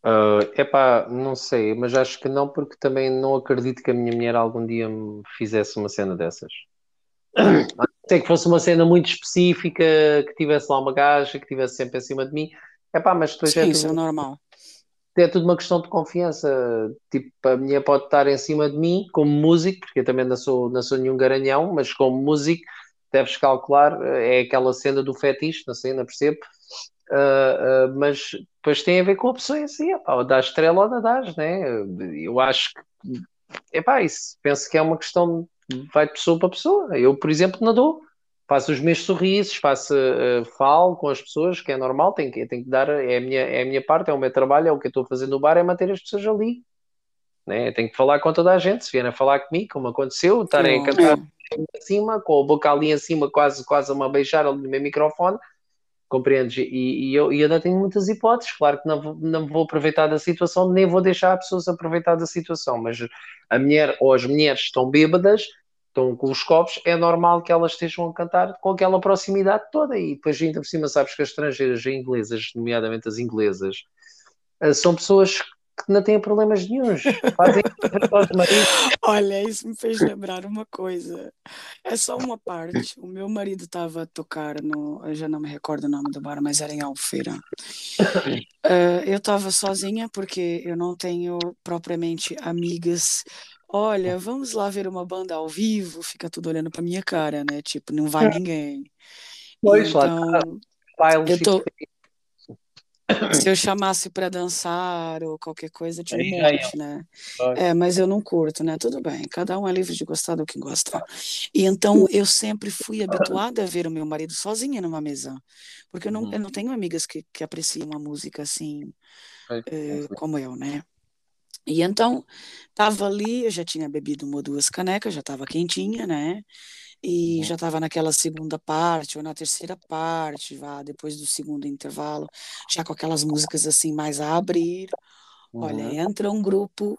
Speaker 2: Ah, epá, não sei, mas acho que não, porque também não acredito que a minha mulher algum dia me fizesse uma cena dessas. Até que fosse uma cena muito específica, que tivesse lá uma gaja, que estivesse sempre acima de mim. Epá, mas depois é
Speaker 1: Sim, isso é normal.
Speaker 2: É tudo uma questão de confiança. Tipo, a mulher pode estar em cima de mim como músico, porque eu também não sou, não sou nenhum garanhão, mas como músico deves calcular, é aquela cena do fetiche, não sei, não percebo. Uh, uh, mas depois tem a ver com a pessoa em si, ou dá estrela ou não dás, né? Eu acho que, epá, isso penso que é uma questão, vai de pessoa para pessoa. Eu, por exemplo, não dou, faço os meus sorrisos, faço, uh, falo com as pessoas, que é normal, tenho que, tenho que dar, é a, minha, é a minha parte, é o meu trabalho, é o que eu estou a fazer no bar, é manter as pessoas ali. Né? Eu tenho que falar com toda a gente, se vierem a falar comigo, como aconteceu, estarem a cantar
Speaker 1: É.
Speaker 2: acima, com a boca ali em cima, quase, quase a me beijar ali no meu microfone, compreendes? E, e eu, e eu ainda tenho muitas hipóteses, claro que não, vou- não vou aproveitar da situação, nem vou deixar as pessoas aproveitar da situação, mas a mulher ou as mulheres estão bêbadas, estão com os copos, é normal que elas estejam a cantar com aquela proximidade toda, e depois ainda por cima sabes que as estrangeiras inglesas, nomeadamente as inglesas, eh, são pessoas que não têm problemas nenhuns, fazem aos maridos,
Speaker 1: Olha, isso me fez lembrar uma coisa. É só uma parte. O meu marido estava a tocar no. Eu já não me recordo o nome do bar, mas era em Albufeira. Eh, eu estava sozinha porque eu não tenho propriamente amigas. Olha, vamos lá ver uma banda ao vivo. Fica tudo olhando para minha cara, né? Tipo, não vai ninguém.
Speaker 2: Pois, lá
Speaker 1: Então,
Speaker 2: bailes
Speaker 1: eu tô. Se eu chamasse para dançar ou qualquer coisa, tinha um monte, né? É, mas eu não curto, né? Tudo bem, cada um é livre de gostar do que gosta. E então eu sempre fui habituada a ver o meu marido sozinha numa mesa, porque eu não,
Speaker 2: Uhum.
Speaker 1: eu não tenho amigas que, que apreciam a música assim, eh, como eu, né? E então tava ali, eu já tinha bebido uma ou duas canecas, já estava quentinha, né? E
Speaker 2: Uhum.
Speaker 1: já estava naquela segunda parte ou na terceira parte, vá, depois do segundo intervalo, já com aquelas músicas assim mais a abrir. Olha,
Speaker 2: Uhum.
Speaker 1: entra um grupo.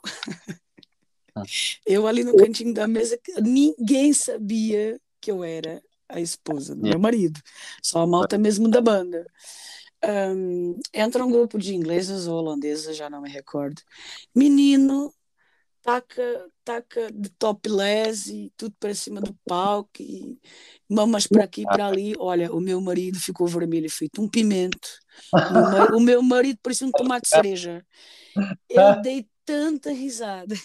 Speaker 2: Ah.
Speaker 1: Eu ali no cantinho da mesa, ninguém sabia que eu era a esposa do
Speaker 2: Yeah.
Speaker 1: meu marido, só a malta mesmo da banda. Ahn, entra um grupo de ingleses ou holandeses, já não me recordo. Menino, taca, taca de topless e tudo para cima do palco e mamas para aqui para ali. Olha, o meu marido ficou vermelho, feito um pimento. O meu marido, o meu marido parecia um tomate cereja. Eu dei tanta risada.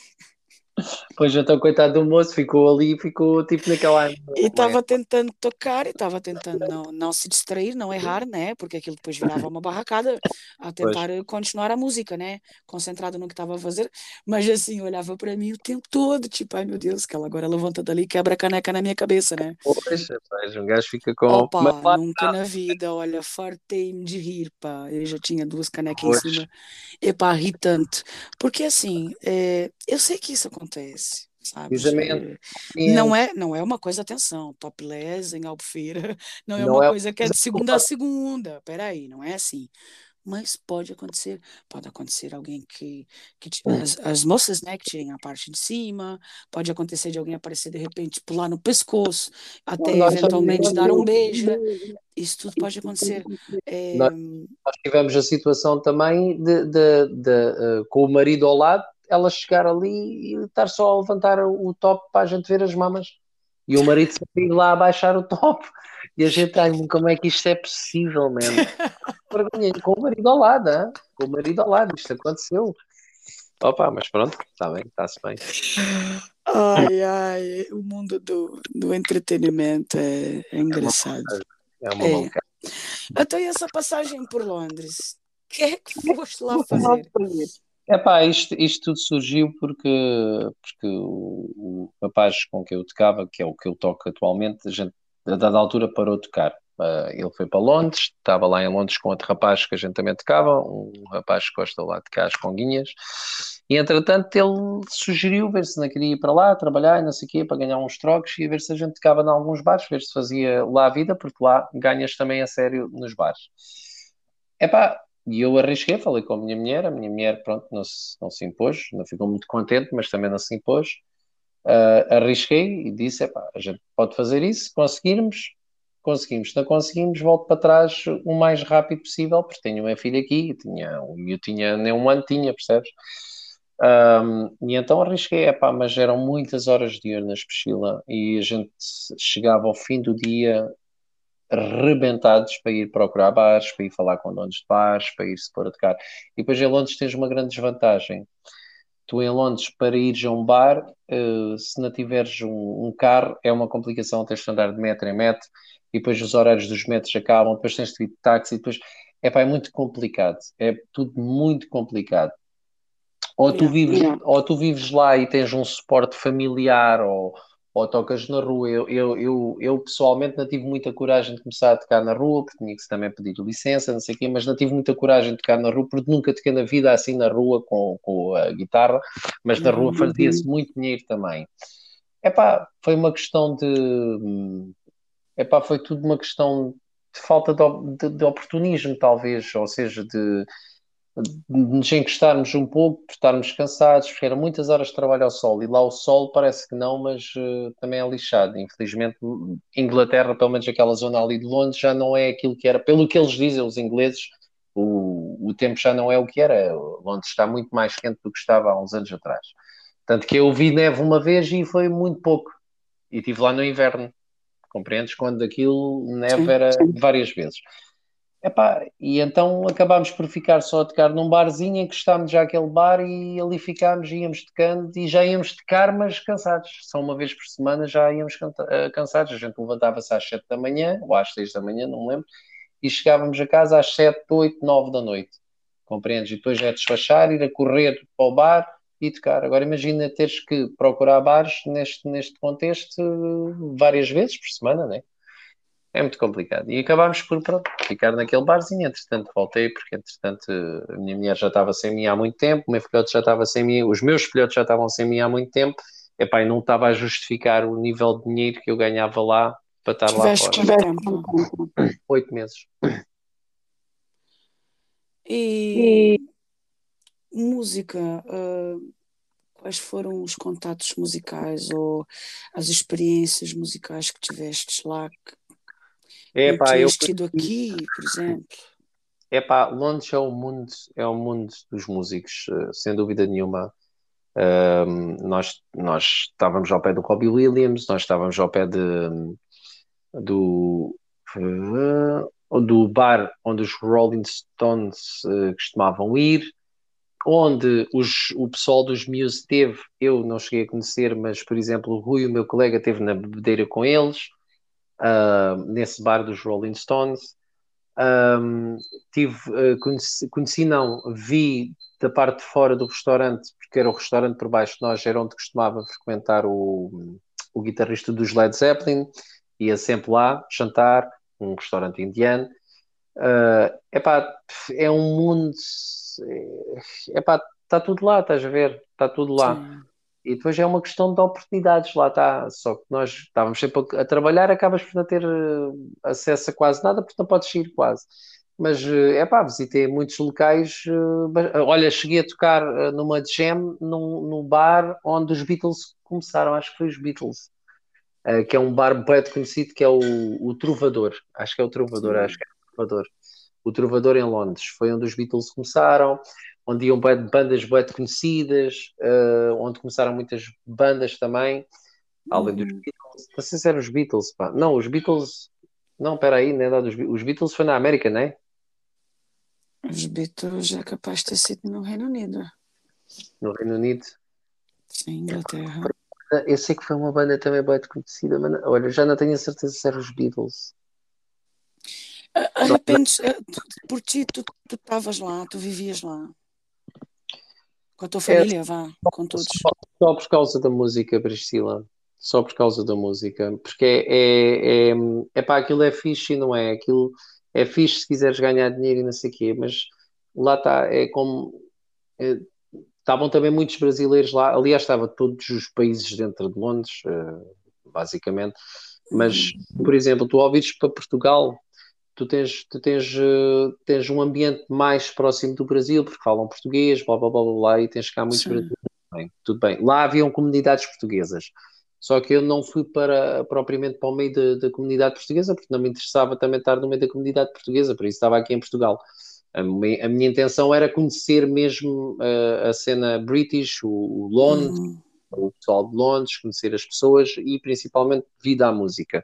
Speaker 2: Pois então, coitado do moço, ficou ali, ficou tipo naquela.
Speaker 1: E estava tentando tocar e estava tentando não, não se distrair, não errar, né? Porque aquilo depois virava uma barracada a tentar pois. continuar a música, né? Concentrado no que estava a fazer. Mas assim, olhava para mim o tempo todo, tipo, ai meu Deus, que ela agora levanta dali e quebra a caneca na minha cabeça, né?
Speaker 2: Poxa, mas um gajo fica com.
Speaker 1: Opa, mas, nunca na vida, olha, fartei-me de rir, pá. Eu já tinha duas canecas pois. em cima. E pá, ri tanto. Porque assim, é, eu sei que isso acontece. Sabe? É, não é, não é uma coisa, atenção, topless em Albufeira, não é não uma é coisa que é de segunda a segunda, peraí, não é assim. Mas pode acontecer, pode acontecer alguém que, que as, as, moças, né, que tirem a parte de cima, pode acontecer de alguém aparecer de repente, pular no pescoço, até eventualmente dar um beijo, isso tudo pode acontecer. É...
Speaker 2: Nós, tivemos a situação também de, de, de uh, com o marido ao lado, ela chegar ali e estar só a levantar o top para a gente ver as mamas. E o marido sempre ir lá abaixar o top. E a gente, ai, como é que isto é possível, mesmo? com o marido ao lado, hein? com o marido ao lado, isto aconteceu. Opa, mas pronto, está bem, está-se bem.
Speaker 1: Ai, ai, o mundo do, do entretenimento é, é engraçado.
Speaker 2: É uma, é uma é.
Speaker 1: Então, e essa passagem por Londres? O que é que foste lá fazer?
Speaker 2: Epá, isto, isto tudo surgiu porque, porque o, rapaz com quem eu tocava, que é o que eu toco atualmente, a gente a dada altura parou de tocar. Uh, ele foi para Londres, estava lá em Londres com outro rapaz que a gente também tocava, um rapaz que gosta lá de tocar as conguinhas, e entretanto ele sugeriu ver se não queria ir para lá, trabalhar e não sei o quê, para ganhar uns trocos e ver se a gente tocava em alguns bares, ver se fazia lá a vida, porque lá ganhas também a sério nos bares. Epá, e eu arrisquei, falei com a minha mulher, a minha mulher, pronto, não se, não se impôs, não ficou muito contente, mas também não se impôs. Uh, arrisquei e disse: epá, a gente pode fazer isso, conseguirmos, conseguimos. Se não conseguimos, volto para trás o mais rápido possível, porque tenho uma filha aqui, tinha, eu tinha nem um ano, tinha, percebes? Um, e então arrisquei, epá, mas eram muitas horas de ir na Espechila e a gente chegava ao fim do dia rebentados para ir procurar bares, para ir falar com donos de bares, para ir se pôr a tocar. E depois em Londres tens uma grande desvantagem. Tu em Londres, para ires a um bar, uh, se não tiveres um, um, carro, é uma complicação, tens de andar de metro em metro, e depois os horários dos metros acabam, depois tens de ir de táxi, depois... Epá, é muito complicado, é tudo muito complicado. Ou tu, vives, ou tu vives lá e tens um suporte familiar, ou, ou tocas na rua. Eu, eu, eu, eu, pessoalmente não tive muita coragem de começar a tocar na rua, porque tinha que também pedir licença, não sei o quê, mas não tive muita coragem de tocar na rua, porque nunca toquei na vida assim na rua com, com a guitarra, mas na rua fazia-se muito dinheiro também. Epá, foi uma questão de. Epá, foi tudo uma questão de falta de, de, de oportunismo, talvez, ou seja, de nos encostarmos um pouco, por estarmos cansados, porque eram muitas horas de trabalho ao sol, e lá o sol parece que não, mas uh, também é lixado. Infelizmente, Inglaterra, pelo menos aquela zona ali de Londres, já não é aquilo que era, pelo que eles dizem, os ingleses, o, o tempo já não é o que era. Londres está muito mais quente do que estava há uns anos atrás. Tanto que eu vi neve uma vez e foi muito pouco, e estive lá no inverno, compreendes? Quando aquilo neve era várias vezes. Epá, e então acabámos por ficar só a tocar num barzinho, encostámos já aquele bar e ali ficámos, íamos tocando e já íamos tocar, mas cansados. Só uma vez por semana já íamos eh, cansados. A gente levantava-se às 7 da manhã, ou às 6 da manhã, não me lembro, e chegávamos a casa às 7, 8, 9 da noite. Compreendes? E depois é despachar, ir a correr para o bar e tocar. Agora imagina teres que procurar bares neste, neste contexto várias vezes por semana, né? é muito complicado. E acabámos por pronto, ficar naquele barzinho. Entretanto, voltei, porque entretanto a minha mulher já estava sem mim há muito tempo, o meu filhote já estava sem mim, os meus filhotes já estavam sem mim há muito tempo. Epá, e não estava a justificar o nível de dinheiro que eu ganhava lá para estar Tiveste lá fora. Oito meses.
Speaker 1: E, e... música, uh, quais foram os contatos musicais ou as experiências musicais que tiveste lá que
Speaker 2: é, pá, eu
Speaker 1: tido aqui, por exemplo.
Speaker 2: É pá, Londres é o mundo, é o mundo dos músicos, eh, sem dúvida nenhuma. Um, nós, nós estávamos ao pé do Robbie Williams, nós estávamos ao pé de, do, uh, do bar onde os Rolling Stones uh, costumavam ir, onde os, o pessoal dos Muse teve, eu não cheguei a conhecer, mas por exemplo o Rui, o meu colega, teve na bebedeira com eles, uh, nesse bar dos Rolling Stones. Um, tive, conheci, conheci, não, vi da parte de fora do restaurante, porque era o restaurante por baixo de nós, era onde costumava frequentar o, o guitarrista dos Led Zeppelin, ia sempre lá jantar, um restaurante indiano. Uh, epá, é um mundo. É, epá, está tudo lá, estás a ver? Está tudo lá. Sim. E depois é uma questão de oportunidades, lá está. Só que nós estávamos sempre a, trabalhar, acabas por não ter uh, acesso a quase nada, porque não podes ir quase mas é pá, visitei muitos locais. Eh, olha, cheguei a tocar eh, numa jam num, num bar onde os Beatles começaram, acho que foi os Beatles, que é um bar bem conhecido que é o, o Trovador, acho que é o Trovador, acho que é o Trovador. O Trovador em Londres, foi onde os Beatles começaram, onde iam bandas bem conhecidas, onde começaram muitas bandas também, além dos uhum. Beatles. Não sei se eram os Beatles, pá. Não, os Beatles. Não, espera aí, não é dos Os Beatles foi na América, não é?
Speaker 1: Os Beatles é capaz de ter sido no Reino Unido.
Speaker 2: No Reino Unido?
Speaker 1: Sim, Inglaterra.
Speaker 2: Eu sei que foi uma banda também bem conhecida, mas olha, já não tenho a certeza se eram os Beatles.
Speaker 1: De repente, por ti, tu estavas lá, tu vivias lá. Com a tua família, é, vá, com todos. Só,
Speaker 2: só, por causa da música, Priscila. Só por causa da música. Porque é, é, é, é pá, aquilo é fixe e não é. Aquilo é fixe se quiseres ganhar dinheiro e não sei o quê, mas lá está, é como. É, estavam também muitos brasileiros lá, aliás, estava todos os países dentro de Londres, uh, basicamente, mas, por exemplo, tu ao vires para Portugal, tu tens, tu tens, uh, tens um ambiente mais próximo do Brasil, porque falam português, blá blá blá blá, e tens cá muitos Sim. brasileiros. Bem, tudo bem. Lá haviam comunidades portuguesas. Só que eu não fui para propriamente para o meio da, comunidade portuguesa, porque não me interessava também estar no meio da comunidade portuguesa, por isso estava aqui em Portugal. A, me, a minha intenção era conhecer mesmo uh, a cena British, o, o Londres, uhum. o pessoal de Londres, conhecer as pessoas e principalmente devido à música.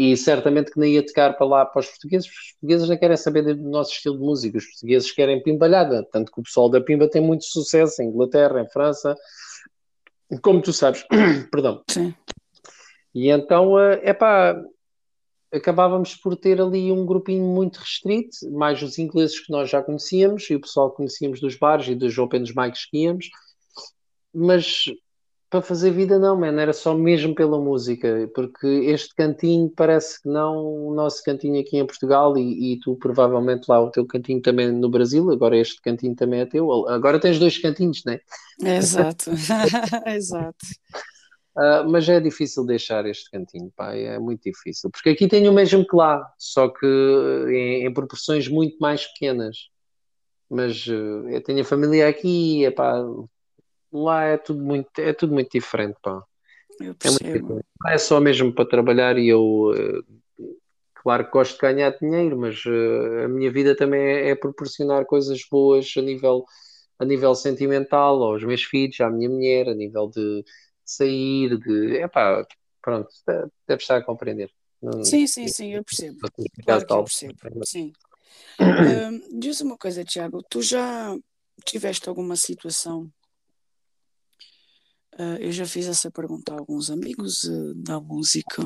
Speaker 2: E certamente que nem ia tocar para lá para os portugueses, porque os portugueses não querem saber do nosso estilo de música, os portugueses querem pimbalhada, tanto que o pessoal da Pimba tem muito sucesso em Inglaterra, em França, como tu sabes, perdão.
Speaker 1: Sim.
Speaker 2: E então, é eh, pá, acabávamos por ter ali um grupinho muito restrito, mais os ingleses que nós já conhecíamos e o pessoal que conhecíamos dos bares e dos open mics que íamos, mas para fazer vida não, man, era só mesmo pela música, porque este cantinho parece que não o nosso cantinho aqui em Portugal e, e, tu provavelmente lá o teu cantinho também no Brasil, agora este cantinho também é teu, agora tens dois cantinhos, não
Speaker 1: é? Exato, exato.
Speaker 2: Uh, mas é difícil deixar este cantinho, pá, é muito difícil, porque aqui tenho o mesmo que lá, só que em, em proporções muito mais pequenas, mas uh, eu tenho a família aqui, é pá, lá é tudo muito, é tudo muito diferente, pá.
Speaker 1: Eu percebo.
Speaker 2: É, é só mesmo para trabalhar e eu, eh, claro que gosto de ganhar dinheiro, mas uh, a minha vida também é, é, proporcionar coisas boas a nível, a nível sentimental, aos meus filhos, à minha mulher, a nível de sair, de, é pá, pronto, deve estar a compreender.
Speaker 1: sim, sim, sim, eu percebo. Claro que eu percebo, sim. Uh, diz uma coisa, Tiago, tu já tiveste alguma situação Uh, eu já fiz essa pergunta a alguns amigos uh, da música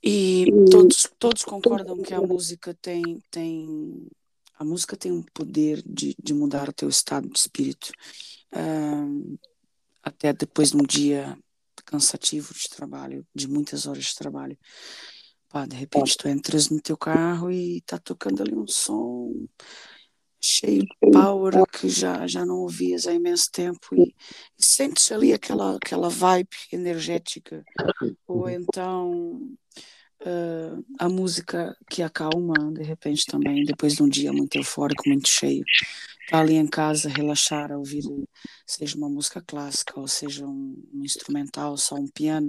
Speaker 1: e todos, todos concordam que a música tem, tem a música tem um poder de, de mudar o teu estado de espírito uh, até depois de um dia cansativo de trabalho, de muitas horas de trabalho. Pá, de repente tu entras no teu carro e tá tocando ali um som cheio de power que já, já não ouvias há imenso tempo e, e sentes ali aquela, aquela vibe energética? Ou então uh, a música que acalma de repente também depois de um dia muito eufórico, muito cheio? Tá ali em casa relaxar a ouvir seja uma música clássica ou seja um, um instrumental, só um piano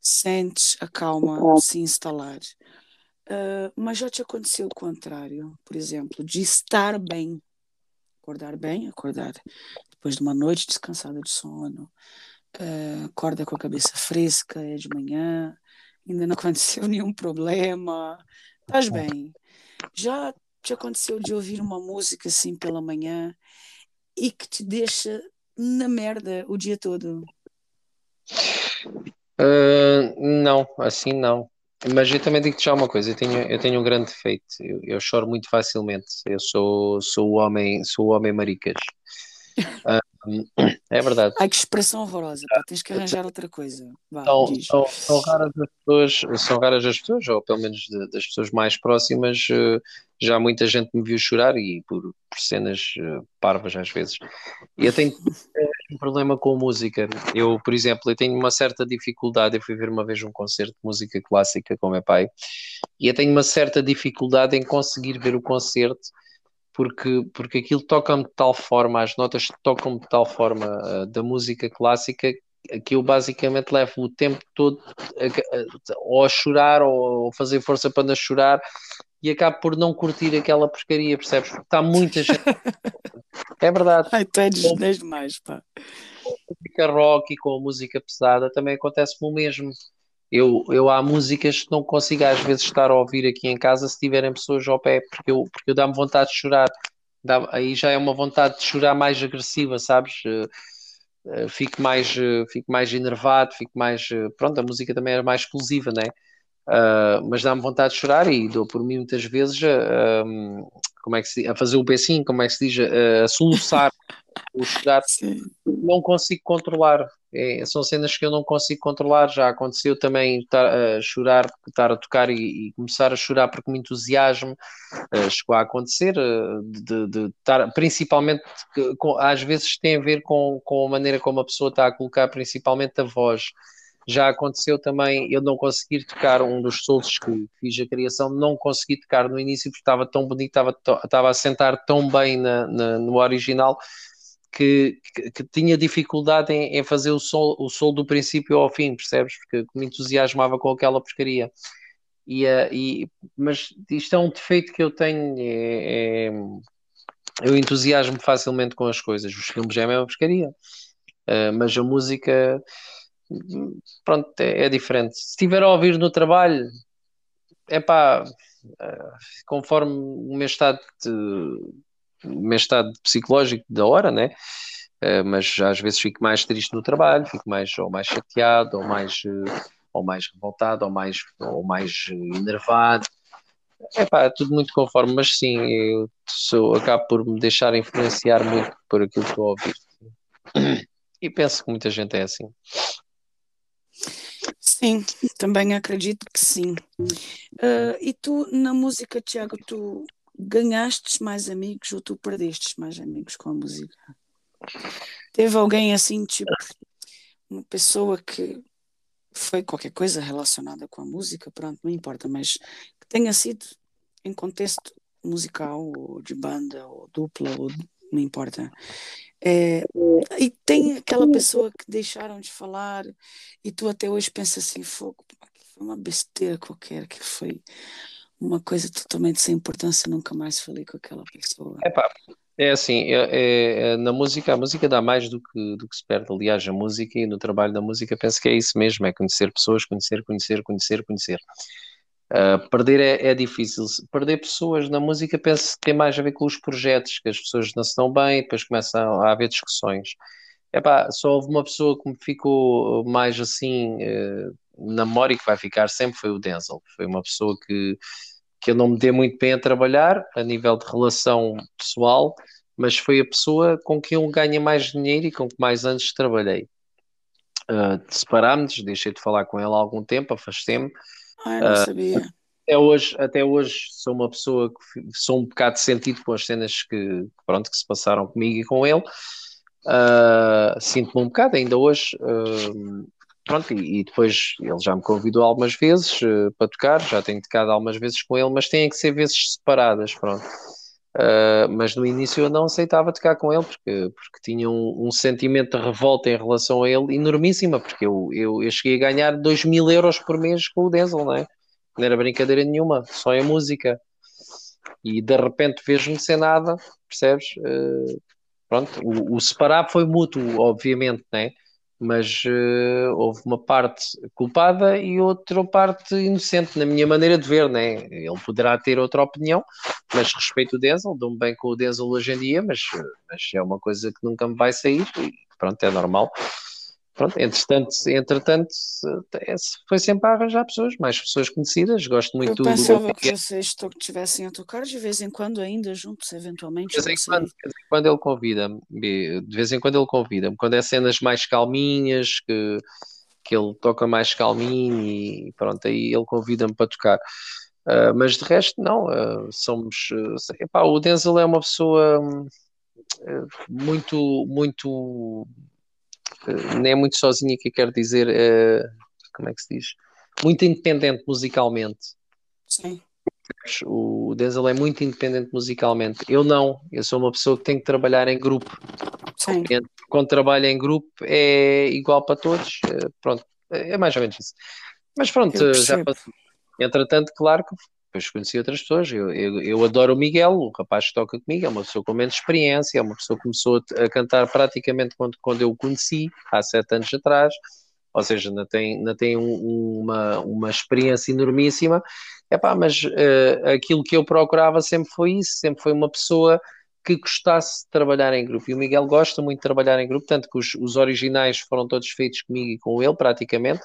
Speaker 1: sentes a calma se instalar Uh, mas já te aconteceu o contrário, por exemplo, de estar bem, acordar bem, acordar depois de uma noite descansada de sono, uh, acorda com a cabeça fresca, é de manhã, ainda não aconteceu nenhum problema, estás bem. Já te aconteceu de ouvir uma música assim pela manhã e que te deixa na merda o dia todo?
Speaker 2: Uh, não, assim não. Mas eu também digo-te já uma coisa, eu tenho, eu tenho um grande defeito, eu, eu choro muito facilmente, eu sou, sou o homem, sou o homem maricas. Uh, é verdade.
Speaker 1: Ai, que expressão horrorosa, pá, tens que arranjar outra coisa. Vá,
Speaker 2: são, são, são, raras as pessoas, são raras as pessoas, ou pelo menos de, das pessoas mais próximas, uh, já muita gente me viu chorar e por, por cenas uh, parvas às vezes. E eu tenho um problema com música. Eu, por exemplo, eu tenho uma certa dificuldade. Eu fui ver uma vez um concerto de música clássica com o meu pai e eu tenho uma certa dificuldade em conseguir ver o concerto porque, porque aquilo toca-me de tal forma, as notas tocam-me de tal forma uh, da música clássica que eu basicamente levo o tempo todo a, a, ou a chorar ou a fazer força para não chorar e acabo por não curtir aquela porcaria, percebes? Porque está muita gente. é verdade.
Speaker 1: Ai, tu és demais, pá.
Speaker 2: Com a música rock e com a música pesada também acontece-me o mesmo. Eu, eu há músicas que não consigo às vezes estar a ouvir aqui em casa se tiverem pessoas ao pé, porque eu, porque eu dá-me vontade de chorar. Dá, aí já é uma vontade de chorar mais agressiva, sabes? Uh, uh, fico mais, uh, fico mais enervado, fico mais. pronto, a música também era mais explosiva, né? Uh, mas dá-me vontade de chorar e dou por mim muitas vezes a, como é que se, a fazer o becinho, como é que se diz, a, a soluçar o chorar. Sim. Não consigo controlar. É, são cenas que eu não consigo controlar. Já aconteceu também estar a chorar, estar a tocar e, e começar a chorar porque me entusiasmo. Uh, chegou a acontecer, uh, de, de, estar, principalmente, com, às vezes tem a ver com, com a maneira como a pessoa está a colocar, principalmente a voz. Já aconteceu também eu não conseguir tocar um dos solos que fiz a criação, não consegui tocar no início porque estava tão bonito, estava, estava a sentar tão bem na, na, no original que, que, que, tinha dificuldade em, em, fazer o sol, o sol do princípio ao fim, percebes? Porque me entusiasmava com aquela porcaria. E, uh, e, mas isto é um defeito que eu tenho. É, é, eu entusiasmo facilmente com as coisas. Os filmes já é a mesma porcaria. Uh, mas a música pronto, é, é, diferente. Se estiver a ouvir no trabalho, é pá, uh, conforme o meu estado, de, o meu estado psicológico da hora, né? Uh, mas às vezes fico mais triste no trabalho, fico mais ou mais chateado, ou mais, uh, ou mais revoltado, ou mais, ou mais enervado. É pá, tudo muito conforme, mas sim, eu sou, acabo por me deixar influenciar muito por aquilo que estou a ouvir. E penso que muita gente é assim.
Speaker 1: Sim, também acredito que sim. Uh, e tu, na música, Tiago, tu ganhaste mais amigos ou tu perdeste mais amigos com a música? Teve alguém assim, tipo, uma pessoa que foi qualquer coisa relacionada com a música, pronto, não importa, mas que tenha sido em contexto musical, ou de banda, ou dupla, ou não importa, é, e tem aquela pessoa que deixaram de falar e tu até hoje pensa assim, fogo, foi uma besteira qualquer, que foi uma coisa totalmente sem importância, nunca mais falei com aquela pessoa.
Speaker 2: Epá, é assim, é, é, na música, a música dá mais do que, do que se perde. Aliás, a música e no trabalho da música penso que é isso mesmo, é conhecer pessoas, conhecer, conhecer, conhecer, conhecer. Uh, perder é, é, difícil. Perder pessoas na música penso que tem mais a ver com os projetos, que as pessoas não se dão bem, depois começam a haver discussões. Epá, só houve uma pessoa que me ficou mais assim uh, na memória que vai ficar sempre foi o Denzel. Foi uma pessoa que, que eu não me dei muito bem a trabalhar a nível de relação pessoal, mas foi a pessoa com quem eu ganhei mais dinheiro e com que mais anos trabalhei. Uh, Separámos, deixei de falar com ele há algum tempo, afastei-me
Speaker 1: Ai, não uh, sabia.
Speaker 2: Até hoje, até hoje sou uma pessoa que sou um bocado sentido com as cenas que, pronto, que se passaram comigo e com ele. Uh, Sinto-me um bocado, ainda hoje. Uh, pronto, e, e, depois ele já me convidou algumas vezes uh, para tocar, já tenho tocado algumas vezes com ele, mas têm que ser vezes separadas, pronto. Uh, mas no início eu não aceitava tocar com ele porque, porque tinha um, um, sentimento de revolta em relação a ele enormíssima, porque eu, eu, eu cheguei a ganhar 2 mil euros por mês com o Denzel, não é? Não era brincadeira nenhuma, só em música. E de repente vejo-me sem nada, percebes? Uh, pronto, o, o separar foi mútuo, obviamente, né? Mas uh, houve uma parte culpada e outra parte inocente, na minha maneira de ver, né? Ele poderá ter outra opinião, mas respeito o Denzel, dou-me bem com o Denzel hoje em dia, mas, mas é uma coisa que nunca me vai sair e pronto, é normal. Pronto, entretanto, entretanto, é, foi sempre a arranjar pessoas, mais pessoas conhecidas. Gosto muito
Speaker 1: Eu pensava do... que vocês estivessem a tocar de vez em quando ainda juntos, eventualmente.
Speaker 2: De vez em quando, de quando ele convida-me, de vez em quando ele convida-me, quando é cenas mais calminhas, que, que ele toca mais calminho e pronto, aí ele convida-me para tocar. Uh, mas de resto, não, uh, somos. Uh, epá, o Denzel é uma pessoa muito, muito não é muito sozinha que eu quero dizer, uh, como é que se diz? Muito independente musicalmente.
Speaker 1: Sim.
Speaker 2: O Denzel é muito independente musicalmente. Eu não, eu sou uma pessoa que tem que trabalhar em grupo.
Speaker 1: Sim.
Speaker 2: Quando trabalho em grupo é igual para todos. Uh, pronto, é mais ou menos isso. Mas pronto, já passou. Entretanto, claro que depois conheci outras pessoas. Eu, eu, eu, adoro o Miguel, o rapaz que toca comigo, é uma pessoa com menos experiência, é uma pessoa que começou a, a cantar praticamente quando, quando eu o conheci, há sete anos atrás, ou seja, ainda tem, ainda tem um, uma, uma experiência enormíssima. Epá, mas uh, aquilo que eu procurava sempre foi isso, sempre foi uma pessoa que gostasse de trabalhar em grupo. E o Miguel gosta muito de trabalhar em grupo, tanto que os, os originais foram todos feitos comigo e com ele, praticamente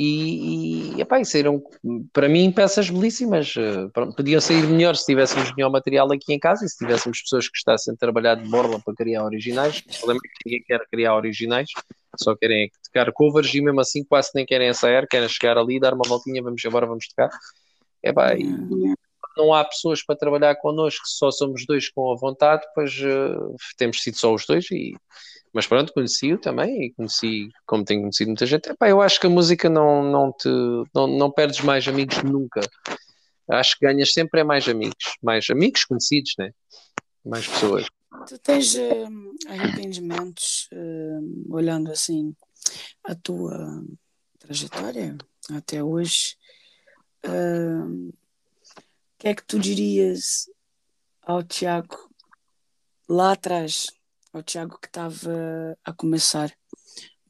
Speaker 2: e, e, epá, saíram para mim peças belíssimas. Eh, podiam sair melhor se tivéssemos melhor material aqui em casa e se tivéssemos pessoas que gostassem de trabalhar de borla para criar originais. O problema é que ninguém quer criar originais, só querem tocar covers e mesmo assim quase nem querem ensaiar, querem chegar ali, dar uma voltinha, vamos embora, vamos tocar. Epá, e não há pessoas para trabalhar connosco, só somos dois com a vontade, pois uh, temos sido só os dois e mas pronto, conheci-o também e conheci, como tenho conhecido muita gente. Epá, eu acho que a música não, não te não, não perdes mais amigos nunca. Acho que ganhas sempre é mais amigos, mais amigos conhecidos, né? Mais pessoas.
Speaker 1: Tu tens uh, arrependimentos uh, olhando assim a tua trajetória até hoje? Uh, o que é que tu dirias ao Tiago lá atrás? Ao Tiago que estava a começar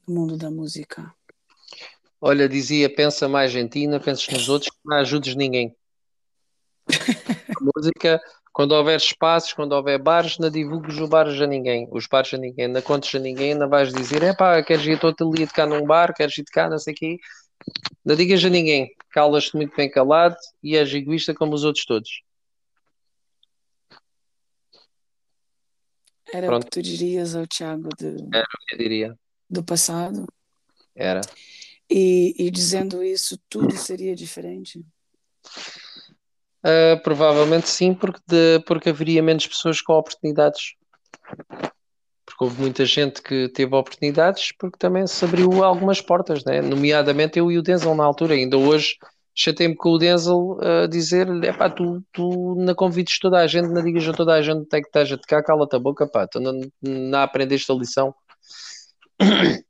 Speaker 1: no mundo da música?
Speaker 2: Olha, dizia, pensa mais em ti, não penses nos outros, não ajudes ninguém. a música, quando houver espaços, quando houver bares, não divulgues os bares a ninguém, os bares a ninguém, não contes a ninguém, não vais dizer, é pá, queres ir todo ali a tocar num bar, queres ir tocar, não sei o quê. Não digas a ninguém, calas-te muito bem calado e és egoísta como os outros todos.
Speaker 1: Era Pronto. o que tu dirias ao Tiago de,
Speaker 2: Era o que eu diria.
Speaker 1: do passado?
Speaker 2: Era.
Speaker 1: E, e dizendo isso, tudo seria diferente?
Speaker 2: Uh, provavelmente sim, porque, de, porque haveria menos pessoas com oportunidades. Porque houve muita gente que teve oportunidades, porque também se abriu algumas portas, né? nomeadamente eu e o Denzel na altura. Ainda hoje chatei-me com o Denzel a dizer-lhe: é pá, tu, tu não convides toda a gente, não digas a toda a gente até que estás a tocar, cala-te a boca, pá, tu não, não aprendeste a lição.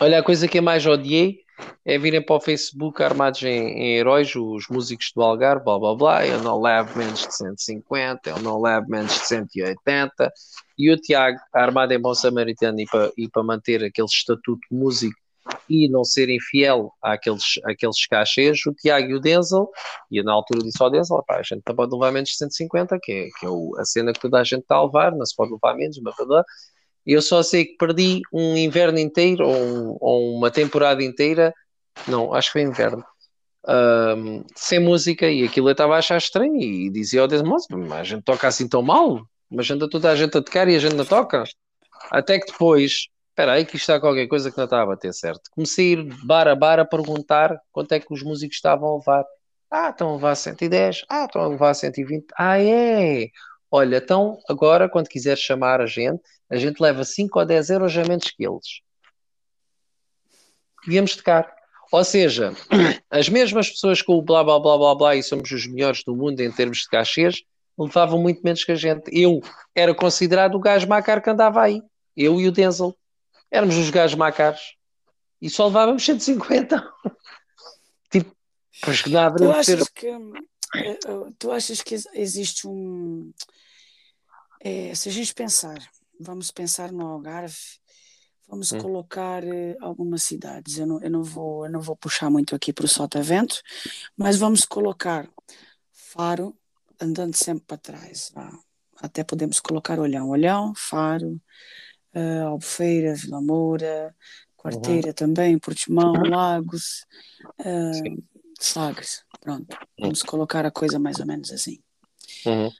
Speaker 2: Olha, a coisa que eu mais odiei é virem para o Facebook armados em, em, heróis, os músicos do Algarve, blá blá blá, eu não levo menos de 150, eu não levo menos de 180, e o Tiago, armado em bom samaritano e para, e para manter aquele estatuto músico e não serem fiel àqueles, àqueles cachês, o Tiago e o Denzel, e na altura disse ao Denzel, a gente não pode levar menos de 150, que é, que é o, a cena que toda a gente está a levar, não se pode levar menos, blá, blá, blá. Eu só sei que perdi um inverno inteiro, ou, um, ou uma temporada inteira, não, acho que foi inverno, um, sem música, e aquilo eu estava a achar estranho, e dizia ao Denzel, mas a gente toca assim tão mal, mas anda toda a gente a tocar e a gente não toca. Até que depois espera aí que está qualquer coisa que não está a bater certo. Comecei a ir bar a bar a perguntar quanto é que os músicos estavam a levar. Ah, estão a levar 110. Ah, estão a levar 120. Ah, é? Olha, então agora, quando quiseres chamar a gente, a gente leva 5 ou 10 euros a menos que eles. Devíamos tocar. Ou seja, as mesmas pessoas com o blá blá blá blá blá e somos os melhores do mundo em termos de cachês, levavam muito menos que a gente. Eu era considerado o gajo macar que andava aí. Eu e o Denzel. Éramos os gajos macaros e só levávamos 150. tipo, pois que nada
Speaker 1: tu achas que eh, eh, Tu achas que existe um, É, se a gente pensar, vamos pensar no Algarve, vamos
Speaker 2: Hum.
Speaker 1: colocar eh, algumas cidades. Eu não, eu não vou, eu não vou puxar muito aqui para o Sotavento, mas vamos colocar Faro, andando sempre para trás. Até podemos colocar Olhão, Olhão, Faro, eh, Albufeira, Vila Moura, Quarteira também, Portimão, Lagos, eh,
Speaker 2: Sim.
Speaker 1: Sagres. Pronto, vamos colocar a coisa mais ou menos assim.
Speaker 2: Uhum.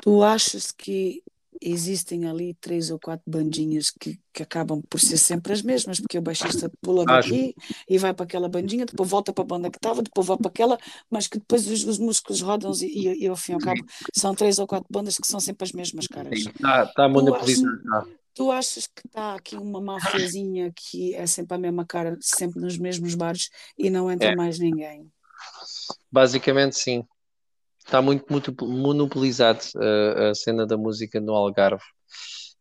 Speaker 1: Tu achas que existem ali três ou quatro bandinhas que, que acabam por ser sempre as mesmas, porque o baixista pula
Speaker 2: Acho.
Speaker 1: daqui e vai para aquela bandinha, depois volta para a banda que estava, depois vai para aquela, mas que depois os, os músicos rodam e, e, e ao fim e ao cabo são três ou quatro bandas que são sempre as mesmas caras.
Speaker 2: Está tá monopolizado.
Speaker 1: Tu achas que está aqui uma mafiazinha que é sempre a mesma cara, sempre nos mesmos bares e não entra
Speaker 2: É.
Speaker 1: mais ninguém?
Speaker 2: Basicamente, sim. Está muito, muito monopolizado uh, a cena da música no Algarve.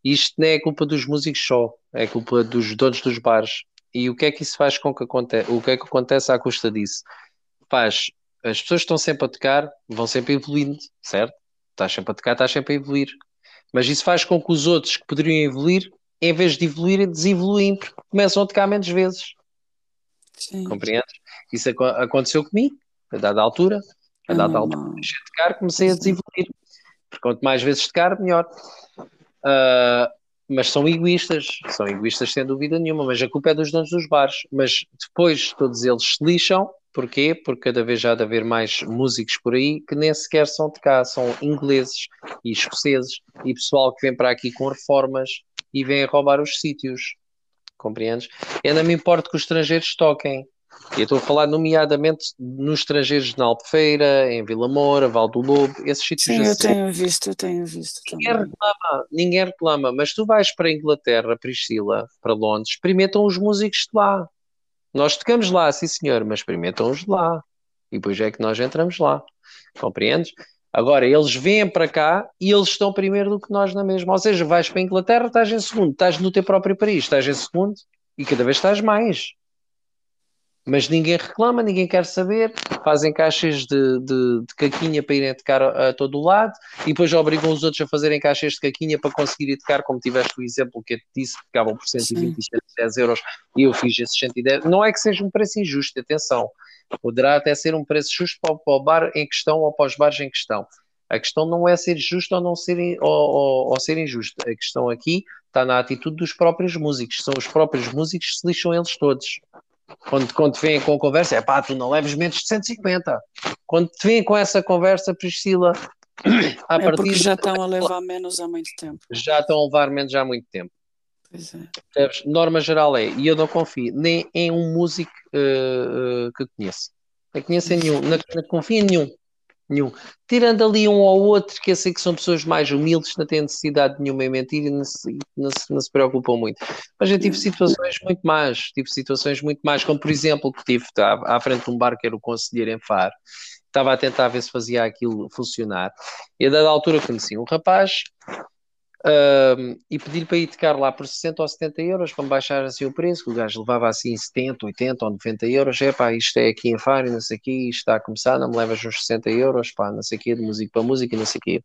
Speaker 2: Isto não é culpa dos músicos só, é culpa dos donos dos bares. E o que é que isso faz com que acontece? O que é que acontece à custa disso? Faz, as pessoas estão sempre a tocar, vão sempre evoluindo, certo? Estás sempre a tocar, estás sempre a evoluir. Mas isso faz com que os outros que poderiam evoluir, em vez de evoluírem, desevoluem, porque começam a tocar menos vezes.
Speaker 1: Sim.
Speaker 2: Compreendes? Isso aco- aconteceu comigo, a dada altura. A
Speaker 1: É
Speaker 2: dada altura,
Speaker 1: normal.
Speaker 2: deixei de tocar, comecei a desevoluir. Porque quanto mais vezes tocar, melhor. Ah, mas são egoístas, são egoístas sem dúvida nenhuma, mas a culpa é dos donos dos bares. Mas depois todos eles se lixam, porquê? Porque cada vez já há de haver mais músicos por aí que nem sequer são de cá, são ingleses e escoceses e pessoal que vem para aqui com reformas e vem a roubar os sítios. Compreendes? Eu não me importo que os estrangeiros toquem. E eu estou a falar nomeadamente nos estrangeiros na Albufeira, em Vila Moura, Val do Lobo, esses sítios
Speaker 1: Sim, eu
Speaker 2: assim.
Speaker 1: tenho visto, eu tenho visto
Speaker 2: Ninguém
Speaker 1: também.
Speaker 2: reclama, ninguém reclama, mas tu vais para a Inglaterra, Priscila, para Londres, experimentam os músicos de lá. Nós tocamos lá, sim senhor, mas experimentam os de lá. E depois é que nós entramos lá. Compreendes? Agora, eles vêm para cá e eles estão primeiro do que nós na mesma. Ou seja, vais para a Inglaterra, estás em segundo, estás no teu próprio país, estás em segundo e cada vez estás mais. Mas ninguém reclama, ninguém quer saber, fazem caixas de, de, de caquinha para irem tocar a, a todo o lado e depois obrigam os outros a fazerem caixas de caquinha para conseguir ir tocar, como tiveste o exemplo que eu te disse, que ficavam por 120 e 110 euros e eu fiz esses 110. Não é que seja um preço injusto, atenção, poderá até ser um preço justo para, o- para o bar em questão ou para os bares em questão. A questão não é ser justo ou não ser, ou, ou, ou ser injusto. A questão aqui está na atitude dos próprios músicos. São os próprios músicos que se lixam eles todos. Quando, quando te vêm com a conversa, é pá, tu não leves menos de 150. Quando te vêm com essa conversa, Priscila, à
Speaker 1: É
Speaker 2: partida
Speaker 1: já estão a levar menos há muito tempo.
Speaker 2: já estão a levar menos há muito tempo.
Speaker 1: Pois é.
Speaker 2: Norma geral é, e eu não confio nem em um músico eh, eh, que conheço. Não conheço em nenhum, não, não confio em nenhum. Nenhum. Tirando ali um ou outro, que eu sei que são pessoas mais humildes, não têm necessidade nenhuma em mentir e não se, não se, não se preocupam muito. Mas eu tive situações muito más, tive situações muito más, como por exemplo, que tive estava à frente de um bar que era o conselheiro em Faro, estava a tentar ver se fazia aquilo funcionar, e a dada altura conheci um rapaz e pedi-lhe para ir tocar lá por 60 ou 70 euros para me baixar assim o preço, que o gajo levava assim 70, 80 ou 90 euros, é pá, isto é aqui em Faro, não sei o quê, isto está a começar, não me levas uns 60 euros, pá, não sei o quê, de música para música não sei o quê.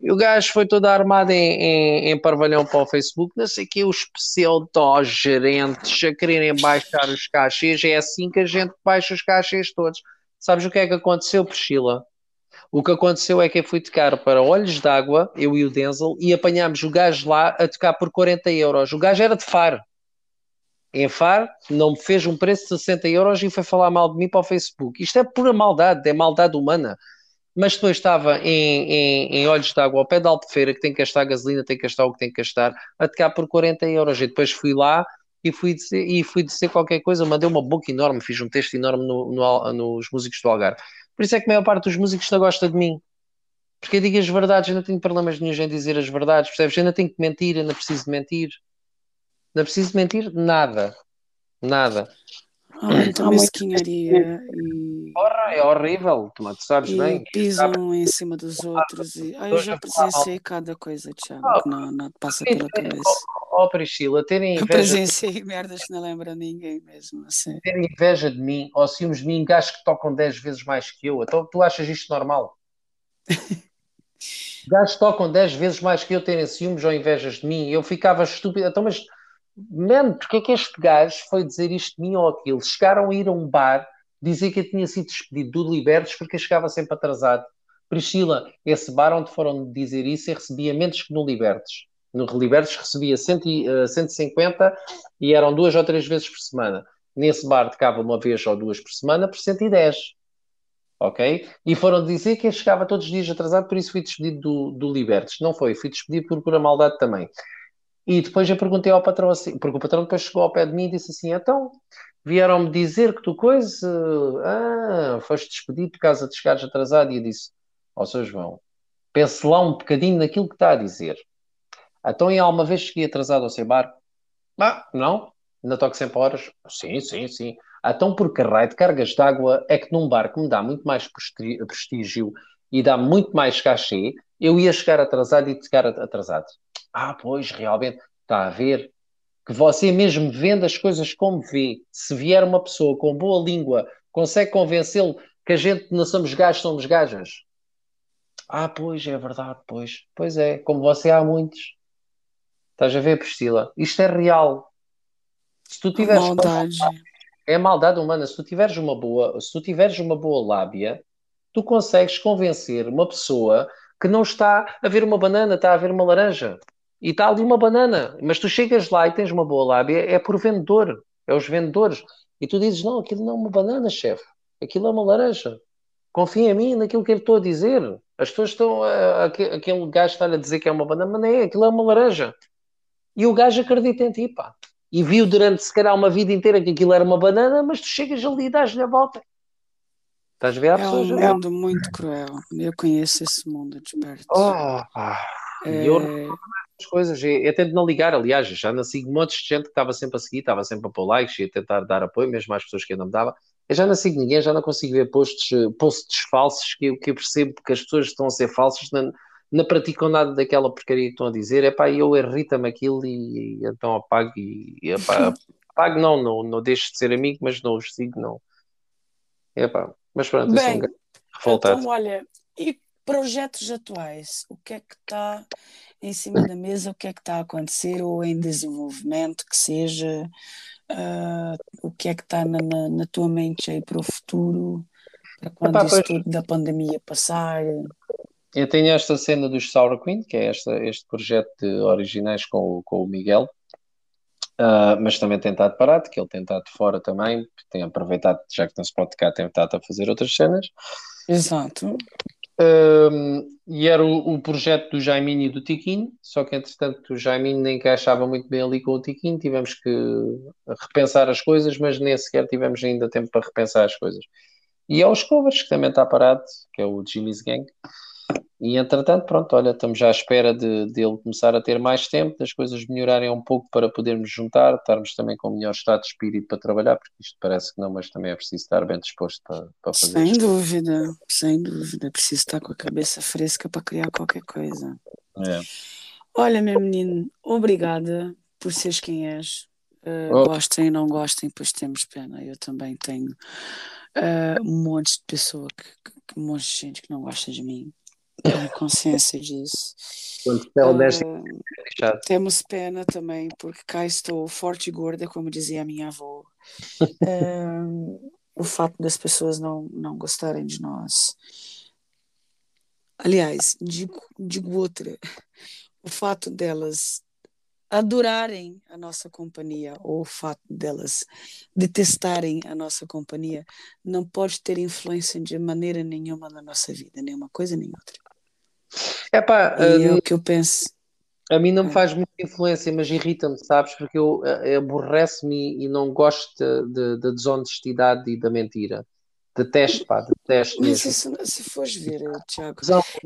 Speaker 2: E o gajo foi todo armado em, em, em parvalhão para o Facebook, não sei o quê, os pseudo-gerentes a quererem baixar os cachês, é assim que a gente baixa os cachês todos. Sabes o que é que aconteceu, Priscila? O que aconteceu é que eu fui tocar para Olhos d'Água, eu e o Denzel, e apanhámos o gajo lá a tocar por 40 euros. O gajo era de Faro. Em Faro, não me fez um preço de 60 euros e foi falar mal de mim para o Facebook. Isto é pura maldade, é maldade humana. Mas depois estava em, em, em Olhos d'Água, ao pé da Albufeira, que tem que gastar gasolina, tem que gastar o que tem que gastar, a tocar por 40 euros. E depois fui lá e fui dizer, e fui dizer qualquer coisa, mandei uma boca enorme, fiz um texto enorme no, no, nos músicos do Algarve. Por isso é que a maior parte dos músicos não gosta de mim. Porque eu digo as verdades, eu não tenho problemas nenhum em dizer as verdades, percebes? Eu não tenho que mentir, eu não preciso mentir. Não preciso mentir nada. Nada.
Speaker 1: Há muita mesquinharia e,
Speaker 2: Porra, é horrível, tu, tu sabes
Speaker 1: e
Speaker 2: bem.
Speaker 1: pisam em cima dos outros. E, ah, eu já presenciei cada coisa, Tiago, que não, não te passa pela cabeça.
Speaker 2: Ó oh, Priscila, terem
Speaker 1: Eu
Speaker 2: inveja,
Speaker 1: presenciei merdas que não lembra ninguém mesmo, assim.
Speaker 2: terem inveja de mim ou ciúmes de mim, gajos que tocam 10 vezes mais que eu. Então tu achas isto normal? gajos tocam 10 vezes mais que eu terem ciúmes ou invejas de mim. Eu ficava estúpido. Então, mas, man, porque é que este gajo foi dizer isto de mim ou aquilo? Chegaram a ir a um bar dizer que eu tinha sido despedido do Libertos porque chegava sempre atrasado. Priscila, esse bar onde foram dizer isso, eu recebia menos que no Libertos. No Libertos recebia 100, uh, 150 e eram duas ou três vezes por semana. Nesse bar tocava uma vez ou duas por semana por 110 ok? E foram dizer que eu chegava todos os dias atrasado, por isso fui despedido do, do Libertes. Não foi, fui despedido por pura maldade também. E depois eu perguntei ao patrão assim, porque o patrão depois chegou ao pé de mim e disse assim: então, vieram-me dizer que tu coisa, ah, foste despedido por causa de chegares atrasado. E eu disse: Ó, oh, Sr. João, pense lá um bocadinho naquilo que está a dizer. Então, em alguma vez cheguei atrasado ao seu barco? Ah, não, ainda toco sempre horas. Sim, sim, sim. Então, por que raio de cargas d'água é que num barco me dá muito mais prestígio e dá muito mais cachê, eu ia chegar atrasado e chegar atrasado. Ah, pois, realmente, está a ver que você mesmo vendo as coisas como vê, se vier uma pessoa com boa língua, consegue convencê-lo que a gente não somos gajos, somos gajas. Ah, pois, é verdade, pois. Pois é, como você há muitos. Estás a ver, Priscila? Isto é real. Se tu tiveres... Maldade é maldade humana. Se tu tiveres uma boa, se tu tiveres uma boa lábia, tu consegues convencer uma pessoa que não está a ver uma banana, está a ver uma laranja. E está ali uma banana. Mas tu chegas lá e tens uma boa lábia, é por vendedor. É os vendedores. E tu dizes, não, aquilo não é uma banana, chefe. Aquilo é uma laranja. Confia em mim naquilo que eu estou a dizer. As pessoas estão. A, aquele gajo está a dizer que é uma banana, mas não é, aquilo é uma laranja. E o gajo acredita em ti, pá e viu durante se calhar uma vida inteira que aquilo era uma banana, mas tu chegas ali e dás-lhe a volta. Estás a ver?
Speaker 1: Há é um mundo muito cruel. Eu conheço esse mundo de perto.
Speaker 2: Oh, ah, é... Eu coisas, eu, tento não ligar, aliás, já não sigo montes de gente que estava sempre a seguir, estava sempre a pôr likes e a tentar dar apoio, mesmo às pessoas que eu não me dava. Eu já não sigo ninguém, já não consigo ver posts, posts falsos que, que eu percebo que as pessoas estão a ser falsas, não, não praticam nada daquela porcaria que estão a dizer, é pá, eu irrita-me aquilo e, e, então apago e, e epá, apago não, não, não deixo de ser amigo, mas não os sigo, não. É pá, mas pronto,
Speaker 1: Bem, assim, revoltado. Então, olha, e projetos atuais, o que é que está em cima da mesa, o que é que está a acontecer ou em desenvolvimento, que seja, uh, o que é que está na, na, na, tua mente aí para o futuro, para quando Epá, pois... tudo da pandemia passar?
Speaker 2: Eu tenho esta cena dos Sour Queen, que é esta, este projeto de originais com, com o Miguel, uh, mas também tem estado parado, que ele tem estado fora também, tem aproveitado, já que não se pode tocar, tem estado a fazer outras cenas.
Speaker 1: Exato.
Speaker 2: Uh, e era o, o, projeto do Jaiminho e do Tiquinho, só que entretanto o Jaiminho nem encaixava muito bem ali com o Tiquinho, tivemos que repensar as coisas, mas nem sequer tivemos ainda tempo para repensar as coisas. E aos covers, que também está parado, que é o Jimmy's Gang. E entretanto, pronto, olha, estamos já à espera de, de ele começar a ter mais tempo, das coisas melhorarem um pouco para podermos juntar, estarmos também com o melhor estado de espírito para trabalhar, porque isto parece que não, mas também é preciso estar bem disposto para, para fazer
Speaker 1: Sem isto. dúvida, sem dúvida, é preciso estar com a cabeça fresca para criar qualquer coisa.
Speaker 2: É.
Speaker 1: Olha, meu menino, obrigada por seres quem és. Uh, oh. Gostem, não gostem, pois temos pena. Eu também tenho uh, um monte de pessoa que, que, um monte de gente que não gosta de mim tenho consciência disso. Uh, temos pena também, porque cá estou forte e gorda, como dizia a minha avó. Uh, o fato das pessoas não, não gostarem de nós. Aliás, digo, digo outra. O fato delas adorarem a nossa companhia ou o fato delas detestarem a nossa companhia não pode ter influência de maneira nenhuma na nossa vida, nenhuma coisa nem outra.
Speaker 2: É pá,
Speaker 1: e é o que eu penso.
Speaker 2: A mim não me é. faz muita influência, mas irrita-me, sabes? Porque eu, eu aborrece-me e não gosto da desonestidade e da mentira. Detesto, pá, detesto
Speaker 1: Mas isso, se fores ver, Tiago,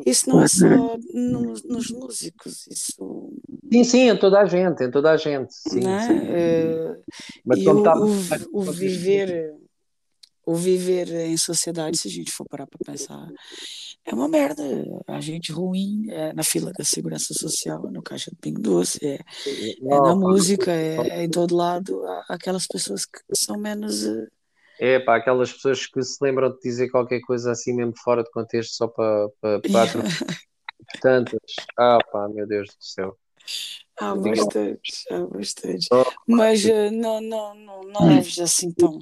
Speaker 1: isso não é só nos, nos músicos, isso...
Speaker 2: Sim, sim, em toda a gente, em toda a gente, sim.
Speaker 1: É? sim. Uh, Mas e o, o, o viver o viver em sociedade, se a gente for parar para pensar, é uma merda. A gente ruim é na fila da segurança social, no caixa do Pingo Doce, é, é na música, é, é, em todo lado. Aquelas pessoas que são menos. Eh,
Speaker 2: é, pá, aquelas pessoas que se lembram de dizer qualquer coisa assim mesmo fora de contexto só para, para, para tantas. Ah, pá, meu Deus do céu.
Speaker 1: Há bastante, há bastante. Mas uh, não, não, não, não leves assim tão,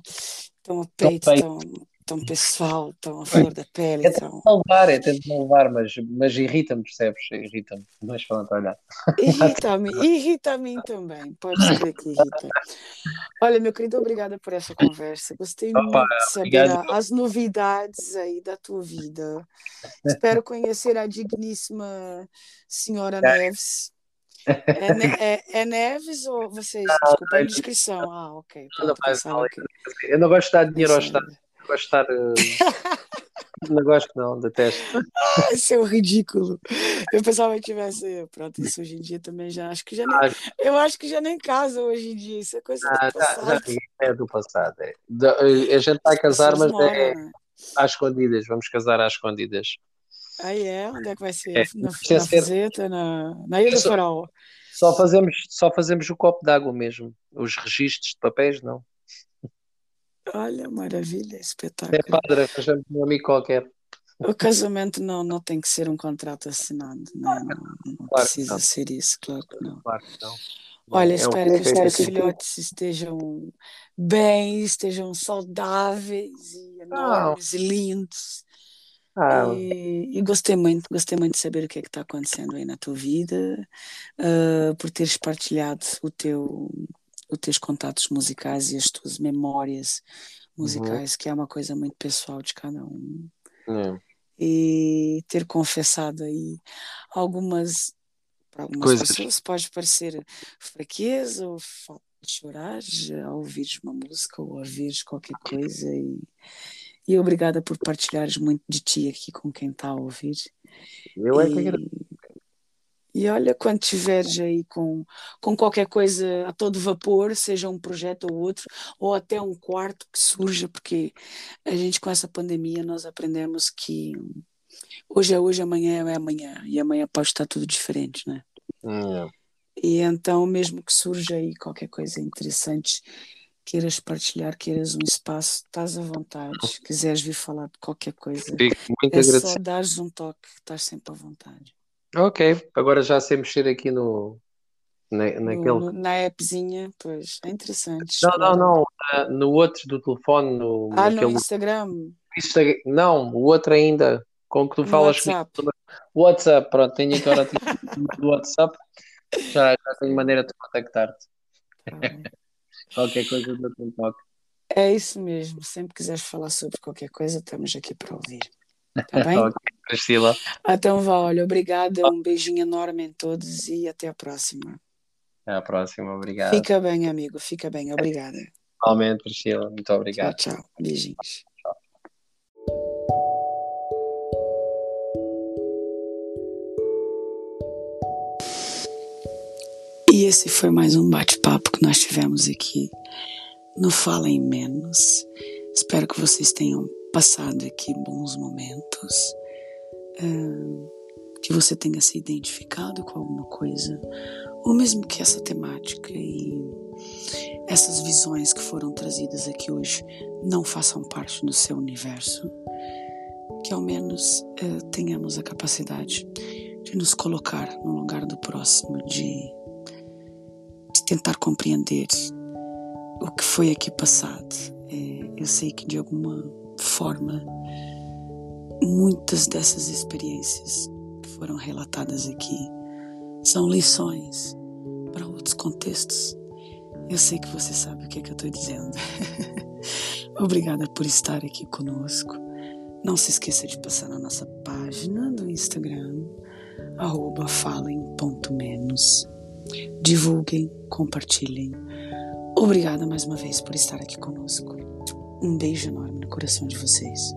Speaker 1: tão a peito, tão, tão pessoal, tão a flor da pele.
Speaker 2: É tão... levar, é tento não levar, mas, mas irrita-me, percebes? Irrita-me. Mas pronto, olha.
Speaker 1: Irrita-me, irrita a mim também, pode ser que irrita. Olha, meu querido, obrigada por essa conversa. Gostei Opa, muito de saber obrigado. as novidades aí da tua vida. Espero conhecer a digníssima senhora é. Neves. É, é, é, Neves ou vocês? Desculpa, a descrição. Ah, ok. Pronto,
Speaker 2: não, eu não gosto de dar dinheiro ao Estado gosto de estar. Uh... não gosto, não, detesto.
Speaker 1: Ah, isso é um ridículo. Eu pensava que tivesse. Pronto, isso hoje em dia também já acho que já nem. Ah, eu acho que já nem casa hoje em dia. Isso é coisa ah, do passado.
Speaker 2: É do passado. É. Eh, a gente vai casar, mas é né? às escondidas. Vamos casar às escondidas.
Speaker 1: Aí é? Onde é que vai ser? É, na, na Fazeta, na, na Ilha do Farol.
Speaker 2: Só fazemos, só fazemos o copo d'água mesmo. Os registros de papéis, não.
Speaker 1: Olha, maravilha, espetáculo.
Speaker 2: É padre, fazemos um amigo qualquer.
Speaker 1: O casamento não, não tem que ser um contrato assinado, não, não, não claro precisa não. ser isso, claro que não. Claro que não. Olha, é espero um... que os teus filhotes estejam bem, estejam saudáveis e enormes e lindos. Ah. E, e, gostei muito, gostei muito de saber o que é está acontecendo aí na tua vida, uh, por teres partilhado o teu os teus contatos musicais e as tuas memórias musicais, uhum. que é uma coisa muito pessoal de cada um. Uhum. E ter confessado aí algumas para algumas Coisas. pessoas pode parecer fraqueza ou falta de chorar ao ouvires uma música ou ouvires qualquer coisa e, e obrigada por partilhares muito de ti aqui com quem está a ouvir.
Speaker 2: Eu é que agradeço.
Speaker 1: E olha, quando tiveres aí com, com qualquer coisa a todo vapor, seja um projeto ou outro, ou até um quarto que surja, porque a gente com essa pandemia nós aprendemos que hoje é hoje, amanhã é amanhã, e amanhã pode estar tudo diferente, né?
Speaker 2: Hum.
Speaker 1: E então, mesmo que surja aí qualquer coisa interessante, queiras partilhar, queiras um espaço, estás à vontade. Quiseres vir falar de qualquer coisa,
Speaker 2: Fico é
Speaker 1: só dares um toque, estás sempre à vontade.
Speaker 2: Ok, agora já sei mexer aqui no. Na, naquele...
Speaker 1: No, na appzinha, pois, é interessante.
Speaker 2: Não, não, não, no outro do telefone. No,
Speaker 1: ah, naquele... no Instagram?
Speaker 2: Instagram? Não, o outro ainda, com que tu no falas. WhatsApp. WhatsApp, pronto, tenho agora do WhatsApp, já, já tenho maneira de contactar-te. Ah. Qualquer coisa do teu toque.
Speaker 1: É isso mesmo, sempre quiseres falar sobre qualquer coisa, estamos aqui para ouvir. Tá bem? ok,
Speaker 2: Priscila.
Speaker 1: Então vá, olha, obrigada, um beijinho enorme em todos e até a próxima.
Speaker 2: Até a próxima, obrigado.
Speaker 1: Fica bem, amigo, fica bem, obrigada.
Speaker 2: Igualmente, Priscila, muito obrigado.
Speaker 1: Tchau, tchau, beijinhos. E esse foi mais um bate-papo que nós tivemos aqui no Fala em Menos. Espero que vocês tenham passado aqui bons momentos, que você tenha se identificado com alguma coisa, ou mesmo que essa temática e essas visões que foram trazidas aqui hoje não façam parte do seu universo, que ao menos uh, tenhamos a capacidade de nos colocar no lugar do próximo, de tentar compreender o que foi aqui passado. É, eu sei que de alguma forma muitas dessas experiências que foram relatadas aqui são lições para outros contextos. Eu sei que você sabe o que, é que eu estou dizendo. Obrigada por estar aqui conosco. Não se esqueça de passar na nossa página do Instagram, arroba falem.menos divulguem, compartilhem. Obrigada mais uma vez por estar aqui conosco. Um beijo enorme no coração de vocês.